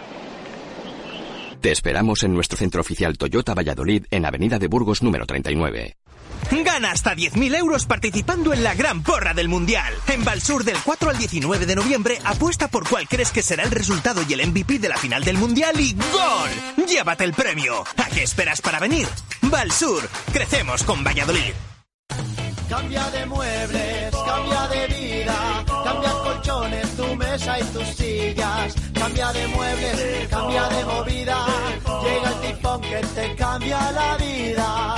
Te esperamos en nuestro centro oficial Toyota Valladolid en Avenida de Burgos número 39. Gana hasta 10.000 euros participando en la gran porra del Mundial. En Valsur del 4 al 19 de noviembre apuesta por cuál crees que será el resultado y el MVP de la final del Mundial y ¡gol! Llévate el premio. ¿A qué esperas para venir? Valsur, crecemos con Valladolid. Cambia de muebles, cambia de vida, cambia colchones, tu mesa y tus sillas. Cambia de muebles, cambia de movida. Llega el tifón que te cambia la vida.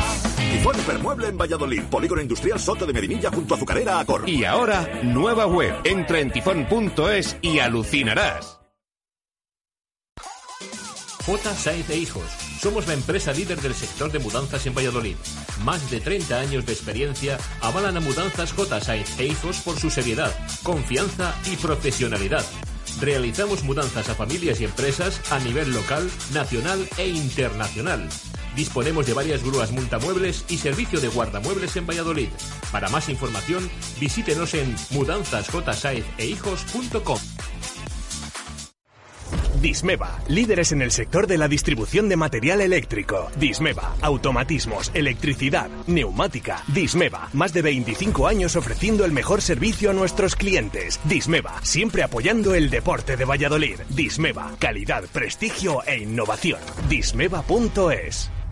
En Valladolid, Polígono Industrial Soto de Medinilla junto a Azucarera Acor. Y ahora, nueva web. Entra en tifón.es y alucinarás. J. Sainz e Hijos. Somos la empresa líder del sector de mudanzas en Valladolid. Más de 30 años de experiencia avalan a Mudanzas J. Sainz e Hijos por su seriedad, confianza y profesionalidad. Realizamos mudanzas a familias y empresas a nivel local, nacional e internacional. Disponemos de varias grúas multamuebles y servicio de guardamuebles en Valladolid. Para más información, visítenos en mudanzasjsaezehijos.com. Dismeva, líderes en el sector de la distribución de material eléctrico. Dismeva, automatismos, electricidad, neumática. Dismeva, más de 25 años ofreciendo el mejor servicio a nuestros clientes. Dismeva, siempre apoyando el deporte de Valladolid. Dismeva, calidad, prestigio e innovación. Dismeva.es.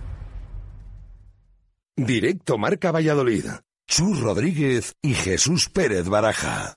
Directo Marca Valladolid. Chus Rodríguez y Jesús Pérez Baraja.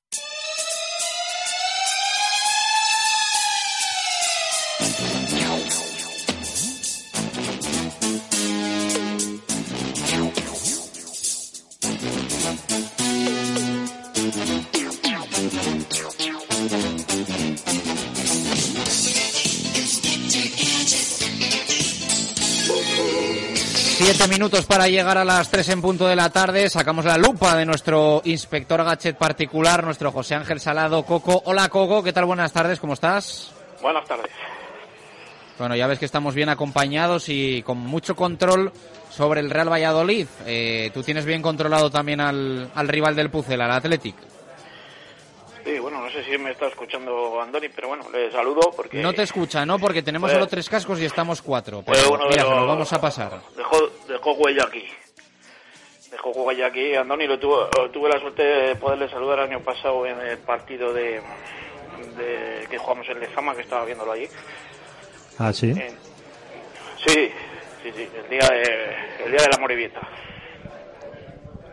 Siete minutos para llegar a las tres en punto de la tarde. Sacamos la lupa de nuestro inspector gadget particular, nuestro José Ángel Salado Coco. Hola Coco, ¿qué tal? Buenas tardes, ¿cómo estás? Buenas tardes. Bueno, ya ves que estamos bien acompañados y con mucho control sobre el Real Valladolid. Eh, Tú tienes bien controlado también al, al rival del Pucel, al Athletic. Sí, bueno, no sé si me está escuchando Andoni, pero bueno, le saludo porque... No te escucha, ¿no? Porque tenemos Pues- solo tres cascos y estamos cuatro. Pero Fue uno mira, los- vamos a pasar. Dejó, dejó huella aquí. Dejó huella aquí. Andoni lo tuvo, tuve la suerte de poderle saludar el año pasado en el partido de, de que jugamos en Lezama, que estaba viéndolo allí. Ah, sí. En- sí, sí, sí, el día de, el día de la Morivieta.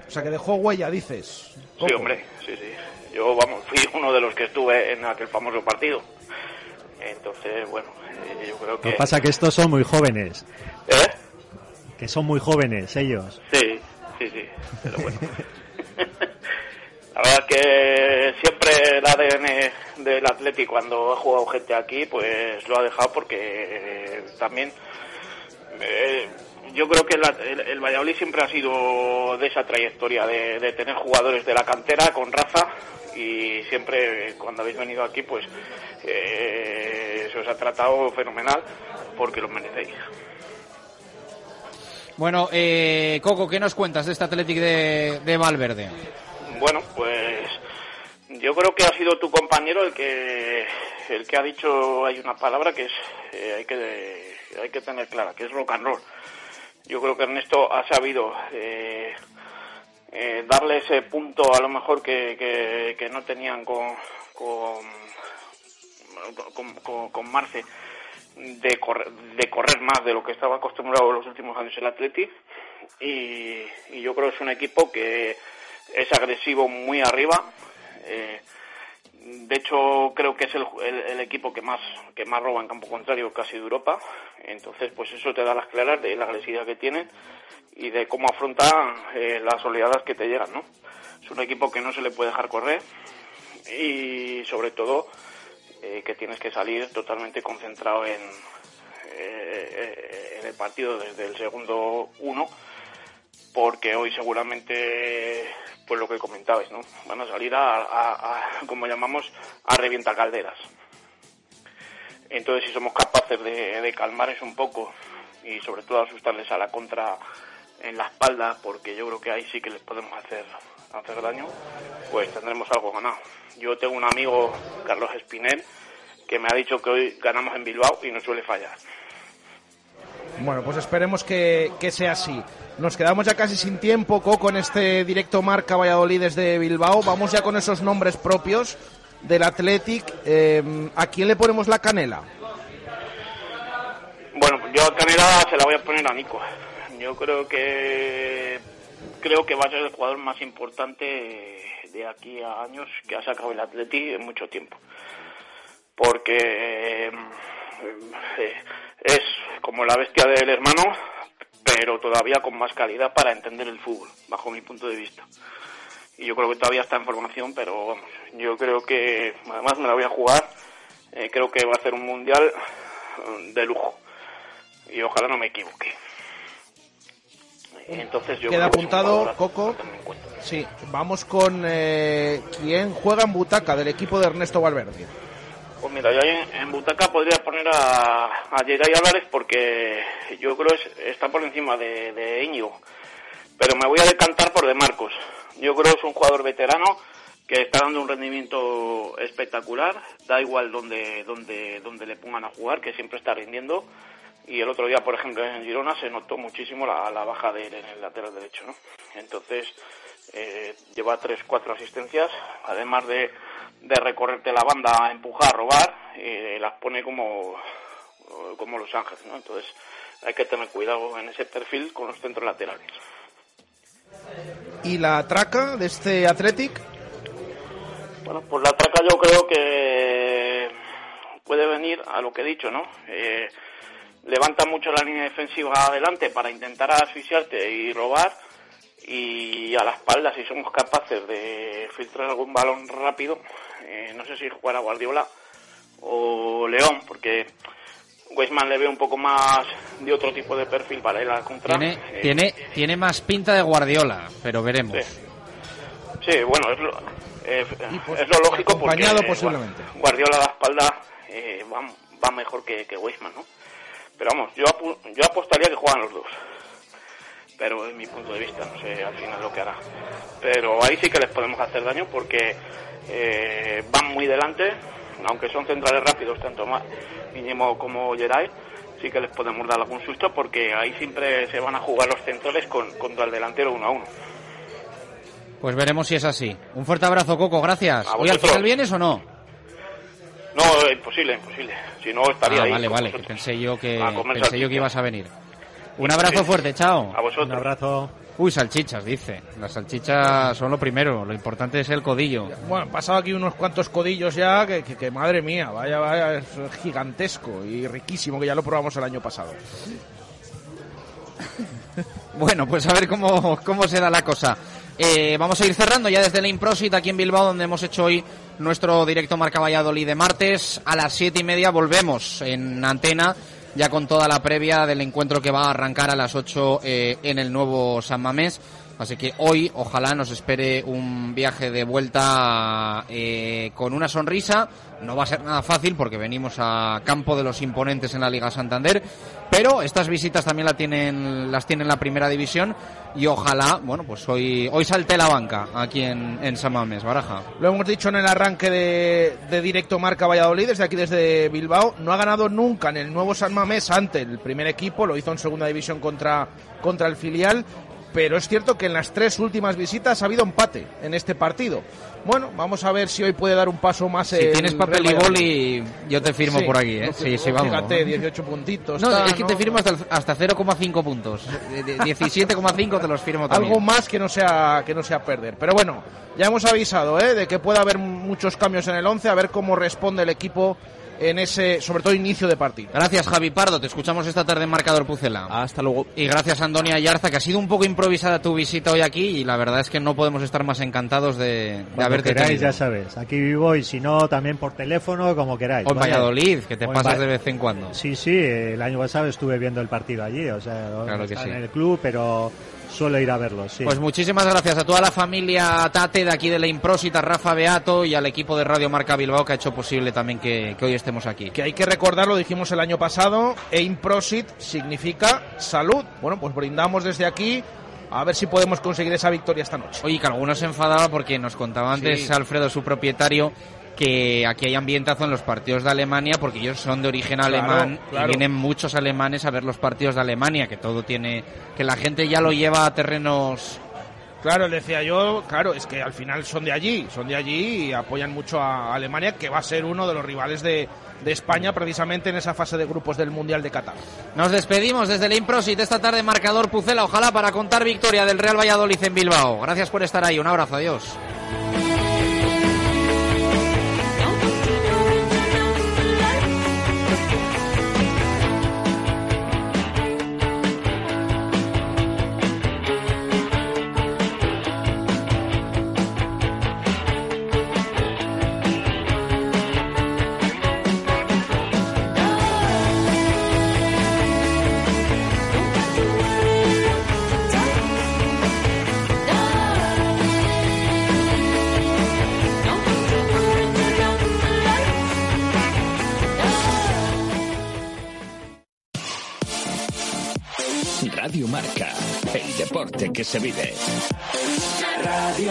O sea, que dejó huella, dices. Sí, hombre, sí, sí. Yo, vamos, fui uno de los que estuve en aquel famoso partido. Entonces, bueno, eh, yo creo Lo que... que pasa es que estos son muy jóvenes. ¿Eh? Que son muy jóvenes ellos. Sí, sí, sí, pero bueno. La verdad que siempre el ADN del Atlético cuando ha jugado gente aquí, pues lo ha dejado porque eh, también eh, yo creo que la- el, el Valladolid siempre ha sido de esa trayectoria de, de tener jugadores de la cantera con raza y siempre cuando habéis venido aquí pues eh, se os ha tratado fenomenal porque lo merecéis. Bueno, eh, Coco, ¿qué nos cuentas de este Athletic de, de Valverde? Bueno, pues yo creo que ha sido tu compañero el que el que ha dicho hay una palabra que es eh, hay que hay que tener clara que es rock and roll. Yo creo que Ernesto ha sabido eh, eh, darle ese punto a lo mejor que, que, no tenían con con, con, Marce de correr, más de lo que estaba acostumbrado en los últimos años el Atleti y, y yo creo que es un equipo que es agresivo muy arriba. Eh, de hecho creo que es el, el- el equipo que más que más roba en campo contrario casi de Europa. Entonces pues eso te da las claras de la agresividad que tienen y de cómo afrontan eh, las oleadas que te llegan no es un equipo que no se le puede dejar correr y sobre todo eh, que tienes que salir totalmente concentrado en, eh, en el partido desde el segundo uno, porque hoy seguramente, pues lo que comentabais, ¿no? Van a salir a, a- a, como llamamos, a revienta calderas. Entonces, si somos capaces de, de calmarles un poco y sobre todo asustarles a la contra en la espalda, porque yo creo que ahí sí que les podemos hacer, hacer daño, pues tendremos algo ganado. Yo tengo un amigo, Carlos Espinel, que me ha dicho que hoy ganamos en Bilbao y no suele fallar. Bueno, pues esperemos que, que sea así. Nos quedamos ya casi sin tiempo, Coco, en este directo Marca Valladolid desde Bilbao. Vamos ya con esos nombres propios del Athletic. Eh, ¿A quién le ponemos la canela? Bueno, yo a Canela se la voy a poner a Nico. Yo creo que creo que va a ser el jugador más importante de aquí a años que ha sacado el Atleti en mucho tiempo. Porque eh, es como la bestia del hermano, pero todavía con más calidad para entender el fútbol, bajo mi punto de vista. Y yo creo que todavía está en formación, pero yo creo que además me la voy a jugar. Eh, creo que va a ser un mundial eh, de lujo y ojalá no me equivoque. Entonces yo Queda es apuntado, Coco. Sí, vamos con eh, quién juega en butaca del equipo de Ernesto Valverde. Pues mira, yo en, en butaca podría poner a, a Geray Álvarez porque yo creo que está por encima de, de Íñigo. Pero me voy a decantar por De Marcos. Yo creo que es un jugador veterano que está dando un rendimiento espectacular. Da igual donde, donde, donde le pongan a jugar, que siempre está rindiendo. Y el otro día, por ejemplo, en Girona se notó muchísimo la, la baja de él en el lateral derecho. ¿no? Entonces, eh, lleva tres, cuatro asistencias, además de, de recorrerte la banda, a empujar, a robar, eh, las pone como, como Los Ángeles. ¿no? Entonces, hay que tener cuidado en ese perfil con los centros laterales. ¿Y la traca de este Athletic? Bueno, pues la traca yo creo que puede venir a lo que he dicho, ¿no? Eh, levanta mucho la línea defensiva adelante para intentar asfixiarte y robar y a la espalda si somos capaces de filtrar algún balón rápido, eh, no sé si jugar a Guardiola o León, porque Weisman le ve un poco más de otro tipo de perfil para ir a la contra. Tiene, Eh, tiene, tiene más pinta de Guardiola, pero veremos. Sí, bueno, es lo, eh, es lo lógico porque acompañado eh, posiblemente. Gua- Guardiola a la espalda eh, va, va mejor que, que Weisman, ¿no? Pero vamos, yo, apu- yo apostaría que juegan los dos. Pero es mi punto de vista, no sé al final lo que hará. Pero ahí sí que les podemos hacer daño porque eh, van muy delante, aunque son centrales rápidos, tanto Mínimo como Geray, sí que les podemos dar algún susto porque ahí siempre se van a jugar los centrales con, contra el delantero uno a uno. Pues veremos si es así. Un fuerte abrazo, Coco, gracias. ¿Hoy al final vienes o no? No, eh, imposible, imposible. Si no, estaría Ah, ahí. vale, vale, que pensé yo que, pensé yo que ibas a venir. Un abrazo fuerte, chao. A vosotros. Un abrazo. Uy, salchichas, dice. Las salchichas son lo primero, lo importante es el codillo. Bueno, han pasado aquí unos cuantos codillos ya, que, que- que madre mía, vaya, vaya, es gigantesco y riquísimo, que ya lo probamos el año pasado. Bueno, pues a ver cómo, cómo se da la cosa. Eh, vamos a ir cerrando ya desde la Improsit aquí en Bilbao, donde hemos hecho hoy nuestro directo Marca Valladolid de martes. A las siete y media volvemos en antena, ya con toda la previa del encuentro que va a arrancar a las ocho eh, en el nuevo San Mamés. Así que hoy ojalá nos espere un viaje de vuelta eh, con una sonrisa. No va a ser nada fácil porque venimos a campo de los imponentes en la Liga Santander, pero estas visitas también la tienen, las tiene en la primera división y ojalá, bueno, pues hoy, hoy salte la banca aquí en, en San Mamés, Baraja. Lo hemos dicho en el arranque de, de directo Marca Valladolid, desde aquí desde Bilbao. No ha ganado nunca en el nuevo San Mamés ante el primer equipo, lo hizo en segunda división contra, contra el filial pero es cierto que en las tres últimas visitas ha habido empate en este partido. Bueno, vamos a ver si hoy puede dar un paso más. Si tienes papel y boli, yo te firmo por aquí, ¿eh? Sí, sí, vamos. Fíjate, 18 puntitos. No, es que te firmo hasta, hasta 0,5 puntos. 17,5 te los firmo también. Algo más que no sea que no sea perder. Pero bueno, ya hemos avisado, ¿eh? De que puede haber muchos cambios en el 11, a ver cómo responde el equipo en ese, sobre todo, inicio de partido. Gracias, Javi Pardo. Te escuchamos esta tarde en Marcador Pucela. Hasta luego. Y gracias, Antonia Yarza, que ha sido un poco improvisada tu visita hoy aquí y la verdad es que no podemos estar más encantados de, de haberte queráis, tenido. ya sabes. Aquí vivo y si no, también por teléfono, como queráis. O en ¿vale? Valladolid, que te O pasas de vez en cuando. Sí, sí, el año pasado estuve viendo el partido allí, o sea, Claro que sí. en el club, pero suelo ir a verlo, sí. Pues muchísimas gracias a toda la familia Tate de aquí de la Improsit, a Rafa Beato y al equipo de Radio Marca Bilbao que ha hecho posible también que, que hoy estemos aquí. Que hay que recordar, lo dijimos el año pasado, Aim Prosit significa salud. Bueno, pues brindamos desde aquí a ver si podemos conseguir esa victoria esta noche. Oye, que algunos se enfadaba porque nos contaba antes Sí. Alfredo, su propietario, que aquí hay ambientazo en los partidos de Alemania porque ellos son de origen Claro, alemán claro. y vienen muchos alemanes a ver los partidos de Alemania, que todo tiene, que la gente ya lo lleva a terrenos Claro, le decía yo, claro, es que al final son de allí, son de allí y apoyan mucho a Alemania, que va a ser uno de los rivales de, de España precisamente en esa fase de grupos del Mundial de Qatar. Nos despedimos desde el Improsit esta tarde marcador Pucela, ojalá para contar victoria del Real Valladolid en Bilbao. Gracias por estar ahí, un abrazo, adiós. Que se vive.